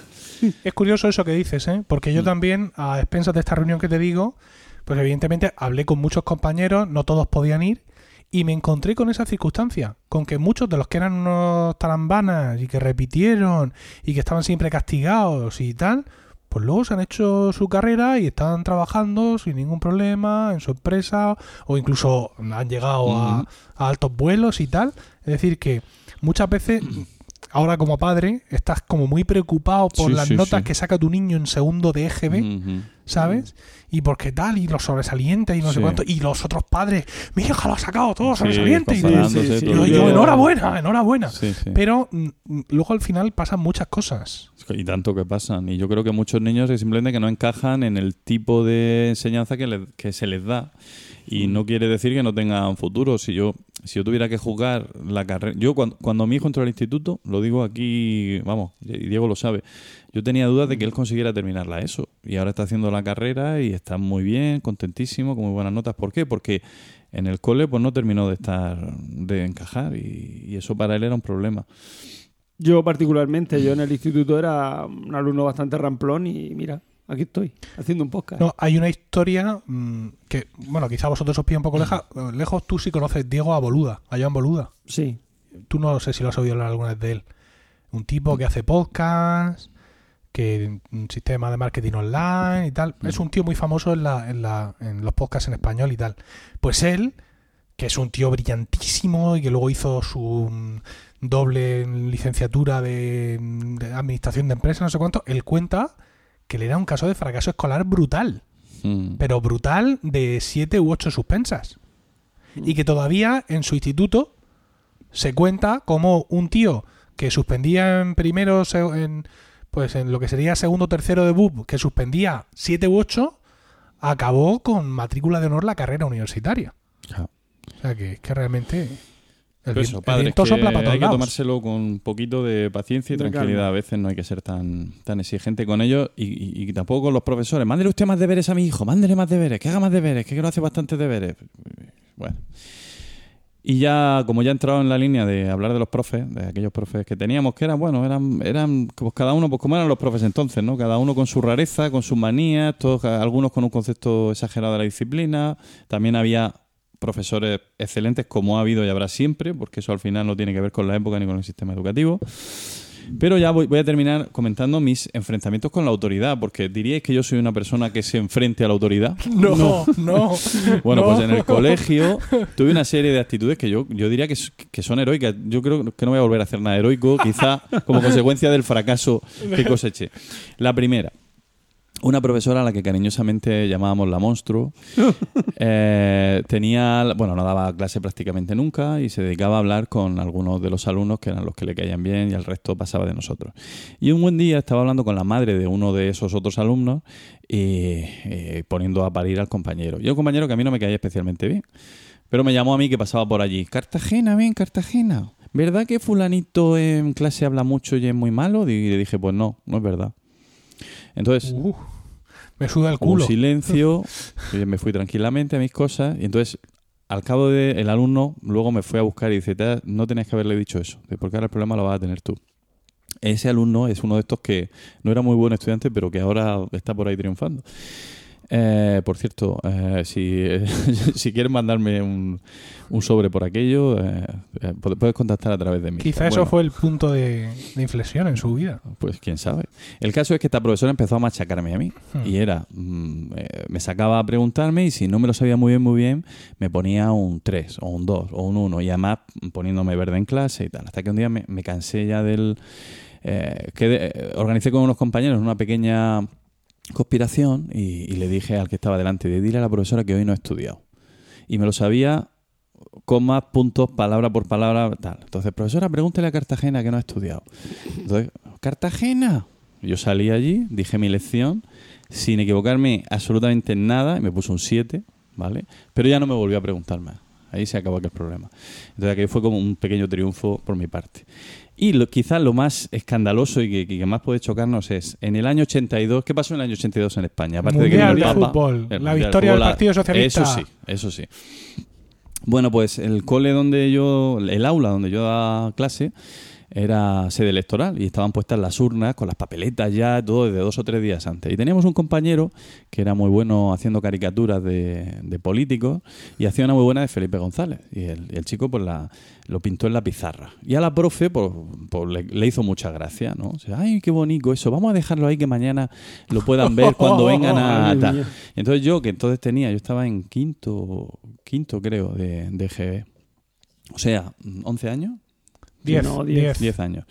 Es curioso eso que dices, ¿eh? Porque yo también, a expensas de esta reunión que te digo, pues evidentemente hablé con muchos compañeros, no todos podían ir, y me encontré con esa circunstancia, con que muchos de los que eran unos tarambanas y que repitieron y que estaban siempre castigados y tal, pues luego se han hecho su carrera y están trabajando sin ningún problema en su empresa o incluso han llegado a, a altos vuelos y tal. Es decir, que muchas veces, ahora como padre, estás como muy preocupado por Sí, las sí, notas sí. que saca tu niño en segundo de EGB. ¿sabes? Y porque tal, y los sobresalientes y no sé cuánto, y los otros padres, mi hija lo ha sacado todo sobresaliente. y Y yo, enhorabuena, enhorabuena. Pero mm, mm, luego al final pasan muchas cosas. Y tanto que pasan. Y yo creo que muchos niños que simplemente que no encajan en el tipo de enseñanza que, le- que se les da. Y no quiere decir que no tengan futuro. Si yo si yo tuviera que jugar la carrera... Yo cuando, cuando mi hijo entró al instituto, lo digo aquí, vamos, y Diego lo sabe, yo tenía dudas de que él consiguiera terminarla eso. Y ahora está haciendo la carrera y está muy bien, contentísimo, con muy buenas notas. ¿Por qué? Porque en el cole pues no terminó de estar, de encajar y, y eso para él era un problema. Yo particularmente, yo en el instituto era un alumno bastante ramplón y mira, aquí estoy, haciendo un podcast. No, hay una historia mm, que, bueno, quizá vosotros os pilla un poco leja- lejos. Tú sí conoces Diego a Boluda, a Joan Boluda. Sí. Tú no sé si lo has oído hablar alguna vez de él. Un tipo que hace podcast, que un sistema de marketing online y tal. Es un tío muy famoso en, la, en, la, en los podcasts en español y tal. Pues él, que es un tío brillantísimo y que luego hizo su mm, doble licenciatura de, de administración de empresas, no sé cuánto, él cuenta que le era un caso de fracaso escolar brutal Mm. pero brutal de siete u ocho suspensas. Y que todavía en su instituto se cuenta como un tío que suspendía en primero, en, pues en lo que sería segundo o tercero de BUP, que suspendía siete u ocho, acabó con matrícula de honor la carrera universitaria. O sea que, que realmente Pero eso, el padre, que sopla para todos hay que lados. tomárselo con un poquito de paciencia y De tranquilidad. calma. A veces no hay que ser tan, tan exigente con ellos y, y- y tampoco con los profesores. Mándele usted más deberes a mi hijo, mándele más deberes, que haga más deberes, que no hace bastantes deberes. Bueno. Y ya, como ya he entrado en la línea de hablar de los profes, de aquellos profes que teníamos, que eran, bueno, eran, eran pues cada uno, pues como eran los profes entonces, ¿no? Cada uno con su rareza, con sus manías, todos, algunos con un concepto exagerado de la disciplina. También había profesores excelentes, como ha habido y habrá siempre, porque eso al final no tiene que ver con la época ni con el sistema educativo. Pero ya voy, voy a terminar comentando mis enfrentamientos con la autoridad, porque diríais que yo soy una persona que se enfrente a la autoridad. No, no. Bueno, no. pues en el colegio tuve una serie de actitudes que yo, yo diría que, que son heroicas. Yo creo que no voy a volver a hacer nada heroico, quizá como consecuencia del fracaso que coseché. La primera, una profesora a la que cariñosamente llamábamos la monstruo, eh, tenía, bueno, no daba clase prácticamente nunca y se dedicaba a hablar con algunos de los alumnos que eran los que le caían bien y el resto pasaba de nosotros. Y un buen día estaba hablando con la madre de uno de esos otros alumnos y eh, poniendo a parir al compañero. Y un compañero que a mí no me caía especialmente bien. Pero me llamó a mí que pasaba por allí. Cartagena, ven, Cartagena. ¿Verdad que fulanito en clase habla mucho y es muy malo? Y le dije, pues no, no es verdad. Entonces, Uf, me suda el Hubo un culo. silencio, yo me fui tranquilamente a mis cosas y entonces al cabo del el alumno luego me fue a buscar y dice, "Te- no tenías que haberle dicho eso, de porque ahora el problema lo vas a tener tú. Ese alumno es uno de estos que no era muy buen estudiante, pero que ahora está por ahí triunfando. Eh, por cierto, eh, si, si quieres mandarme un, un sobre por aquello, eh, eh, puedes contactar a través de mí. Quizá eso Bueno, fue el punto de, de inflexión en su vida. pues quién sabe. El caso es que esta profesora empezó a machacarme a mí. Hmm. Y era, mm, eh, me sacaba a preguntarme y si no me lo sabía muy bien, muy bien, me ponía un 3 o un 2 o un 1 y además poniéndome verde en clase y tal. Hasta que un día me, me cansé ya del... que de- organicé con unos compañeros una pequeña conspiración y, le dije al que estaba delante de dile a la profesora que hoy no he estudiado. Y me lo sabía comas, puntos, palabra por palabra, tal. Entonces, profesora, pregúntele a Cartagena que no ha estudiado. Entonces, ¿Cartagena? Yo salí allí, dije mi lección, sin equivocarme absolutamente en nada, y me puso un 7, ¿vale? Pero ya no me volvió a preguntar más. Ahí se acabó aquel problema. Entonces, aquello fue como un pequeño triunfo por mi parte. Y lo, quizás lo más escandaloso y que, que más puede chocarnos es, en el año 82, ¿qué pasó en el año 82 en España? Aparte de que Mundial el de Papa, fútbol, el la Mundial victoria del Partido Socialista. Eso sí, eso sí. Bueno, pues el cole donde yo, el aula donde yo daba clase, era sede electoral y estaban puestas las urnas con las papeletas ya, todo desde dos o tres días antes. Y teníamos un compañero que era muy bueno haciendo caricaturas de, de políticos y hacía una muy buena de Felipe González. Y el, chico pues la, lo pintó en la pizarra. Y a la profe pues, pues, le, le hizo mucha gracia, ¿no? O sea, ay, qué bonito eso, vamos a dejarlo ahí que mañana lo puedan ver cuando vengan a... Tal". Entonces yo, que entonces tenía, yo estaba en quinto, quinto creo, de, de GB. O sea, 11 años. Diez, no, diez. diez. 10 años.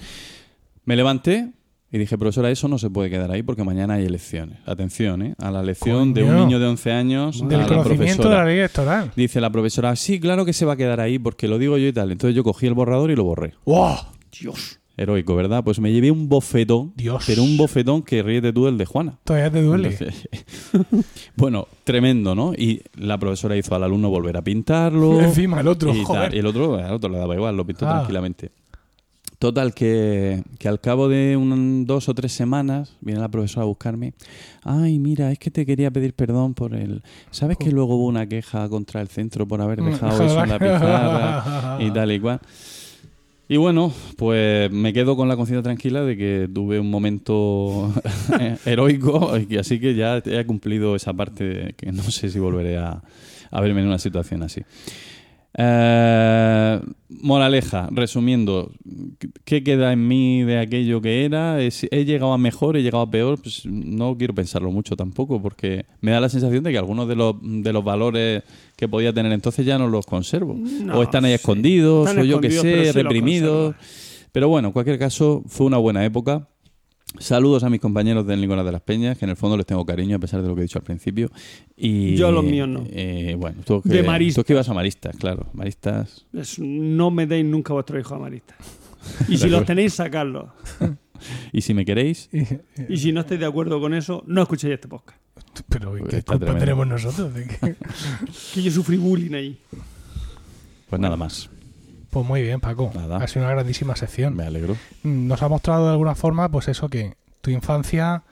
Me levanté y dije, profesora, eso no se puede quedar ahí porque mañana hay elecciones. Atención, ¿eh? A la elección de un niño de 11 años Del a la conocimiento de profesora. la ley electoral. Dice la profesora, sí, claro que se va a quedar ahí porque lo digo yo y tal. Entonces yo cogí el borrador y lo borré. ¡Wow! Dios. Heroico, ¿verdad? Pues me llevé un bofetón. Dios. Pero un bofetón que ríete tú el de Juana. Todavía te duele. Entonces, bueno, tremendo, ¿no? Y la profesora hizo al alumno volver a pintarlo. Encima el otro, y, tal. Y el otro, al otro le daba igual, lo pintó Ah. tranquilamente. Total, que, que al cabo de un, dos o tres semanas viene la profesora a buscarme. Ay, mira, es que te quería pedir perdón por el... ¿Sabes que luego hubo una queja contra el centro por haber Mm, dejado eso en la pizarra y tal y cual? Y bueno, pues me quedo con la conciencia tranquila de que tuve un momento heroico y que así que ya he cumplido esa parte de que no sé si volveré a, a verme en una situación así. Eh, moraleja, resumiendo, ¿qué queda en mí de aquello que era? ¿Es- ¿He llegado a mejor? ¿He llegado a peor? Pues no quiero pensarlo mucho tampoco, porque me da la sensación de que algunos de los, de los valores que podía tener entonces ya no los conservo. No, o están ahí sí. escondidos, Están o yo que sé, reprimidos. Pero bueno, en cualquier caso, fue una buena época. Saludos a mis compañeros del Nicolás de las Peñas, que en el fondo les tengo cariño, a pesar de lo que he dicho al principio. Y, Yo a los míos no. eh, bueno, tú que, De maristas. tú que ibas a maristas, claro. Maristas. Es- no me deis nunca a vuestro hijo a marista. Y si los tenéis, sacadlos. Y si me queréis, Y si no estáis de acuerdo con eso, no escuchéis este podcast. Pero ¿qué está culpa tremendo. tenemos nosotros? de que- Que yo sufrí bullying ahí. pues nada más. Pues muy bien, Paco. Nada. Ha sido una grandísima sección. Me alegro. Nos ha mostrado de alguna forma, pues eso que tu infancia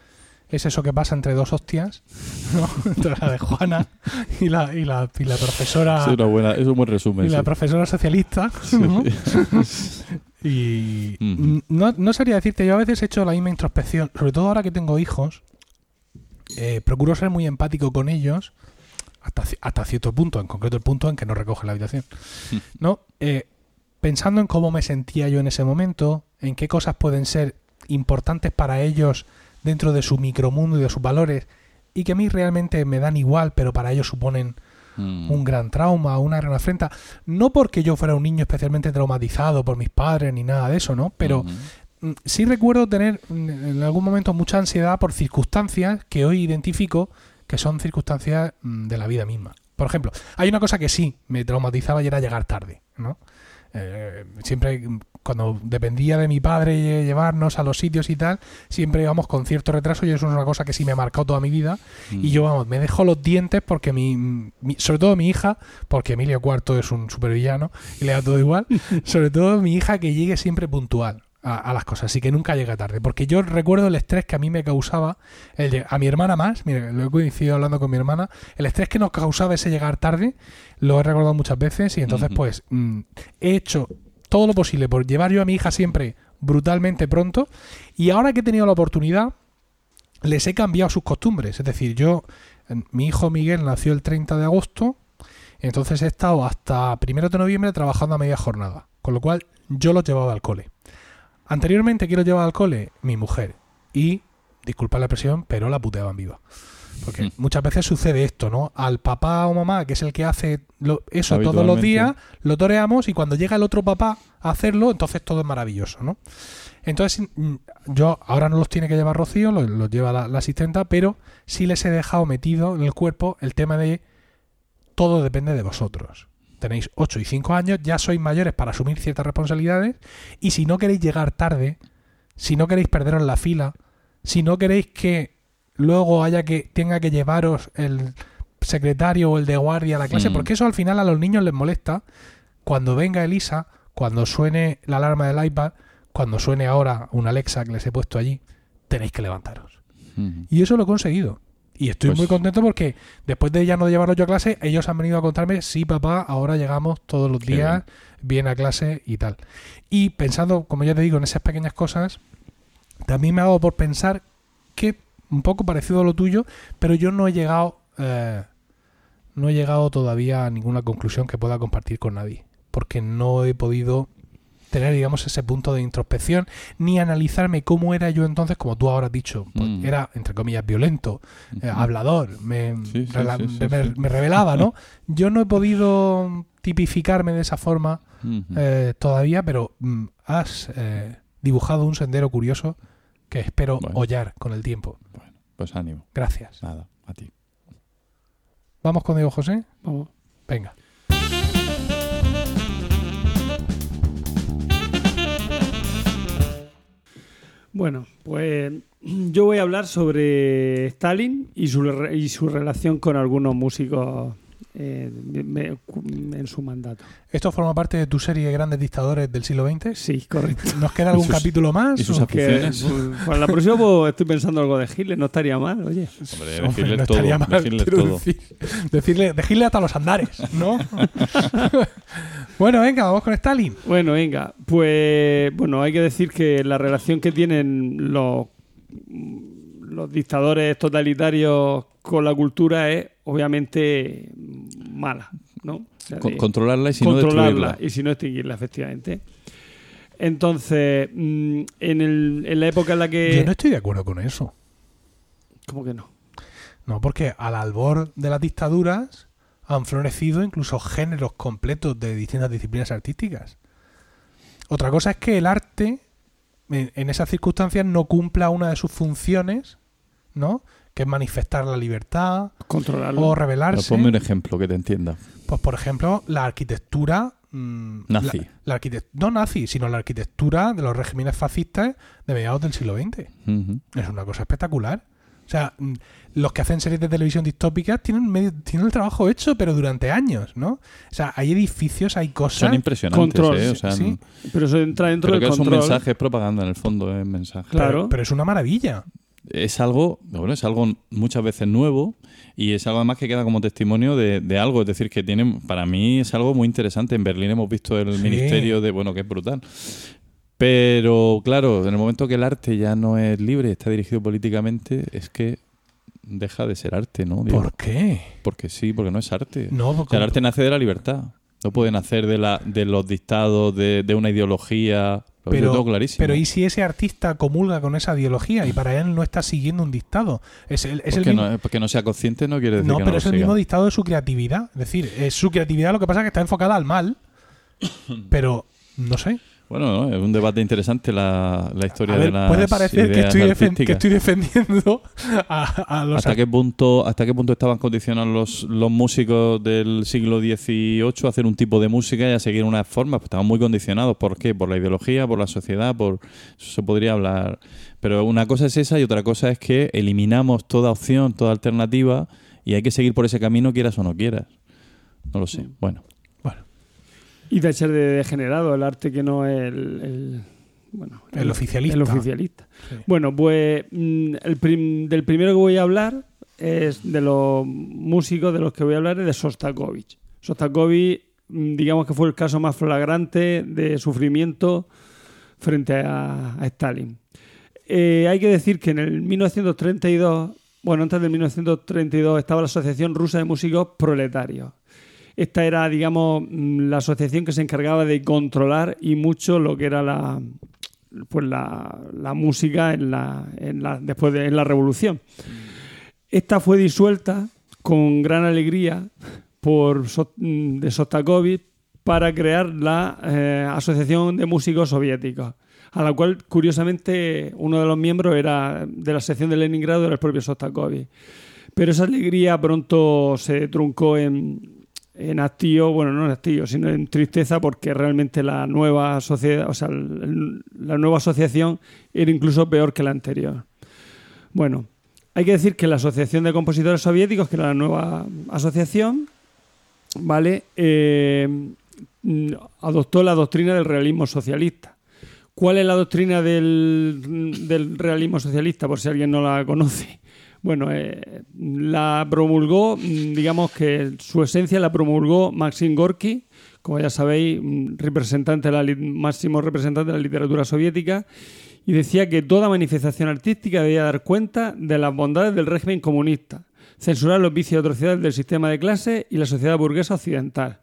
es eso que pasa entre dos hostias, ¿no? entre la de Juana y la, y la, y la profesora es, una buena, es un buen resumen. y la sí. profesora socialista. ¿no? Y no, no sabría decirte, yo a veces he hecho la misma introspección, sobre todo ahora que tengo hijos, eh, procuro ser muy empático con ellos hasta, hasta cierto punto, en concreto el punto en que no recoge la habitación. ¿no? Eh, pensando en cómo me sentía yo en ese momento, en qué cosas pueden ser importantes para ellos dentro de su micromundo y de sus valores, y que a mí realmente me dan igual, pero para ellos suponen Mm. un gran trauma, una gran afrenta. No porque yo fuera un niño especialmente traumatizado por mis padres ni nada de eso, ¿no? Pero mm, sí recuerdo tener en algún momento mucha ansiedad por circunstancias que hoy identifico que son circunstancias mm, de la vida misma. Por ejemplo, hay una cosa que sí me traumatizaba y era llegar tarde, ¿no? Eh, siempre mm, cuando dependía de mi padre lle- llevarnos a los sitios y tal, siempre íbamos con cierto retraso y eso es una cosa que sí me ha marcado toda mi vida Mm. y yo, vamos, me dejo los dientes porque mi, mi- sobre todo mi hija, porque Emilio Cuarto es un supervillano y le da todo igual, sobre todo mi hija que llegue siempre puntual a, a las cosas y que nunca llegue tarde. Porque yo recuerdo el estrés que a mí me causaba, el a mi hermana más, mira, lo he coincidido hablando con mi hermana, el estrés que nos causaba ese llegar tarde, lo he recordado muchas veces y entonces pues mm, he hecho todo lo posible por llevar yo a mi hija siempre brutalmente pronto y ahora que he tenido la oportunidad les he cambiado sus costumbres. Es decir, yo, mi hijo Miguel nació el 30 de agosto, entonces he estado hasta primero de noviembre trabajando a media jornada, con lo cual yo los llevaba al cole. Anteriormente, ¿quién los llevaba al cole? Mi mujer. Y, disculpa la expresión, pero la puteaban viva. Porque Mm. muchas veces sucede esto, ¿no? Al papá o mamá, que es el que hace lo- eso todos los días, lo toreamos y cuando llega el otro papá a hacerlo, entonces todo es maravilloso, ¿no? Entonces, mm, yo ahora no los tiene que llevar Rocío, los, los lleva la, la asistenta, pero sí les he dejado metido en el cuerpo el tema de todo depende de vosotros. Tenéis 8 y 5 años, ya sois mayores para asumir ciertas responsabilidades y si no queréis llegar tarde, si no queréis perderos la fila, si no queréis que luego haya que tenga que llevaros el secretario o el de guardia a la clase, Mm. porque eso al final a los niños les molesta cuando venga Elisa, cuando suene la alarma del iPad, cuando suene ahora una Alexa que les he puesto allí, tenéis que levantaros. Ujú. Y eso lo he conseguido. Y estoy Pues- muy contento porque después de ya no llevarlos yo a clase, ellos han venido a contarme, sí, papá, ahora llegamos todos los días, bien a clase y tal. Y pensando, como ya te digo, en esas pequeñas cosas, también me ha dado por pensar que un poco parecido a lo tuyo, pero yo no he llegado, eh, no he llegado todavía a ninguna conclusión que pueda compartir con nadie, porque no he podido tener, digamos, ese punto de introspección, ni analizarme cómo era yo entonces, como tú ahora has dicho, pues Mm. era, entre comillas, violento, eh, hablador, me, Sí, sí, rela- sí, sí, me, sí. me revelaba, ¿no? Yo no he podido tipificarme de esa forma eh, todavía, pero mm, has eh, dibujado un sendero curioso que espero Bueno. hollar con el tiempo. Bueno, pues ánimo. Gracias. Nada, a ti. ¿Vamos con Diego José? Vamos. Venga. Bueno, pues yo voy a hablar sobre Stalin y su, y su relación con algunos músicos eh, me- en su mandato. ¿Esto forma parte de tu serie Grandes Dictadores del siglo XX? Sí, correcto. ¿Nos queda algún sus- capítulo más? y sus ¿O? Que, aficiones. pues, para la próxima pues, estoy pensando algo de Hitler, no estaría mal, oye. Hombre, no todo, estaría mal, decirle quiero todo. decir. decirle, decirle hasta los andares, ¿no? bueno, venga, vamos con Stalin. Bueno, venga, pues bueno, hay que decir que la relación que tienen los, los dictadores totalitarios con la cultura es obviamente mala, ¿no? O sea, Con- de controlarla y si no controlarla destruirla. y si no extinguirla, efectivamente. Entonces, mm, en, el- en la época en la que... Yo no estoy de acuerdo con eso. ¿Cómo que no? No, porque al albor de las dictaduras han florecido incluso géneros completos de distintas disciplinas artísticas. Otra cosa es que el arte, en, en esas circunstancias, no cumpla una de sus funciones, ¿no? Que es manifestar la libertad Controlarla. o Pero rebelarse. ponme un ejemplo que te entienda. Pues, por ejemplo, la arquitectura. mm, Nazi. la- la arquitect- no nazi, sino la arquitectura de los regímenes fascistas de mediados del siglo XX. Es una cosa espectacular. O sea, mm, los que hacen series de televisión distópicas tienen, medio- tienen el trabajo hecho, pero durante años, ¿no? O sea, hay edificios, hay cosas. Son impresionantes, Control, ¿eh? O sí, sea, sí. Pero eso entra dentro Pero que del es un control. mensaje, es propaganda en el fondo, es mensaje. Claro. Pero es una maravilla. Es algo, bueno, es algo muchas veces nuevo y es algo además que queda como testimonio de, de algo. Es decir, que tiene, para mí es algo muy interesante. En Berlín hemos visto el Sí. ministerio de, bueno, que es brutal. Pero claro, en el momento que el arte ya no es libre, está dirigido políticamente, es que deja de ser arte, ¿no? Digo, ¿Por qué? Porque sí, porque no es arte. No, O porque- sea, el arte nace de la libertad. No puede nacer de, la, de los dictados, de, de una ideología. Lo pero, todo clarísimo. pero ¿y si ese artista comulga con esa ideología y para él no está siguiendo un dictado? Es el, es el porque, mismo- no, porque no sea consciente no quiere decir No, que pero no es lo el siga. mismo dictado de su creatividad. Es decir, es su creatividad lo que pasa es que está enfocada al mal. Pero, no sé. Bueno, ¿no? es un debate interesante la, la historia A ver, de las puede parecer que estoy, que defendiendo a, a los ¿Hasta qué punto hasta qué punto estaban condicionados los, los músicos del siglo XVIII a hacer un tipo de música y a seguir unas formas? Pues estaban muy condicionados. ¿Por qué? Por la ideología, por la sociedad, por eso se podría hablar. Pero una cosa es esa y otra cosa es que eliminamos toda opción, toda alternativa y hay que seguir por ese camino quieras o no quieras. No lo sé. Bueno. Y tachar de degenerado el arte que no es el, el- bueno, El oficialista. el oficialista. Sí. Bueno, pues mm, el prim- del primero que voy a hablar es de los músicos de los que voy a hablar es de Sostakovich. Sostakovich, mm, digamos que fue el caso más flagrante de sufrimiento frente a, a Stalin. Eh, hay que decir que en el 1932, bueno, antes del 1932 estaba la Asociación Rusa de Músicos Proletarios. Esta era, digamos, mm, la asociación que se encargaba de controlar y mucho lo que era la, pues la, la música en la, en la, después de en la revolución. Esta fue disuelta con gran alegría por mm, de Sostakovich para crear la eh, Asociación de Músicos Soviéticos, a la cual, curiosamente, uno de los miembros era de la sección de Leningrado era el propio Sostakovich. Pero esa alegría pronto se truncó en, en hastío, bueno, no en hastío, sino en tristeza porque realmente la nueva sociedad, o sea, la nueva asociación era incluso peor que la anterior. Bueno, hay que decir que la Asociación de Compositores Soviéticos, que era la nueva asociación, ¿vale? Eh, adoptó la doctrina del realismo socialista. ¿Cuál es la doctrina del, del realismo socialista? Por si alguien no la conoce. Bueno, eh, la promulgó, mm, digamos que su esencia la promulgó Maxim Gorky, como ya sabéis, mm, representante de la, máximo representante de la literatura soviética, y decía que toda manifestación artística debía dar cuenta de las bondades del régimen comunista, censurar los vicios y atrocidades del sistema de clase y la sociedad burguesa occidental.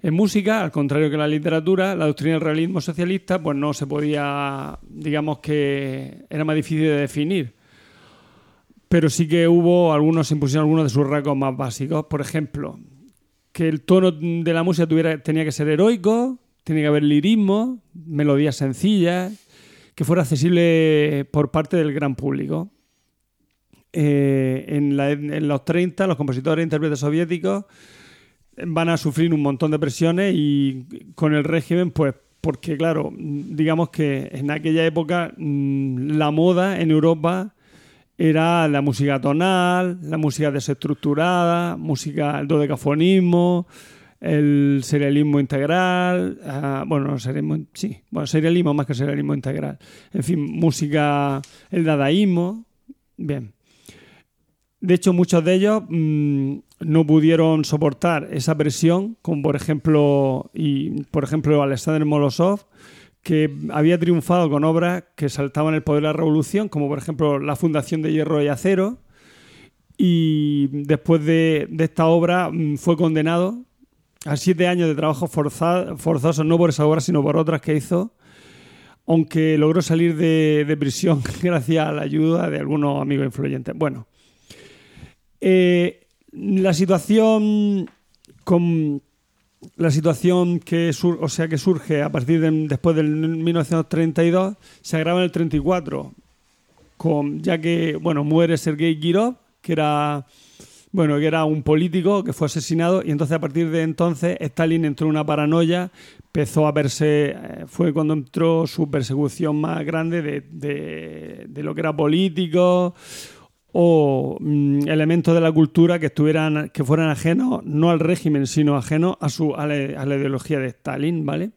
En música, al contrario que en la literatura, la doctrina del realismo socialista pues no se podía, digamos que era más difícil de definir. Pero sí que hubo algunos, se impusieron algunos de sus rasgos más básicos. Por ejemplo, que el tono de la música tuviera, tenía que ser heroico, tenía que haber lirismo, melodías sencillas, que fuera accesible por parte del gran público. Eh, en, la- en los 30, los compositores e intérpretes soviéticos van a sufrir un montón de presiones y con el régimen, pues porque claro, digamos que en aquella época mm, la moda en Europa era la música tonal, la música desestructurada, música, el dodecafonismo, el serialismo integral, ah, bueno, no, serialismo, sí, bueno, serialismo más que serialismo integral. En fin, música, el dadaísmo, bien. De hecho, muchos de ellos mm, no pudieron soportar esa presión, como por ejemplo, y por ejemplo Alexander Molosov, que había triunfado con obras que saltaban el poder de la revolución, como por ejemplo La Fundación de Hierro y Acero, y después de, esta obra mm, fue condenado a siete años de trabajo forza- forzoso, no por esa obra, sino por otras que hizo, aunque logró salir de, de prisión gracias a la ayuda de algunos amigos influyentes. Bueno, eh, la situación con la situación que sur- o sea que surge a partir de después del 1932 se agrava en el 34 con ya que bueno muere Sergei Kirov que era bueno que era un político que fue asesinado y entonces a partir de entonces Stalin entró en una paranoia empezó a verse eh, fue cuando entró su persecución más grande de, de- de lo que era político o mm, elementos de la cultura que estuvieran que fueran ajenos no al régimen sino ajenos a su a la, a la ideología de Stalin vale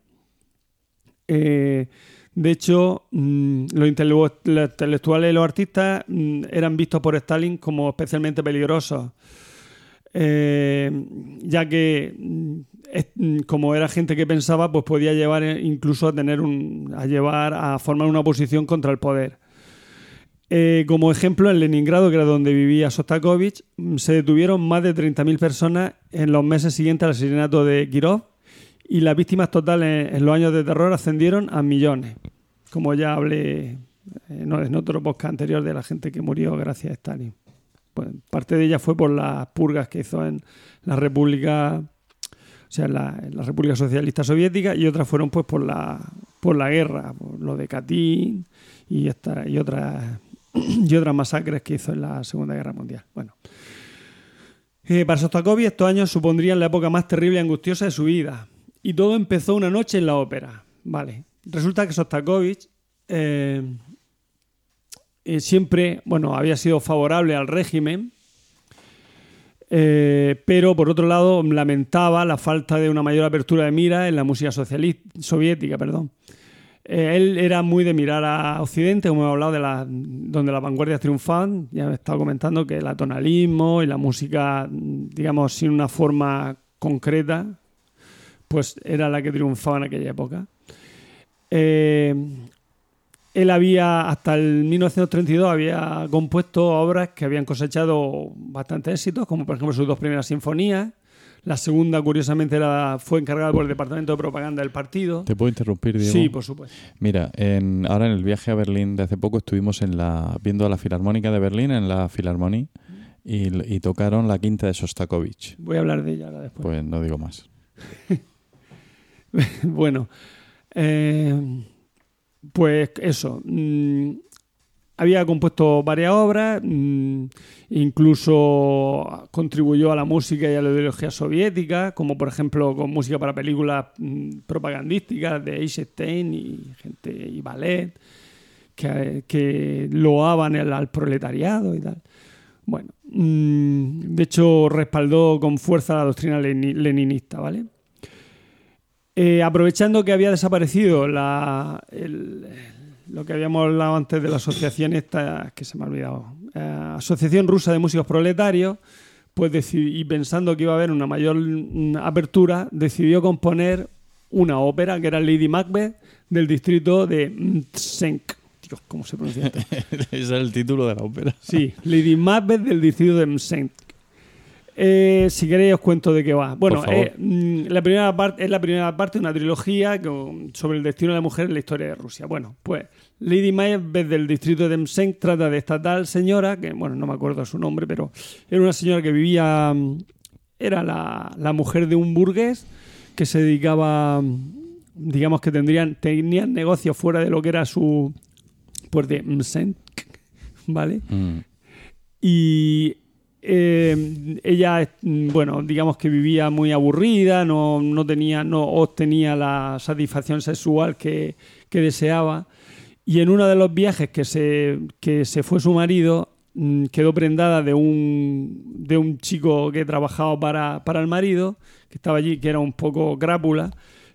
Eh, de hecho mm, los intelectuales y los artistas mm, eran vistos por Stalin como especialmente peligrosos eh, ya que como era gente que pensaba pues podía llevar eh, incluso a tener un a llevar a formar una oposición contra el poder eh, como ejemplo, en Leningrado, que era donde vivía Sostakovich, mm, se detuvieron más de 30.000 personas en los meses siguientes al asesinato de Kirov y las víctimas totales en los años de terror ascendieron a millones. Como ya hablé eh, en otro podcast anterior de la gente que murió gracias a Stalin. Pues, parte de ella fue por las purgas que hizo en la República, o sea, en la, República Socialista Soviética, y otras fueron pues por la, por la guerra, por lo de Katyn y otras y otras masacres que hizo en la Segunda Guerra Mundial. Bueno. Eh, para Sostakovich estos años supondrían la época más terrible y angustiosa de su vida. Y todo empezó una noche en la ópera. Vale. Resulta que Sostakovich eh, eh, siempre, bueno, había sido favorable al régimen, pero por otro lado lamentaba la falta de una mayor apertura de mira en la música socialista, soviética, perdón. Eh, él era muy de mirar a Occidente, como he hablado de la, donde las vanguardias triunfaban. Ya he estado comentando que el atonalismo y la música, digamos, sin una forma concreta, pues era la que triunfaba en aquella época. Eh, él había, hasta el 1932, había compuesto obras que habían cosechado bastantes éxitos, como por ejemplo sus dos primeras sinfonías. La segunda, curiosamente, era, fue encargada por el Departamento de Propaganda del partido. ¿Te puedo interrumpir, Diego? Sí, por supuesto. Mira, en, ahora en el viaje a Berlín de hace poco estuvimos en la, viendo a la Filarmónica de Berlín, en la Filarmonie, y, y tocaron la quinta de Sostakovich. Voy a hablar de ella ahora después. Pues no digo más. bueno, eh, pues eso. mm, había compuesto varias obras, mm, incluso contribuyó a la música y a la ideología soviética, como por ejemplo con música para películas mm, propagandísticas de Eisenstein y gente y ballet, que, loaban el- al proletariado y tal. Bueno, mm, de hecho respaldó con fuerza la doctrina leni- leninista, ¿vale? Eh, aprovechando que había desaparecido la, el- lo que habíamos hablado antes de la asociación esta, que se me ha olvidado, eh, Asociación Rusa de Músicos Proletarios, pues decidi- y pensando que iba a haber una mayor apertura, decidió componer una ópera que era Lady Macbeth del distrito de Mtsensk. Dios, ¿cómo se pronuncia esto? Ese es el título de la ópera. Sí, Lady Macbeth del distrito de Mtsensk. Eh, si queréis os cuento de qué va. Bueno, eh, mm, la primera parte es la primera parte de una trilogía con- sobre el destino de la mujer en la historia de Rusia. Bueno, pues Lady Macbeth del distrito de Mtsensk trata de esta tal señora, que bueno, no me acuerdo su nombre, pero era una señora que vivía, mm, era la, la mujer de un burgués que se dedicaba, mm, digamos que tendrían, tenían negocios fuera de lo que era su, pues de Mtsensk, ¿vale? Mm. Y eh, ella, bueno, digamos que vivía muy aburrida, no, no tenía, no obtenía la satisfacción sexual que, que deseaba. Y en uno de los viajes que se, que se fue su marido, mm, quedó prendada de un, de un chico que trabajaba para, para el marido, que estaba allí, que era un poco crápula.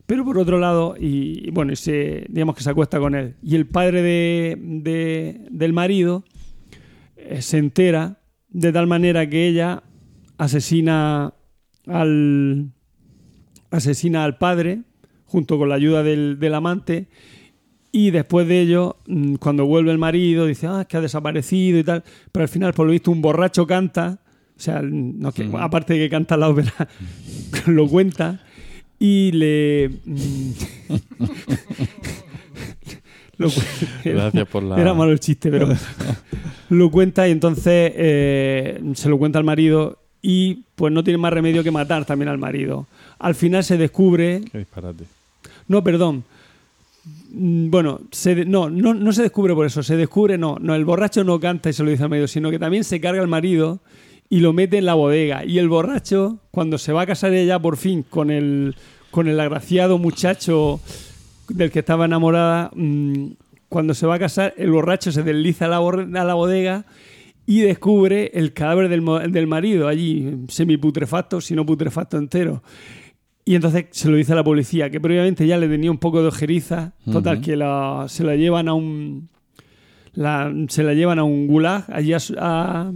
Pero por otro lado, y, bueno, se, digamos que se acuesta con él. Y el padre de, de- del marido eh, se entera de tal manera que ella asesina al asesina al padre junto con la ayuda del, del amante y después de ello mm, cuando vuelve el marido dice ah es que ha desaparecido y tal pero al final por lo visto un borracho canta o sea no, que- Ujú. aparte de que canta la ópera lo cuenta y le mm, lo Gracias por la... era malo el chiste, pero lo cuenta y entonces eh, se lo cuenta al marido y pues no tiene más remedio que matar también al marido. Al final se descubre, Qué disparate. no, perdón, Mm, bueno, se de- no, no, no se descubre por eso, se descubre, no, no, el borracho no canta y se lo dice al marido, sino que también se carga al marido y lo mete en la bodega. Y el borracho, cuando se va a casar ella por fin con el, con el agraciado muchacho del que estaba enamorada, mm, cuando se va a casar, el borracho se desliza a la, a la bodega y descubre el cadáver del, del marido allí, semiputrefacto, si no putrefacto entero. Y entonces se lo dice a la policía, que previamente ya le tenía un poco de ojeriza, total, que la- se la llevan a un... la- se la llevan a un gulag allí a, a-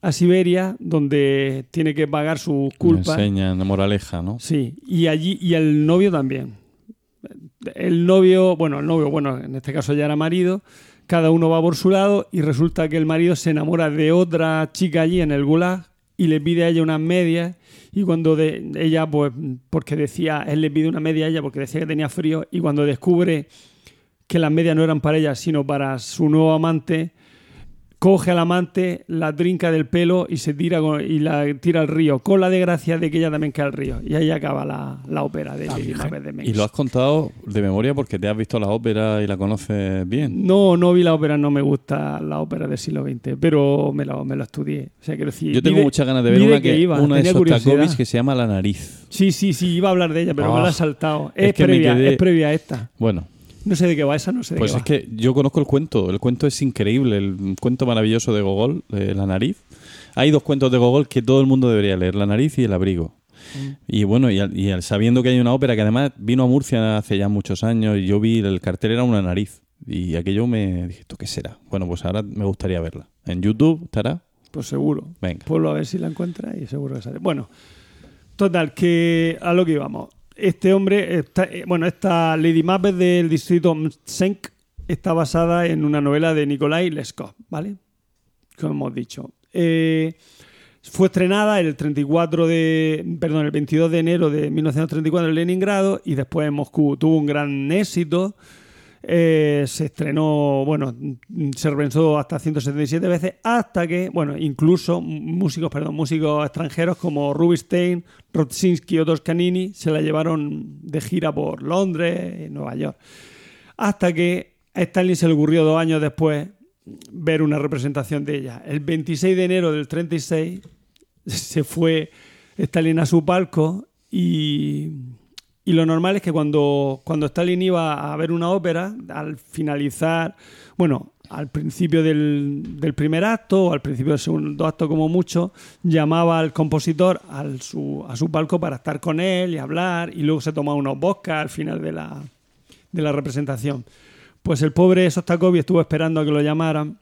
a Siberia, donde tiene que pagar sus Me culpas. enseñan la moraleja, ¿no? Sí, y allí, y el novio también. El novio, bueno, el novio, bueno, en este caso ya era marido, cada uno va por su lado y resulta que el marido se enamora de otra chica allí en el gulag y le pide a ella unas medias y cuando de, ella, pues, porque decía, él le pide una media a ella porque decía que tenía frío y cuando descubre que las medias no eran para ella, sino para su nuevo amante, coge al amante, la trinca del pelo y se tira con- y la tira al río, con la desgracia de que ella también cae al río. Y ahí acaba la, la ópera de Lady Macbeth de Mengs. Y lo has contado de memoria porque te has visto la ópera y la conoces bien. No, no vi la ópera, no me gusta la ópera del siglo XX, pero me lo, me lo estudié. O sea, quiero decir, Yo tengo de- muchas ganas de ver una, que, iba, una de. Sostakovich que se llama La Nariz. Sí, sí, sí, iba a hablar de ella, pero me Ah, la he saltado. es Es, que me previa, quedé- es previa a esta. Bueno, No sé de qué va esa, no sé de pues qué es va. que yo conozco el cuento. El cuento es increíble. El cuento maravilloso de Gogol, de La Nariz. Hay dos cuentos de Gogol que todo el mundo debería leer: La Nariz y El Abrigo. Mm. Y bueno, y, al- y al- sabiendo que hay una ópera que además vino a Murcia hace ya muchos años y yo vi el cartel era una nariz. Y aquello me dije, ¿esto qué será? Bueno, pues ahora me gustaría verla. ¿En YouTube estará? Pues seguro. Venga. Pueblo a ver si la encuentra y seguro que sale. Bueno, total, que a lo que íbamos. Este hombre, está, eh, bueno, esta Lady Macbeth del distrito Mtsensk está basada en una novela de Nikolai Leskov, ¿vale? Como hemos dicho. Eh, fue estrenada el 34 de, perdón, el 22 de enero de 1934 en Leningrado y después en Moscú. Tuvo un gran éxito. Eh, se estrenó, bueno, se repensó hasta 177 veces, hasta que, bueno, incluso músicos, perdón, músicos extranjeros como Rubinstein, Rodzinski o Toscanini se la llevaron de gira por Londres Nueva York. Hasta que a Stalin se le ocurrió dos años después ver una representación de ella. El 26 de enero del 36 se fue Stalin a su palco y, y lo normal es que cuando, cuando Stalin iba a ver una ópera, al finalizar, bueno, al principio del, del primer acto o al principio del segundo acto como mucho, llamaba al compositor al su, a su palco para estar con él y hablar y luego se tomaba unos vodka al final de la, de la representación. Pues el pobre Sostakovich estuvo esperando a que lo llamaran,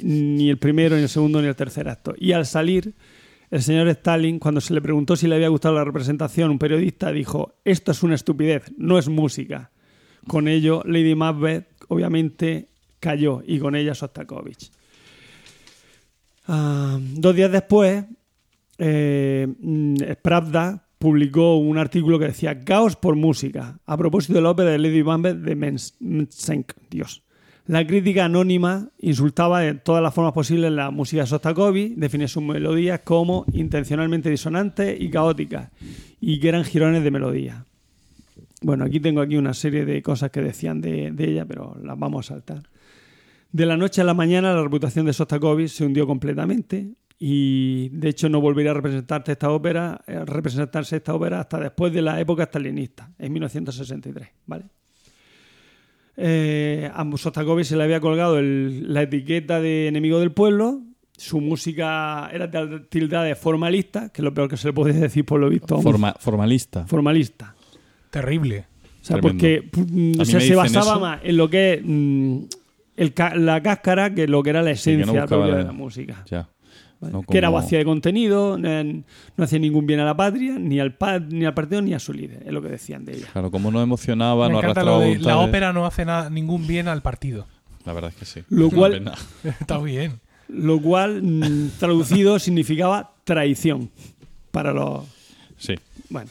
ni el primero, ni el segundo, ni el tercer acto. Y al salir, el señor Stalin, cuando se le preguntó si le había gustado la representación, un periodista dijo, esto es una estupidez, no es música. Con ello, Lady Macbeth, obviamente, cayó, y con ella Sostakovich. Ah, dos días después, eh, mm, Pravda publicó un artículo que decía Caos por música, a propósito de la ópera de Lady Macbeth de Mens- Mtsensk. Dios. La crítica anónima insultaba de todas las formas posibles la música de Sostakovich, definía sus melodías como intencionalmente disonantes y caóticas, y que eran girones de melodía. Bueno, aquí tengo aquí una serie de cosas que decían de, ella, pero las vamos a saltar. De la noche a la mañana la reputación de Sostakovich se hundió completamente y de hecho no volvería a representarse esta ópera, eh, representarse esta ópera hasta después de la época stalinista, en 1963, ¿vale? Eh, a Sostakovich se le había colgado el- la etiqueta de enemigo del pueblo. Su música era tildada de formalista, que es lo peor que se le puede decir por lo visto. Forma- formalista. formalista. Terrible. O sea, Tremendo. porque mm, o sea, se basaba eso. más en lo que es mm, el ca- la cáscara que lo que era la Sí, que no esencia propia de la- la música. Ya. ¿Vale? No Que era vacía de contenido, eh, no hacía ningún bien a la patria, ni al, pa- ni al partido, ni a su líder, es lo que decían de ella. Claro, como no emocionaba, Me no arrastraba lo de la ópera no hace nada, ningún bien al partido. La verdad es que sí. Lo cual-. Está bien. Lo cual, mm, traducido, significaba traición para los, Sí. Bueno.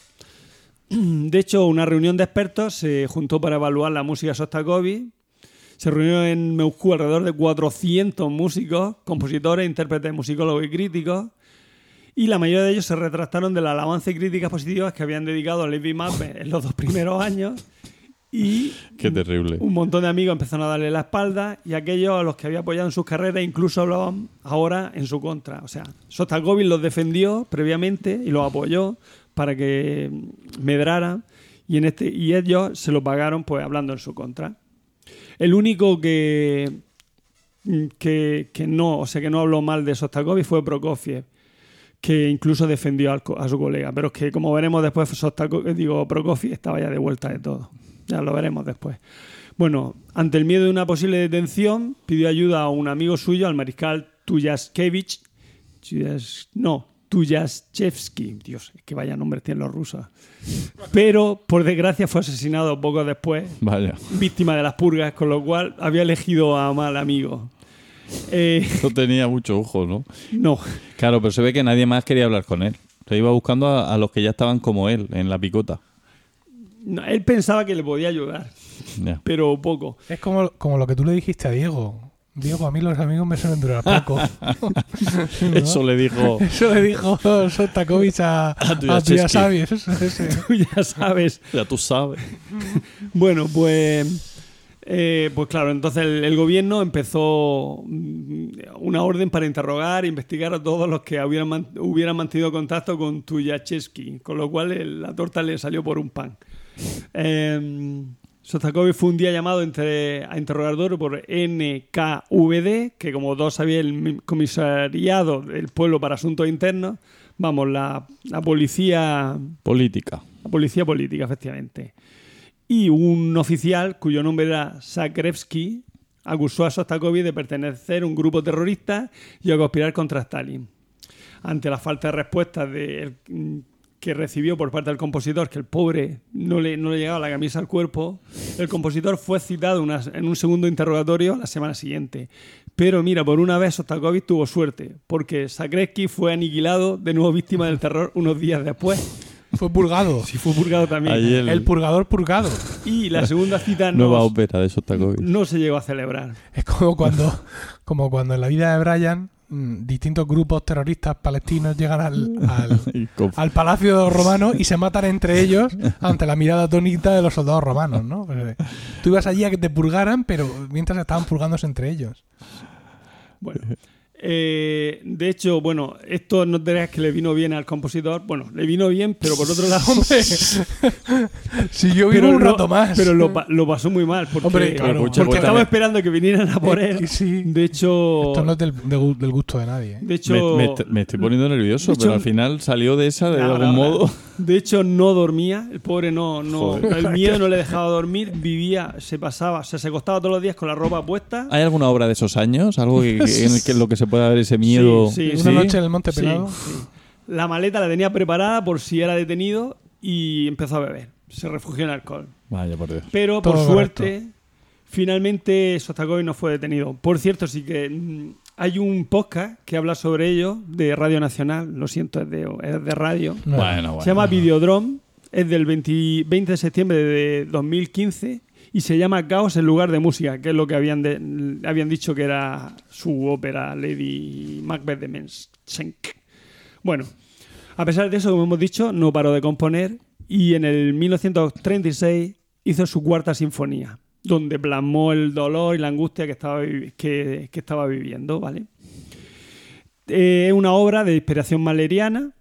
De hecho, una reunión de expertos se juntó para evaluar la música de Sostakovich. Se reunió en Moscú alrededor de 400 músicos, compositores, intérpretes, musicólogos y críticos. Y la mayoría de ellos se retractaron de las alabanzas y críticas positivas que habían dedicado a Levi Macbeth en los dos primeros años. Y Qué terrible. un montón de amigos empezaron a darle la espalda y aquellos a los que había apoyado en sus carreras incluso hablaban ahora en su contra. O sea, Sostakovich los defendió previamente y los apoyó para que medraran y, en este, y ellos se lo pagaron pues hablando en su contra. El único que, que, que no, o sea, que no habló mal de Sostakovich fue Prokofiev que incluso defendió co- a su colega. Pero es que, como veremos después, Sostakovich, digo, Prokofiev estaba ya de vuelta de todo. Ya lo veremos después. Bueno, ante el miedo de una posible detención, pidió ayuda a un amigo suyo, al mariscal Tuyaskevich. Tuyas- no, Tuyaschevsky. Dios, es que vaya nombres tienen los rusos. Pero, por desgracia, fue asesinado poco después, Vaya. víctima de las purgas, con lo cual había elegido a mal amigo. Eh, No tenía mucho ojo, ¿no? no, Claro, pero se ve que nadie más quería hablar con él. Se iba buscando a, a los que ya estaban como él, en la picota. no, él pensaba que le podía ayudar, Ya. pero poco. Es como, como lo que tú le dijiste a Diego. Diego, a mí los amigos me suelen durar poco. Eso le dijo. Eso le dijo Sostakovich a, A a Tuyashevsky. Tuyashavi, eso- ese. Tú ya sabes. Ya tú sabes. Bueno, pues. eh, pues claro, entonces el, el gobierno empezó mm, una orden para interrogar e investigar a todos los que hubieran, man- hubieran mantenido contacto con Tuyachevsky, con lo cual el- la torta le salió por un pan. Eh, Sostakovich fue un día llamado entre, a interrogador por NKVD, que como todos sabían, el mi- comisariado del pueblo para asuntos internos, vamos, la, la policía Política. la policía política, efectivamente. Y un oficial, cuyo nombre era Zakrevsky, acusó a Sostakovich de pertenecer a un grupo terrorista y a conspirar contra Stalin. Ante la falta de respuestas de- que recibió por parte del compositor, que el pobre no le, no le llegaba la camisa al cuerpo, el compositor fue citado una- en un segundo interrogatorio la semana siguiente. Pero mira, por una vez Sostakovich tuvo suerte, porque Zakrevsky fue aniquilado, de nuevo víctima del terror, unos días después. Fue purgado. Y fue purgado también. El- El purgador purgado. Y la segunda cita Nueva no, ópera de Sostakovich. no se llegó a celebrar. Es como cuando, como cuando en la vida de Brian distintos grupos terroristas palestinos llegan al, al, al palacio romano y se matan entre ellos ante la mirada atónita de los soldados romanos, ¿no? Pues, eh, tú ibas allí a que te purgaran, pero mientras estaban purgándose entre ellos. Bueno. Eh, de hecho, bueno, esto no te creas que le vino bien al compositor. Bueno, le vino bien, pero por otro lado, Hombre, si yo vivo pero un lo- rato más. Pero lo, pa- lo pasó muy mal. Porque, Hombre, claro. porque estaba esperando que vinieran a por Eh, él. sí. De hecho, Esto no es del, de gu- del gusto de nadie. ¿eh? de hecho, me, me est- me estoy poniendo nervioso, hecho- pero al final salió de esa de algún modo. De hecho, no dormía. El pobre no, no Joder. el miedo no le dejaba dormir. Vivía, se pasaba, o sea, se acostaba todos los días con la ropa puesta. ¿Hay alguna obra de esos años? ¿Algo que, que- en el que, lo que se pueda ver ese miedo? Sí, sí, Una sí. noche en el Monte Sí, Pelado. sí. La maleta la tenía preparada por si era detenido y empezó a beber. Se refugió en alcohol. Vaya, por Dios. Pero por Todo suerte, finalmente Sostakovich no fue detenido. Por cierto, sí que mm, hay un podcast que habla sobre ello de Radio Nacional. Lo siento, es de, es de radio. No. Bueno, bueno. Se llama Videodrome. Es del 20, 20 de septiembre de 2015 y se llama Caos en lugar de música, que es lo que habían, de- habían dicho que era su ópera Lady Macbeth de Menschenk. Bueno, a pesar de eso, como hemos dicho, no paró de componer y en el 1936 hizo su cuarta sinfonía, donde plasmó el dolor y la angustia que estaba, que, que estaba viviendo, ¿vale? Eh, Es una obra de inspiración maleriana,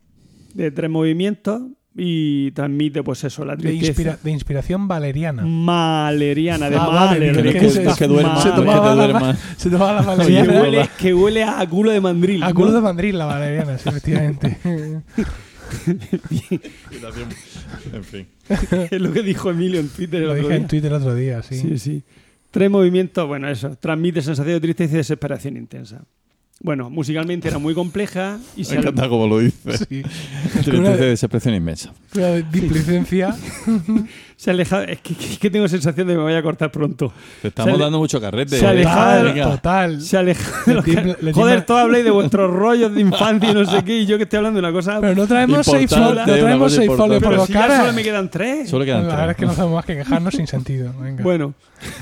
de tres movimientos, y transmite, pues eso, la De, tristeza. inspira- de inspiración valeriana. Maleriana, de Ah, Mahler, de que que, que duerma, se que tomaba la- duerma. Se tomaba la que valeriana. huele, que huele a culo de mandril. A ¿no? culo de Madrid la valeriana, sí, efectivamente. En fin. es lo que dijo Emilio en Twitter el Lo otro dije en día. Twitter otro día, sí. Sí, sí. Tres movimientos, bueno, eso, transmite sensación de tristeza y desesperación intensa. Bueno, musicalmente era muy compleja y se Me encanta como lo dices. Sí. Una- y desesperación inmensa. Una displicencia. se aleja. Es que, es que tengo sensación de que me voy a cortar pronto. Te estamos ale- dando mucho carrete. se ¿eh? alejaba de- Venga. Total. Se aleja de Le los Joder, tiembla- todos habláis de vuestros rollos de infancia y no sé qué, y yo que estoy hablando de una cosa. Pero no traemos seis, Importante, fol- no traemos seis folios por los si caras. solo me quedan tres. Solo quedan La verdad es que no tres. sabemos más que quejarnos sin sentido. Venga. Bueno,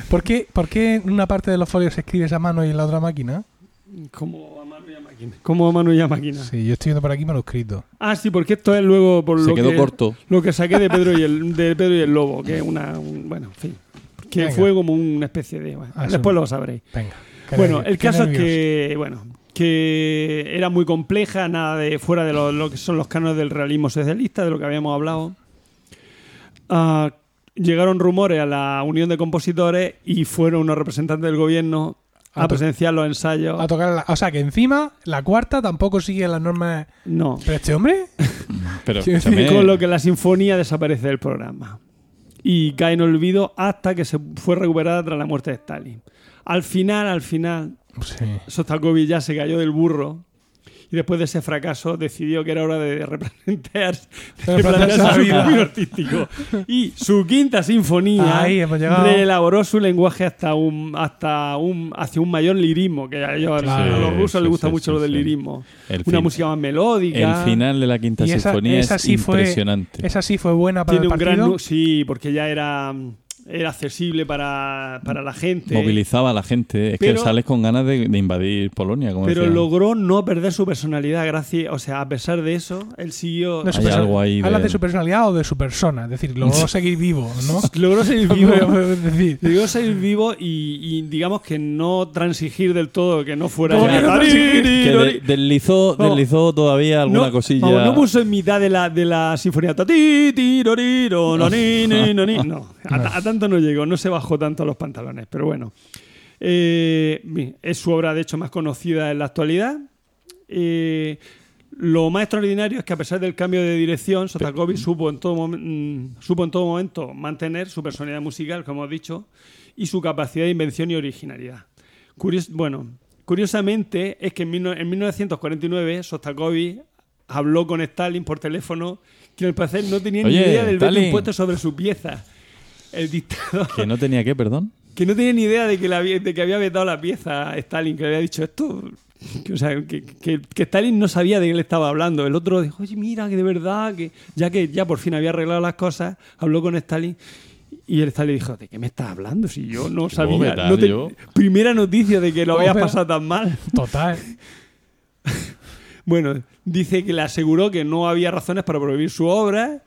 ¿Por, qué, ¿Por qué en una parte de los folios escribes a mano y en la otra máquina? Como a mano y a máquina. Como a mano y a máquina. Sí, yo estoy viendo por aquí manuscrito. Ah, sí, porque esto es luego por Se lo quedó que, corto. lo que saqué de Pedro y el de Pedro y el Lobo, que es una un- bueno, en fin, que Venga. fue como una especie de bueno, Ah, sí. después lo sabréis. Venga. Bueno, el caso es que bueno, que era muy compleja, nada de fuera de lo, lo que son los cánones del realismo socialista, de lo que habíamos hablado. Ah, llegaron rumores a la Unión de Compositores y fueron unos representantes del gobierno A presenciar los ensayos. A tocar la- o sea, que encima la cuarta tampoco sigue las normas. No. Pero este hombre. Pero escúchame, Con lo que la sinfonía desaparece del programa. Y cae en olvido hasta que se fue recuperada tras la muerte de Stalin. Al final, al final, Sí. Sostakovich ya se cayó del burro y después de ese fracaso decidió que era hora de replantear, de replantearse la su vida. camino artístico. Y su quinta sinfonía Ahí hemos llegado. reelaboró su lenguaje hasta un, hasta un, hacia un mayor lirismo, que a, ellos- Claro. a los rusos Sí, les gusta sí, mucho sí, lo del sí. lirismo. El Una fin- música más melódica. El final de la quinta esa, sinfonía esa es sí fue, impresionante. esa sí fue buena para Tiene el un gran sí, porque ya era, era accesible para, para la gente. Movilizaba a la gente. Es Pero- que sales con ganas de, de invadir Polonia. Como Pero logró no perder su personalidad, gracias, o sea, a pesar de eso, él siguió, Hay algo ahí ¿Hablas de- de su personalidad o de su persona? Es decir, logró seguir vivo, ¿no? logró seguir vivo, Es decir, logró seguir vivo y, y digamos que no transigir del todo, que no fuera ¿Cómo ya- que no de- deslizó, deslizó todavía alguna no, cosilla. vamos, no puso en mitad de la, de la sinfonía ti, ti, no, no. No, a no llegó, no se bajó tanto los pantalones, pero bueno. Eh, es su obra, de hecho, más conocida en la actualidad. Eh, lo más extraordinario es que a pesar del cambio de dirección, Sostakovich supo en todo, mm, supo en todo momento mantener su personalidad musical, como hemos dicho, y su capacidad de invención y originalidad. Curios- bueno, curiosamente es que en, mil no- en 1949 Sostakovich habló con Stalin por teléfono que al parecer no tenía ni idea del veto impuesto sobre su pieza. El dictador Que no tenía que, perdón. que no tenía ni idea de que, la había- de que había vetado la pieza a Stalin, que le había dicho esto. Que, o sea, que, que- que Stalin no sabía de qué le estaba hablando. El otro dijo, oye, mira, que de verdad, que ya que ya por fin había arreglado las cosas, habló con Stalin. Y el Stalin dijo, ¿de qué me estás hablando? Si yo no sabía. vetar no te- yo? Primera noticia de que lo ¿Cómo habías pero- pasado tan mal. total. Bueno, dice que le aseguró que no había razones para prohibir su obra,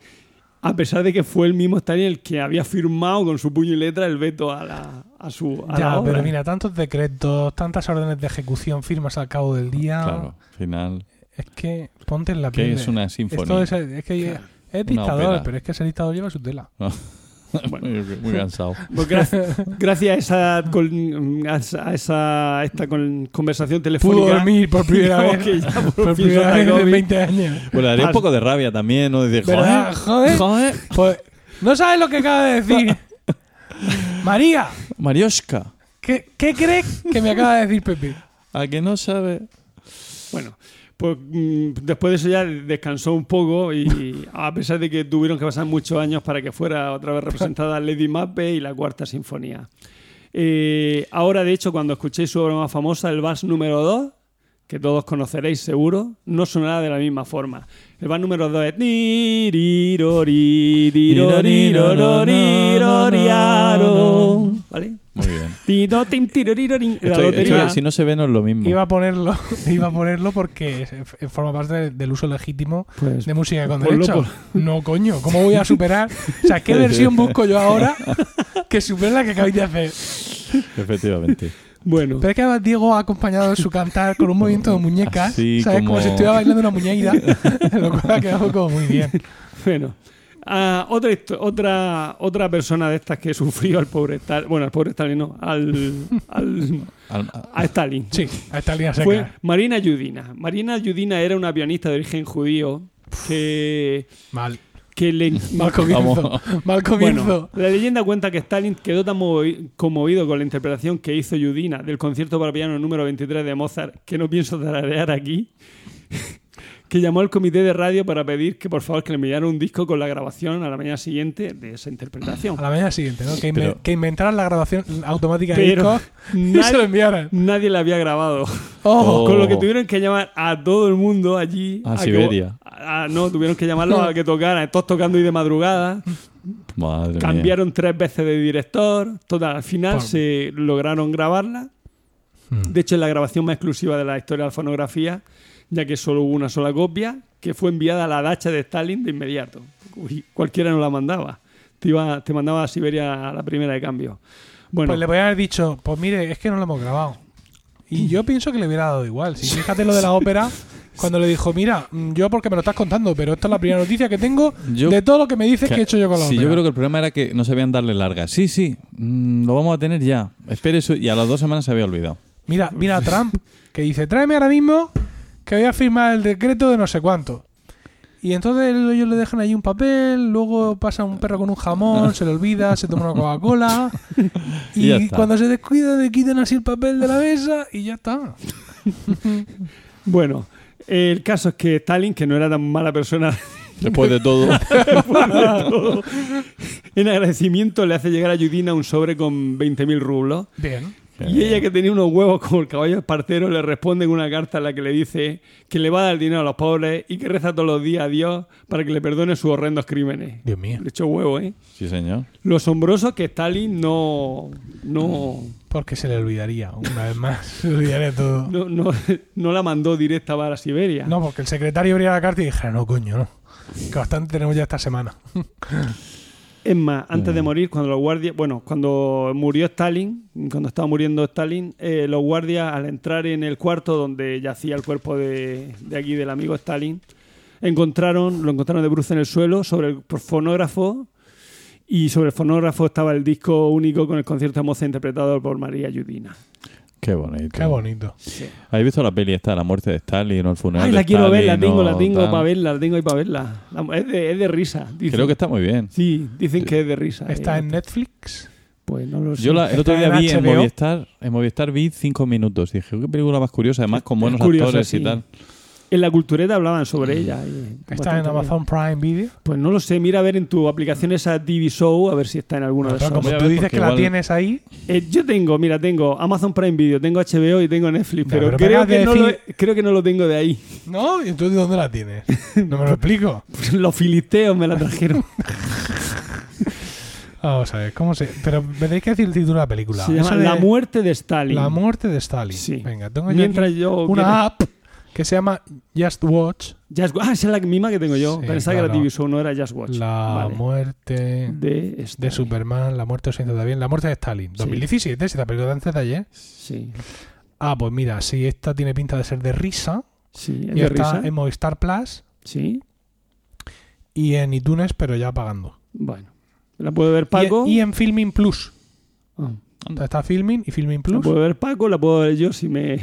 a pesar de que fue el mismo Stalin el que había firmado con su puño y letra el veto a, la, a su a la obra. pero mira, tantos decretos, tantas órdenes de ejecución firmas al cabo del día. Claro, al final. Es que ponte en la Que piel. es una Esto sinfonía. es, es que Claro. es dictador, pero es que ese dictador lleva su tela. Bueno. muy, muy cansado. Pues gracias, gracias a esa, a esa, a esa- esta con- conversación telefónica. Pudo dormir por primera vez. que ya por primera vez en Sostakovich- 20 años. Bueno, daría un poco de rabia también, ¿no? ¿Verdad? joder, Joder. Pues, no sabes lo que acaba de decir. María, Marioshka, ¿qué, ¿qué crees que me acaba de decir Pepe? a que no sabe. Bueno, pues mm, después de eso ya descansó un poco y a pesar de que tuvieron que pasar muchos años para que fuera otra vez representada Lady Macbeth y la Cuarta Sinfonía. Eh, ahora, de hecho, cuando escuchéis su obra más famosa, el Vals número 2, que todos conoceréis seguro, no sonará de la misma forma. El Vals número 2 es... ¿Vale? Muy bien. Tim. La Esto- esto, lotería. si no se ve, no es lo mismo. Iba a ponerlo, iba a ponerlo porque forma parte de- del uso legítimo Pues, de música con ponlo derecho. No, coño, ¿cómo voy a superar? O sea, ¿qué versión busco yo ahora que supere la que acabáis de hacer? Efectivamente. Bueno, Pero es que además Diego ha acompañado su cantar con un movimiento de muñecas, Así ¿sabes? Como... como- si estuviera bailando una muñeira, lo cual ha quedado como muy bien. bueno. Ah, otra, otra, otra persona de estas que sufrió al pobre Stalin, bueno, al pobre Stalin no, al, al- Al- a Stalin. Sí, a línea seca. Fue Marina Yudina. Marina Yudina era una pianista de origen judío que, Mal. que le... Mal comienzo. Mal comienzo. Bueno, la leyenda cuenta que Stalin quedó tan movi- conmovido con la interpretación que hizo Yudina del concierto para piano número 23 de Mozart, que no pienso tararear aquí, que llamó al comité de radio para pedir que por favor que le enviaran un disco con la grabación a la mañana siguiente de esa interpretación. A la mañana siguiente, ¿no? Que, inve- Pero- que inventaran la grabación automática de Pero discos y se lo nadie, enviaran. nadie la había grabado. Oh. Con lo que tuvieron que llamar a todo el mundo allí. A Siberia. a- a- no, tuvieron que llamarlos a que tocaran. Todos tocando y de madrugada. Madre mía. Cambiaron tres veces de director. Total, al final Por- se lograron grabarla. Hmm. De hecho, es la grabación más exclusiva de la historia de la fonografía, ya que solo hubo una sola copia, que fue enviada a la dacha de Stalin de inmediato. Uy, cualquiera no la mandaba. Te, iba, te mandaba a Siberia a la primera de cambio. Bueno, Pues le podían haber dicho, pues mire, es que no lo hemos grabado. Y yo pienso que le hubiera dado igual. Si fíjate lo de la ópera, cuando le dijo, mira, mm, yo porque me lo estás contando, pero esta es la primera noticia que tengo Yo- de todo lo que me dices que, he hecho yo con la Sí, ópera. yo creo que el problema era que no sabían darle larga. Sí, sí, mm, lo vamos a tener ya. Espere eso. Y a las dos semanas se había olvidado. Mira, mira a Trump, que dice, tráeme ahora mismo que voy a firmar el decreto de no sé cuánto. Y entonces ellos le dejan ahí un papel, luego pasa un perro con un jamón, se le olvida, se toma una Coca-Cola Y cuando se descuida le quitan así el papel de la mesa y ya está. bueno, el caso es que Stalin, que no era tan mala persona Después de todo. En agradecimiento le hace llegar a Yudina un sobre con 20.000 rublos. Bien. Y ella, que tenía unos huevos como el caballo espartero, le responde con una carta en la que le dice que le va a dar dinero a los pobres y que reza todos los días a Dios para que le perdone sus horrendos crímenes. Dios mío. Le echó huevo, ¿eh? Sí, señor. Lo asombroso es que Stalin no, no, Porque se le olvidaría, una vez más. Se le olvidaría todo. no, no, no la mandó directa para Siberia. No, porque el secretario abría la carta y dijera, no, coño, no. Que bastante tenemos ya esta semana. Es más, antes Mm. de morir, cuando los guardias, bueno, cuando murió Stalin, cuando estaba muriendo Stalin, eh, los guardias al entrar en el cuarto donde yacía el cuerpo de, de aquí del amigo Stalin, encontraron, lo encontraron de bruce en el suelo sobre el fonógrafo y sobre el fonógrafo estaba el disco único con el concierto de Mozart interpretado por María Yudina. Qué bonito. Qué bonito. ¿Habéis visto la peli esta, La muerte de Stalin o el funeral Ay, de la quiero ver, la Stalin tengo, o la tengo para verla, la tengo ahí para verla. La- es, de, es de risa. dicen. Creo que está muy bien. Sí, dicen que es de risa. ¿Está eh. en Netflix? Pues no lo sé. Yo la- el otro día en vi en. Movistar, en Movistar vi cinco minutos. Dije, qué película más curiosa, además con buenos curiosa, actores sí. y tal. En la cultureta hablaban sobre ella. y ¿Está en Amazon Prime Video? Pues no lo sé, mira a ver en tu aplicación esa TV Show, a ver si está en alguno No, de pero esos. como tú dices que la tienes ahí, Eh, yo tengo, mira, tengo Amazon Prime Video, tengo HBO y tengo Netflix, pero, creo, que no decir- lo, creo que no lo tengo de ahí. ¿no? ¿Y entonces dónde la tienes? No me lo explico. Los filisteos me la trajeron. Vamos a ver, ¿cómo se...? Pero me tenéis que decir el título de la película. Se llama de- La muerte de Stalin. La muerte de Stalin. Sí. Venga, tengo yo Mientras yo... una app que se llama Just Watch. Just- ah, esa es la misma que tengo yo. Sí, Pensaba que claro. era TV Show, no era Just Watch. La Vale. muerte de, de. Superman, la muerte de bien, la muerte de Stalin. 2017, si te película de antes de ayer. Sí, Ah, pues mira, sí, esta tiene pinta de ser de risa. sí, es y de está risa. en Movistar Plus Sí, y en iTunes, pero ya pagando. bueno. La puede ver Paco. y en Filming Plus. Ah. Está Filming y Filming La Plus. puede ver Paco, la puedo ver yo si me,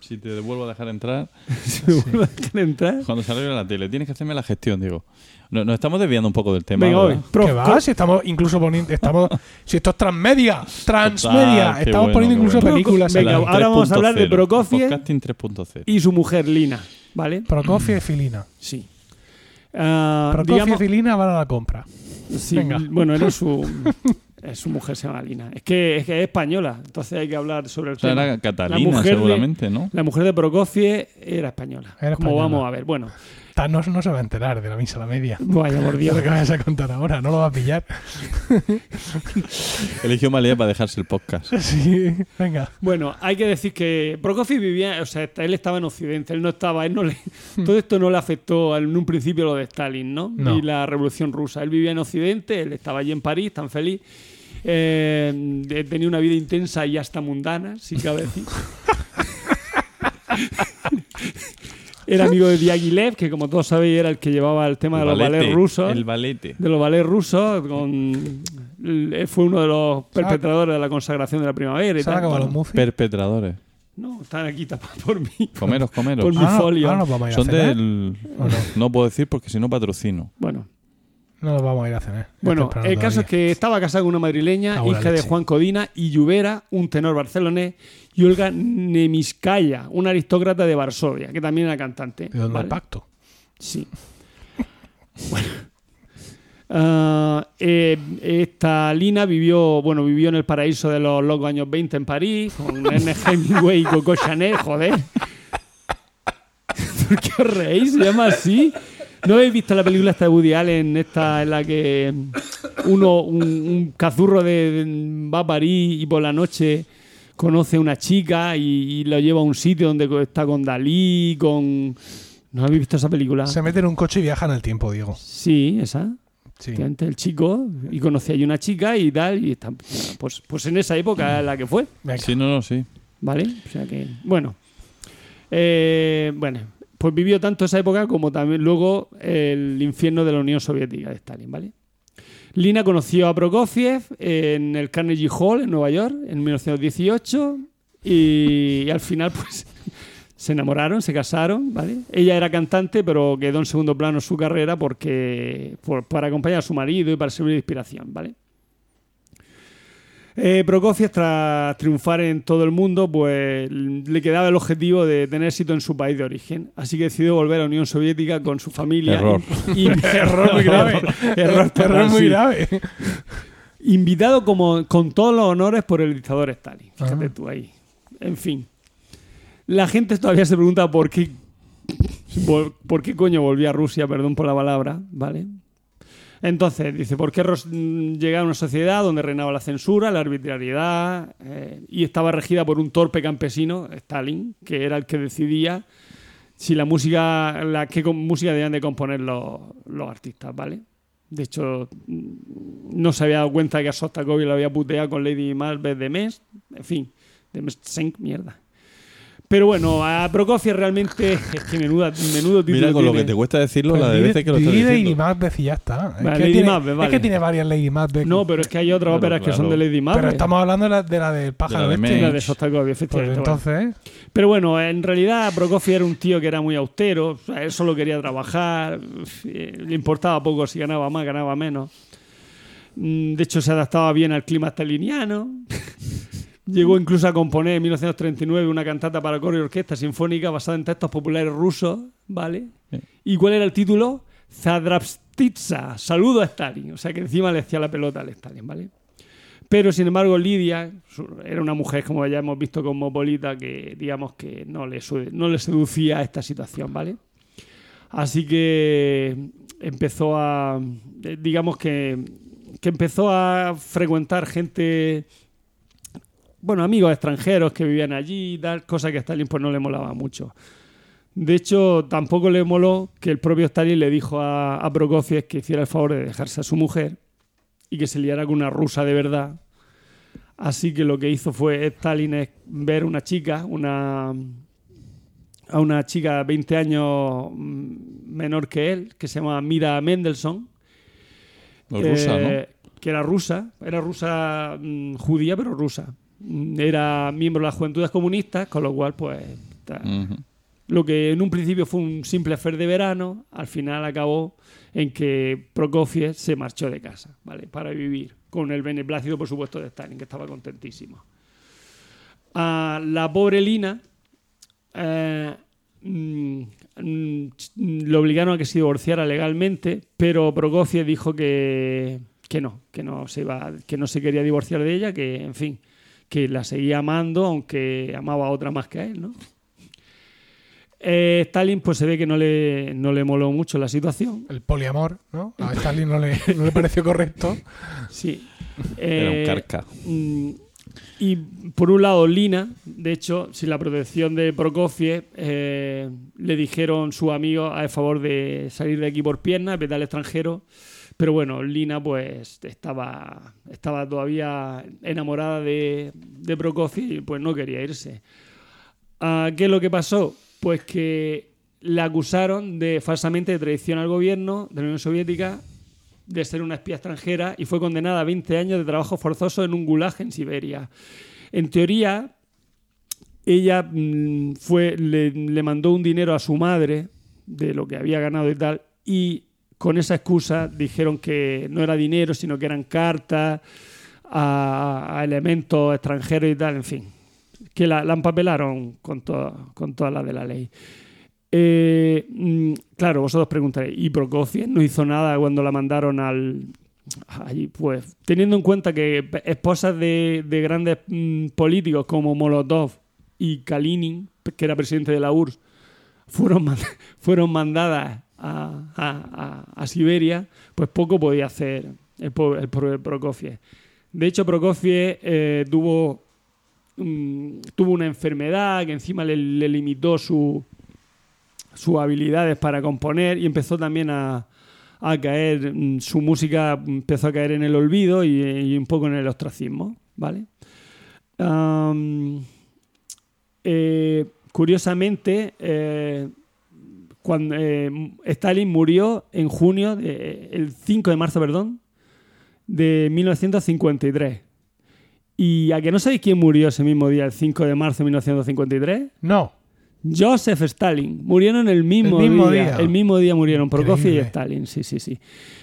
Si te devuelvo a dejar entrar, si me vuelve a dejar entrar. cuando salga la tele, tienes que hacerme la gestión, digo. No- Nos estamos desviando un poco del tema. Venga, ¿Qué va? Si estamos incluso poniendo. Estamos, si esto es transmedia. Transmedia. Total, qué estamos bueno, poniendo qué incluso bueno. películas. Venga, ahora vamos a hablar de 3.0, Prokofiev. Podcasting 3.0. y su mujer Lina, ¿vale? Prokofiev y Filina. Sí. Ah, Prokofiev digamos- y Filina van a la compra. sí, venga. Bueno, era su, su mujer se llama Lina. Es que, es que es española, entonces hay que hablar sobre el O sea, tema. era Catalina, mujer de- seguramente, ¿no? La mujer de Prokofiev era española. Era Como española. vamos a ver. Bueno, Ta- No, se va a enterar de la misa a la media. vaya por Dios. lo que vayas a contar ahora, no lo va a pillar. Eligió Malea para dejarse el podcast. Sí, venga. Bueno, hay que decir que Prokofiev vivía, o sea, él estaba en Occidente, él no estaba, él no le, todo esto no le afectó en un principio lo de Stalin, ¿no? No. Y la revolución rusa. Él vivía en Occidente, él estaba allí en París, tan feliz. Eh, eh, tenía una vida intensa y hasta mundana, si cabe decir. era amigo de Diaghilev, que como todos sabéis era el que llevaba el tema de los balete, ballets rusos. El balete. De los ballets rusos. Con, fue uno de los perpetradores de la consagración de la primavera. Y ¿Se han tal. Bueno, los? Perpetradores. no, están aquí tapados por mí. Comeros, comeros. Por mi Ah, no, folio. ah, no nos vamos a ir a Son cenar. del... ¿O no? No puedo decir porque si no patrocino. Bueno, No nos vamos a ir a cenar. Bueno, el caso es que estaba casado con una madrileña, Ah, hija de. Juan Codina y Lluvera, un tenor barcelonés, y Olga Nemiskaya, una aristócrata de Varsovia, que también era cantante. ¿De dónde ¿vale? el pacto? Sí. Bueno. Ah, eh, esta Lina vivió, bueno, vivió en el paraíso de los locos años 20 en París, con Ernest Hemingway y Coco Chanel, joder. ¿Por qué os reís? ¿Se llama así? ¿No habéis visto la película esta de Woody Allen, esta en la que uno, un, un cazurro de, de- va a París y por la noche conoce a una chica y, y lo lleva a un sitio donde está con Dalí, con... ¿No habéis visto esa película? Se mete en un coche y viaja en el tiempo, Diego. Sí, esa. Sí. Efectivamente, El chico y conoce ahí una chica y tal, y está, pues, pues en esa época la que fue, Venga. Sí, no, no, sí. ¿vale? O sea que, bueno. Eh, bueno, pues vivió tanto esa época como también luego el infierno de la Unión Soviética de Stalin, ¿vale? Lina conoció a Prokofiev en el Carnegie Hall en Nueva York en 1918 y, y al final pues se enamoraron, se casaron, ¿vale? Ella era cantante pero quedó en segundo plano su carrera porque por- para acompañar a su marido y para servir de inspiración, ¿vale? Eh, Prokofiev, tras triunfar en todo el mundo, pues le quedaba el objetivo de tener éxito en su país de origen. Así que decidió volver a la Unión Soviética con su familia. Error. Y- y- Error muy grave. Error, Error muy grave. Invitado como, con todos los honores por el dictador Stalin. Fíjate Ah. tú ahí. En fin. La gente todavía se pregunta por qué. por- ¿Por qué coño volví a Rusia? Perdón por la palabra, ¿vale? Entonces, dice, ¿por qué mm, llegar a una sociedad donde reinaba la censura, la arbitrariedad eh, y estaba regida por un torpe campesino, Stalin, que era el que decidía si la música, la qué música debían de componer los, los artistas, ¿vale? De hecho, mm, no se había dado cuenta que a Sostakovich lo había puteado con Lady Macbeth de Mes, en fin, de Mesenk, mierda. Pero bueno, a Prokofiev realmente es que menuda, menudo título Mira con lo tiene. que te cuesta decirlo, Pues la de di- veces que lo estás di Lady diciendo. Macbeth y ya está. Es, Vale, que Lady tiene, Macbeth, es vale. que tiene varias Lady Macbeth. No, pero es que hay otras Claro, óperas que son claro. de Lady Macbeth. Pero estamos hablando de la, de la del pájaro de este. Mensch. La de Sostakovich, Pues efectivamente. bueno. entonces, Pero bueno, en realidad Prokofiev era un tío que era muy austero, él solo quería trabajar, eh, le importaba poco si ganaba más, ganaba menos. Mm, De hecho, se adaptaba bien al clima staliniano. Llegó incluso a componer en 1939 una cantata para coro y orquesta sinfónica basada en textos populares rusos, ¿vale? Sí. ¿Y cuál era el título? Zadrapstitsa, saludo a Stalin. O sea que encima le hacía la pelota al Stalin, ¿vale? Pero sin embargo, Lidia era una mujer, como ya hemos visto, cosmopolita, que digamos que no le, no le seducía a esta situación, ¿vale? Así que empezó a. eh, digamos que, que empezó a frecuentar gente. Bueno, amigos extranjeros que vivían allí y tal, cosa que a Stalin pues no le molaba mucho. De hecho, tampoco le moló que el propio Stalin le dijo a, a Prokofiev que hiciera el favor de dejarse a su mujer y que se liara con una rusa de verdad. Así que lo que hizo fue Stalin es ver una chica, una a una chica 20 años mm, menor que él, que se llama Mira Mendelssohn, rusa, eh, que era rusa, era rusa mm, judía, pero rusa. Mm, Era miembro de las Juventudes Comunistas, con lo cual, pues, lo que en un principio fue un simple affair de verano, al final acabó en que Prokofiev se marchó de casa, ¿vale? Para vivir, con el beneplácito, por supuesto, de Stalin, que estaba contentísimo. A la pobre Lina eh, mm, mm, lo obligaron a que se divorciara legalmente, pero Prokofiev dijo que, que no, que no se iba, que no se quería divorciar de ella, que en fin, que la seguía amando, aunque amaba a otra más que a él, ¿no? Eh, Stalin, pues se ve que no le, no le moló mucho la situación. el poliamor, ¿no? A Stalin no le, no le pareció correcto. Sí. Era un Eh, carca. mm, y por un lado, Lina, de hecho, sin la protección de Prokofiev, eh, le dijeron sus amigos a favor de salir de aquí por piernas, vete al extranjero, pero bueno, Lina pues estaba, estaba todavía enamorada de, de Prokofiev y pues no quería irse. Ah, ¿Qué es lo que pasó? Pues que la acusaron de falsamente de traición al gobierno de la Unión Soviética, de ser una espía extranjera y fue condenada a 20 años de trabajo forzoso en un gulag en Siberia. En teoría, ella mm, fue, le, le mandó un dinero a su madre de lo que había ganado y tal, y con esa excusa dijeron que no era dinero, sino que eran cartas a, elementos extranjeros y tal, en fin, que la, la empapelaron con, to- con todas las de la ley. Eh, mm, claro, vosotros preguntaréis, ¿y Prokofiev no hizo nada cuando la mandaron al... Allí, pues, teniendo en cuenta que esposas de, de grandes mm, políticos como Molotov y Kalinin, que era presidente de la URSS, fueron, fueron mandadas a, Siberia, pues poco podía hacer el, el Prokofiev. De hecho, Prokofiev eh, tuvo, mm, tuvo una enfermedad que encima le, le limitó su, sus habilidades para componer y empezó también a, a caer, mm, su música empezó a caer en el olvido y, un poco en el ostracismo, ¿vale? Eh, curiosamente, eh, cuando eh, Stalin murió en junio, de- el 5 de marzo, perdón, de 1953. ¿Y a que no sabéis quién murió ese mismo día, el 5 de marzo de 1953? No. Joseph Stalin. Murieron el mismo, El mismo día, día. El mismo día murieron Prokofiev y. Stalin. Sí, sí, sí.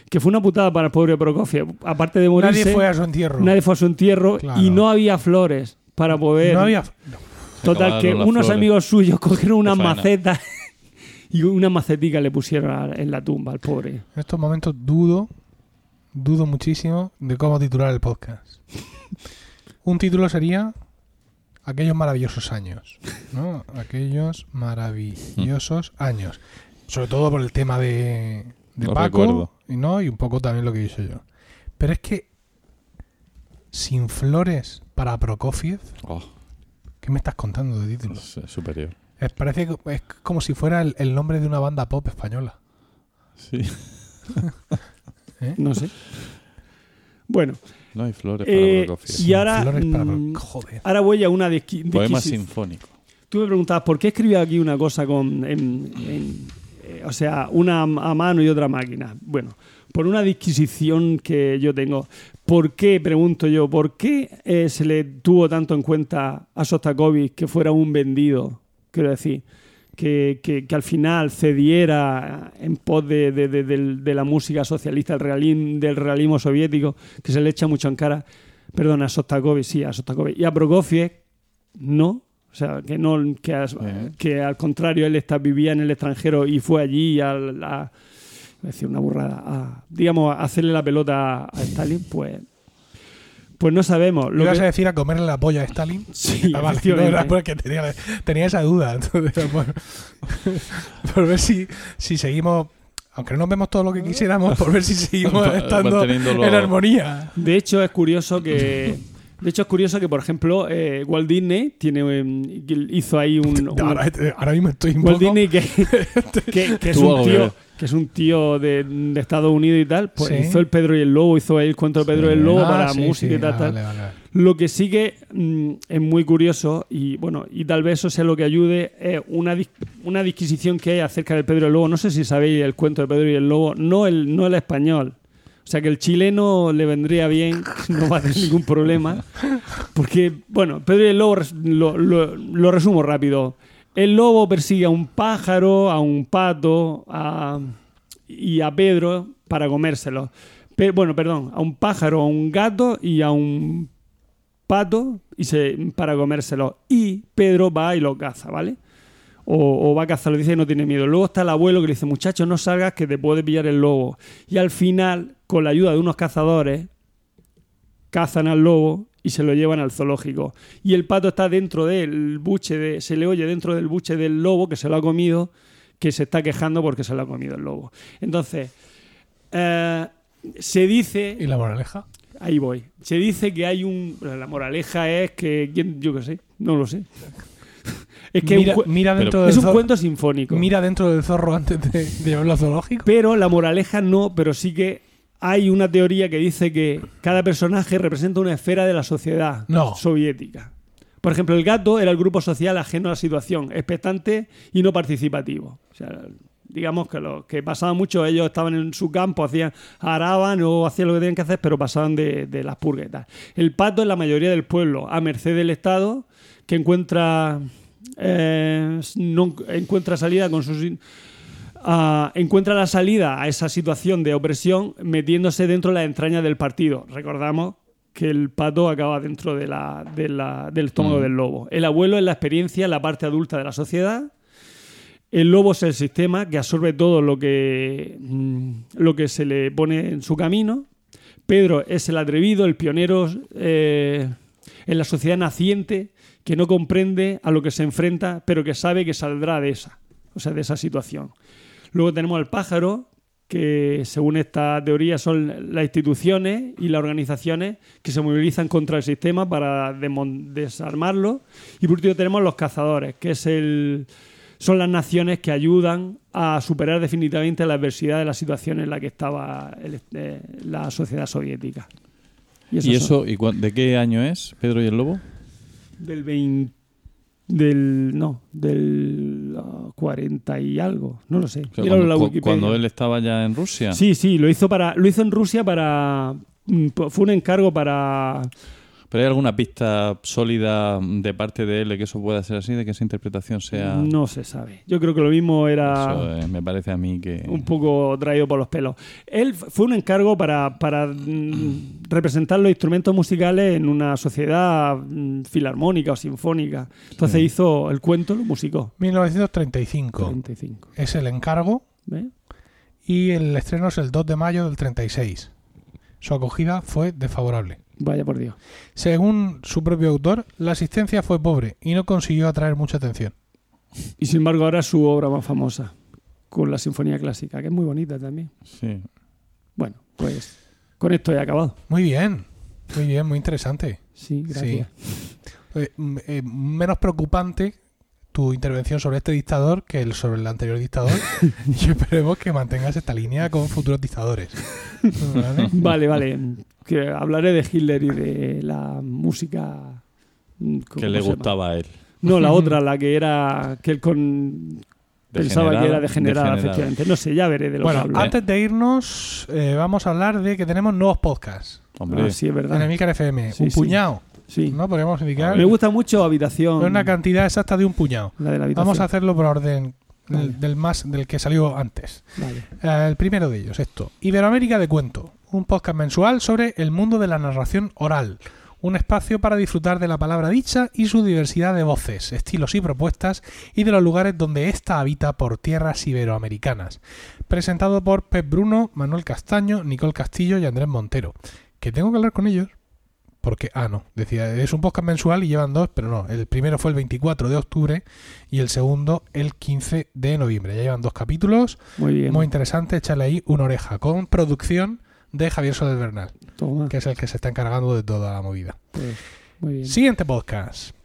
Que fue una putada para el pobre Prokofiev. Aparte de morirse, Nadie fue a su entierro. nadie fue a su entierro Claro. y no había flores para poder. No había. Total, acabaron que unos flores. amigos suyos cogieron unas macetas y una macetica le pusieron a- en la tumba al pobre. En estos momentos dudo, dudo muchísimo de cómo titular el podcast. Un título sería Aquellos maravillosos años. ¿no? Aquellos maravillosos años. Sobre todo por el tema de, de Lo Paco recuerdo. y, ¿no? y un poco también lo que hice yo. Pero es que sin flores para Prokofiev, Oh, ¿qué me estás contando de título? es, es superior. Es, parece que es como si fuera el, el nombre de una banda pop española. Sí. No sé. Bueno, No hay flores para eh, Prokofiev. y ahora, Flores para mm, Joder. ahora voy a una disqui- Poema disquisi- sinfónico. Tú me preguntabas por qué escribía aquí una cosa con. en- en- eh, o sea, una a mano y otra a máquina. Bueno, por una disquisición que yo tengo. ¿Por qué, pregunto yo, por qué eh, se le tuvo tanto en cuenta a Sostakovich que fuera un vendido? Quiero decir, que, que- que al final cediera en pos de, de- de- de la música socialista, del realismo, del realismo soviético, que se le echa mucho en cara. Perdón, a Sostakovich, sí, a Sostakovich. Y a Prokofiev, no. O sea, que no que, que al contrario él está, vivía en el extranjero y fue allí a, a decir una burrada, a, digamos, a hacerle la pelota a Stalin, pues pues no sabemos. Lo ¿Ibas que- a decir a comerle la polla a Stalin? Sí, Ah, vale, no era porque tenía, tenía esa duda. Entonces, bueno, por ver si, si seguimos, aunque no nos vemos todo lo que quisiéramos, por ver si seguimos estando en armonía. De hecho, es curioso que. De hecho, es curioso que, por ejemplo, eh, Walt Disney tiene, eh, hizo ahí un. un- Ahora, ahora mismo estoy un Walt poco... Disney, que, que- que es un tío, que es un tío de, de Estados Unidos y tal, pues Sí. hizo el Pedro y el Lobo, hizo ahí el cuento de Pedro y el Lobo Ah, para sí, música sí, y tal, ah, tal. vale, vale, vale. Lo que sí que mm, es muy curioso y bueno, y tal vez eso sea lo que ayude, es una, dis- una disquisición que hay acerca del Pedro y el Lobo. No sé si sabéis el cuento de Pedro y el Lobo, no el, no el español. O sea que el chileno le vendría bien, no va a tener ningún problema. Porque, bueno, Pedro y el Lobo lo- lo resumo rápido. El lobo persigue a un pájaro, a un pato a- y a Pedro para comérselo. Pe- bueno, perdón, a un pájaro, a un gato y a un pato y se, para comérselo. Y Pedro va y lo caza, ¿vale? O, o va a cazarlo, dice que no tiene miedo. Luego está el abuelo que le dice, muchacho, no salgas que te puede pillar el lobo. Y al final, con la ayuda de unos cazadores, cazan al lobo y se lo llevan al zoológico. Y el pato está dentro del buche, de, se le oye dentro del buche del lobo que se lo ha comido, que se está quejando porque se lo ha comido el lobo. Entonces, eh, se dice... ¿Y la moraleja? Ahí voy. Se dice que hay un. La moraleja es que. ¿quién- Yo qué sé, no lo sé. Es que mira, un cu- mira dentro es del un zorro, cuento sinfónico. mira dentro del zorro antes de, de llevarlo zoológico. Pero la moraleja no, pero sí que hay una teoría que dice que cada personaje representa una esfera de la sociedad No. soviética. Por ejemplo, el gato era el grupo social ajeno a la situación, expectante y no participativo. O sea, digamos que lo que pasaba mucho, ellos estaban en su campo, hacían araban o hacían lo que tenían que hacer, pero pasaban de, de las tal. El pato es la mayoría del pueblo, a merced del Estado, que encuentra eh, no encuentra salida con sus encuentra la salida a esa situación de opresión metiéndose dentro de la entraña del partido. Recordamos que el pato acaba dentro de la, de la- del estómago Mm. del lobo. El abuelo es la experiencia, la parte adulta de la sociedad. El lobo es el sistema que absorbe todo lo que, mm, lo que se le pone en su camino. Pedro es el atrevido, el pionero eh, en la sociedad naciente que no comprende a lo que se enfrenta, pero que sabe que saldrá de esa, o sea, de esa situación. Luego tenemos al pájaro, que según esta teoría son las instituciones y las organizaciones que se movilizan contra el sistema para desarmarlo. Y por último tenemos los cazadores, que es el, son las naciones que ayudan a superar definitivamente la adversidad de la situación en la que estaba el- eh, la sociedad soviética. ¿Y esos son eso y de qué año es Pedro y el Lobo? Del 20 del no del ah, 40 y algo no lo sé O sea, cuando, la cu- Wikipedia. cuando él estaba ya en Rusia. sí sí lo hizo para lo hizo en Rusia para mm, fue un encargo para ¿Pero hay alguna pista sólida de parte de él de que eso pueda ser así, de que esa interpretación sea... no se sabe yo creo que lo mismo era Eso, eh, me parece a mí que... un poco traído por los pelos. Él fue un encargo para, para mm, representar los instrumentos musicales en una sociedad mm, filarmónica o sinfónica. Entonces Sí. hizo el cuento, lo musicó. 1935 45. es el encargo ¿Ves? y el estreno es el 2 de mayo del 36. Su acogida fue desfavorable. Vaya por Dios. Según su propio autor, la asistencia fue pobre y no consiguió atraer mucha atención. Y sin embargo, ahora es su obra más famosa, con la Sinfonía Clásica, que es muy bonita también. Sí. Bueno, pues con esto he acabado. Muy bien, muy bien, muy interesante. Sí, gracias. Eh, m- eh, menos preocupante tu intervención sobre este dictador que el sobre el anterior dictador. y esperemos que mantengas esta línea con futuros dictadores. ¿Vale? Vale, vale. Que hablaré de Hitler y de la música. mm, ¿cómo Que le gustaba a él. No, la otra, la que era. que él con. Pensaba que era degenerada, degenerada. efectivamente. No sé, ya veré de lo Bueno, que hablo. antes de irnos, eh, vamos a hablar de que tenemos nuevos podcasts Hombre, Ah, sí, es en verdad. Emilcar FM. Sí, un sí. puñado, Sí. ¿no? Podríamos indicar. Me gusta mucho Habitación. Una cantidad exacta de un puñado. La de la habitación. Vamos a hacerlo por orden del más del que salió antes. Vale. Eh, el primero de ellos, esto. Iberoamérica de Cuento, un podcast mensual sobre el mundo de la narración oral. Un espacio para disfrutar de la palabra dicha y su diversidad de voces, estilos y propuestas y de los lugares donde ésta habita por tierras iberoamericanas. Presentado por Pep Bruno, Manuel Castaño, Nicole Castillo y Andrés Montero. Que tengo que hablar con ellos porque, ah, no, decía, es un podcast mensual y llevan dos, pero no, el primero fue el 24 de octubre y el segundo el 15 de noviembre. Ya llevan dos capítulos, Muy bien. muy interesante, échale ahí una oreja, con producción de Javier Soler Bernal, Toma. que es el que se está encargando de toda la movida. Pues, muy bien. Siguiente podcast.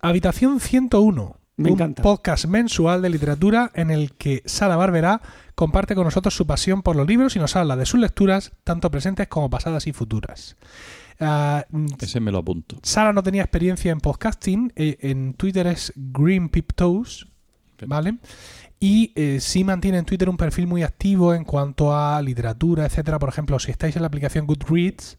Habitación 101. Me un encanta. podcast mensual de literatura en el que Sara Barberá comparte con nosotros su pasión por los libros y nos habla de sus lecturas, tanto presentes como pasadas y futuras. Ah, mm, ese me lo apunto. Sara no tenía experiencia en podcasting, eh, en Twitter es Green Pip Toes, ¿vale? Y eh, sí mantiene en Twitter un perfil muy activo en cuanto a literatura, etcétera. Por ejemplo, si estáis en la aplicación Goodreads,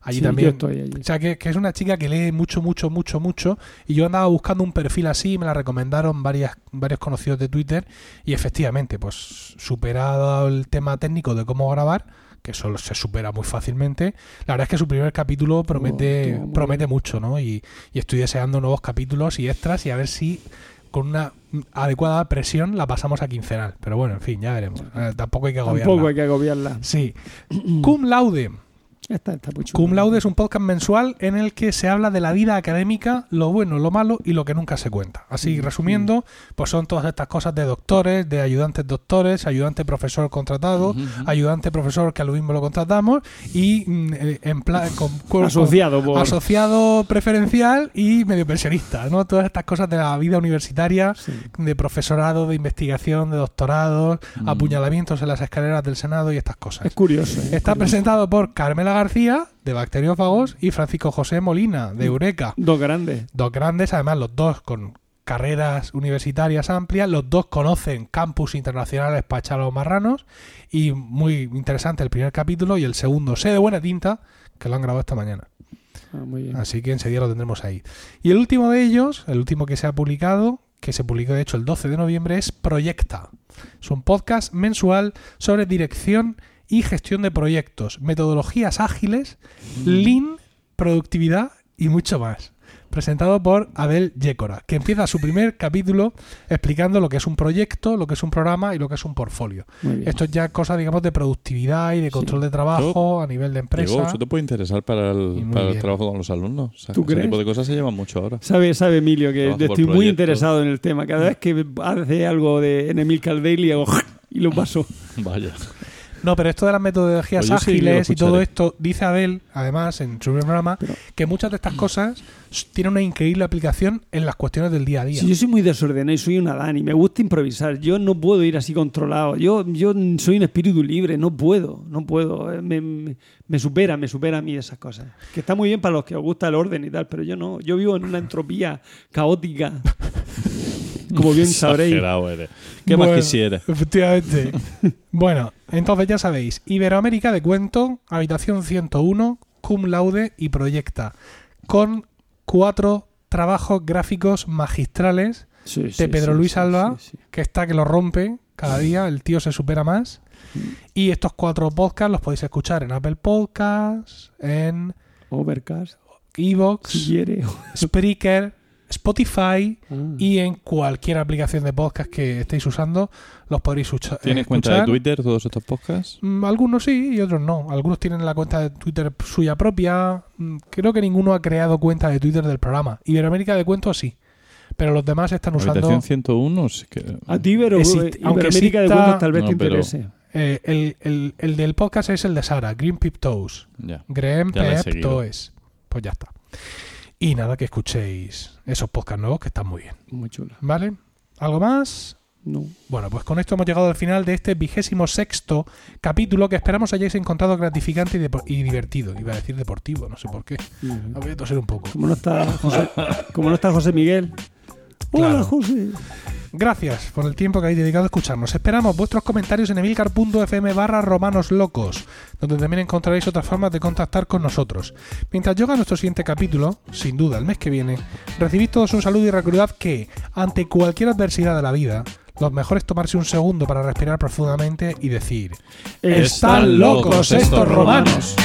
allí Sí, yo también. estoy allí. O sea, que, que es una chica que lee mucho, mucho, mucho, mucho. Y yo andaba buscando un perfil así y me la recomendaron varias, varios conocidos de Twitter. Y efectivamente, pues superado el tema técnico de cómo grabar, que eso se supera muy fácilmente. La verdad es que su primer capítulo promete, muy promete mucho, ¿no? Y, y estoy deseando nuevos capítulos y extras y a ver si con una adecuada presión la pasamos a quincenal. Pero bueno, en fin, ya veremos. Eh, tampoco hay que agobiarla. Tampoco hay que agobiarla. Sí. Cum laude. Está muy. Cum Laude es un podcast mensual en el que se habla de la vida académica, lo bueno, lo malo y lo que nunca se cuenta. Así, resumiendo, pues son todas estas cosas de doctores, de ayudantes doctores, ayudante profesor contratado, ujú. ayudante profesor que a lo mismo lo contratamos y mm, eh, en plan Asociado por- asociado preferencial y medio pensionista, ¿no? Todas estas cosas de la vida universitaria, Sí. de profesorado, de investigación, de doctorados, Mm. apuñalamientos en las escaleras del Senado y estas cosas. Es curioso. ¿eh? Está Curioso. presentado por Carmela García, de Bacteriófagos, y Francisco José Molina, de Eureka. Dos grandes. Dos grandes, además los dos con carreras universitarias amplias, los dos conocen campus internacionales para echar a los marranos, y muy interesante el primer capítulo y el segundo, sé de buena tinta, que lo han grabado esta mañana. Ah, muy bien. Así que enseguida lo tendremos ahí. Y el último de ellos, el último que se ha publicado, que se publicó de hecho el 12 de noviembre, es Proyecta. Es un podcast mensual sobre dirección y gestión de proyectos, metodologías ágiles, lean, productividad y mucho más. Presentado por Abel Yécora, que empieza su primer capítulo explicando lo que es un proyecto, lo que es un programa y lo que es un portfolio. Esto es ya cosa, digamos, de productividad y de control de trabajo a nivel de empresa. Diego, eso te puede interesar para el, para trabajo con los alumnos. O sea, ¿Tú ese crees? tipo de cosas se llevan mucho ahora. Sabe, sabe Emilio que estoy muy proyecto. interesado en el tema. Cada vez que hace algo de en Emil Caldaily hago y lo paso. Vaya. No, pero esto de las metodologías Pues sí ágiles y todo esto, dice Abel, además, en su programa, Pero- que muchas de estas cosas tienen una increíble aplicación en las cuestiones del día a día. Si yo soy muy desordenado y soy una Dani, me gusta improvisar. Yo no puedo ir así controlado. Yo, yo soy un espíritu libre, no puedo, no puedo. Eh, Me, me- me supera, me supera a mí esas cosas. Que está muy bien para los que os gusta el orden y tal, pero yo no. Yo vivo en una entropía caótica. Como bien sabréis. Eres. ¿Qué Bueno, más quisieras? Efectivamente. bueno, entonces ya sabéis, Iberoamérica de Cuento, Habitación 101, Cum Laude y Proyecta, con cuatro trabajos gráficos magistrales Sí, de sí, Pedro sí, Luis Alba, que está que lo rompe cada día, el tío se supera más. Y estos cuatro podcasts los podéis escuchar en Apple Podcasts, en Overcast, Evox, si. Spreaker, Spotify Ah. y en cualquier aplicación de podcast que estéis usando los podréis ucha- ¿Tienes eh, cuenta de escuchar. Twitter todos estos podcasts? Mm, Algunos sí y otros no. Algunos tienen la cuenta de Twitter suya propia. Mm, Creo que ninguno ha creado cuenta de Twitter del programa. Iberoamérica de Cuento sí. Pero los demás están usando Habitación 101, sí que... A ti, pero Existe- aunque Iberoamérica de exista- cuentos tal vez No, te pero- interese. eh, el, el- el del podcast es el de Sara, Green Pip Toes. Green. Toes. Pues ya está. Y nada, que escuchéis esos podcasts nuevos que están muy bien. Muy chula. ¿Vale? ¿Algo más? No. Bueno, pues con esto hemos llegado al final de este vigésimo sexto capítulo que esperamos hayáis encontrado gratificante y, y divertido. Iba a decir deportivo, no sé por qué. Voy a toser un poco. Como no está José, como no está José Miguel. Hola, Claro. José. Gracias por el tiempo que habéis dedicado a escucharnos. Esperamos vuestros comentarios en emilcar.fm barra romanos locos, donde también encontraréis otras formas de contactar con nosotros. Mientras llega nuestro siguiente capítulo, sin duda el mes que viene, recibid todos un saludo y recordad que, ante cualquier adversidad de la vida, lo mejor es tomarse un segundo para respirar profundamente y decir... ¡Están locos estos romanos!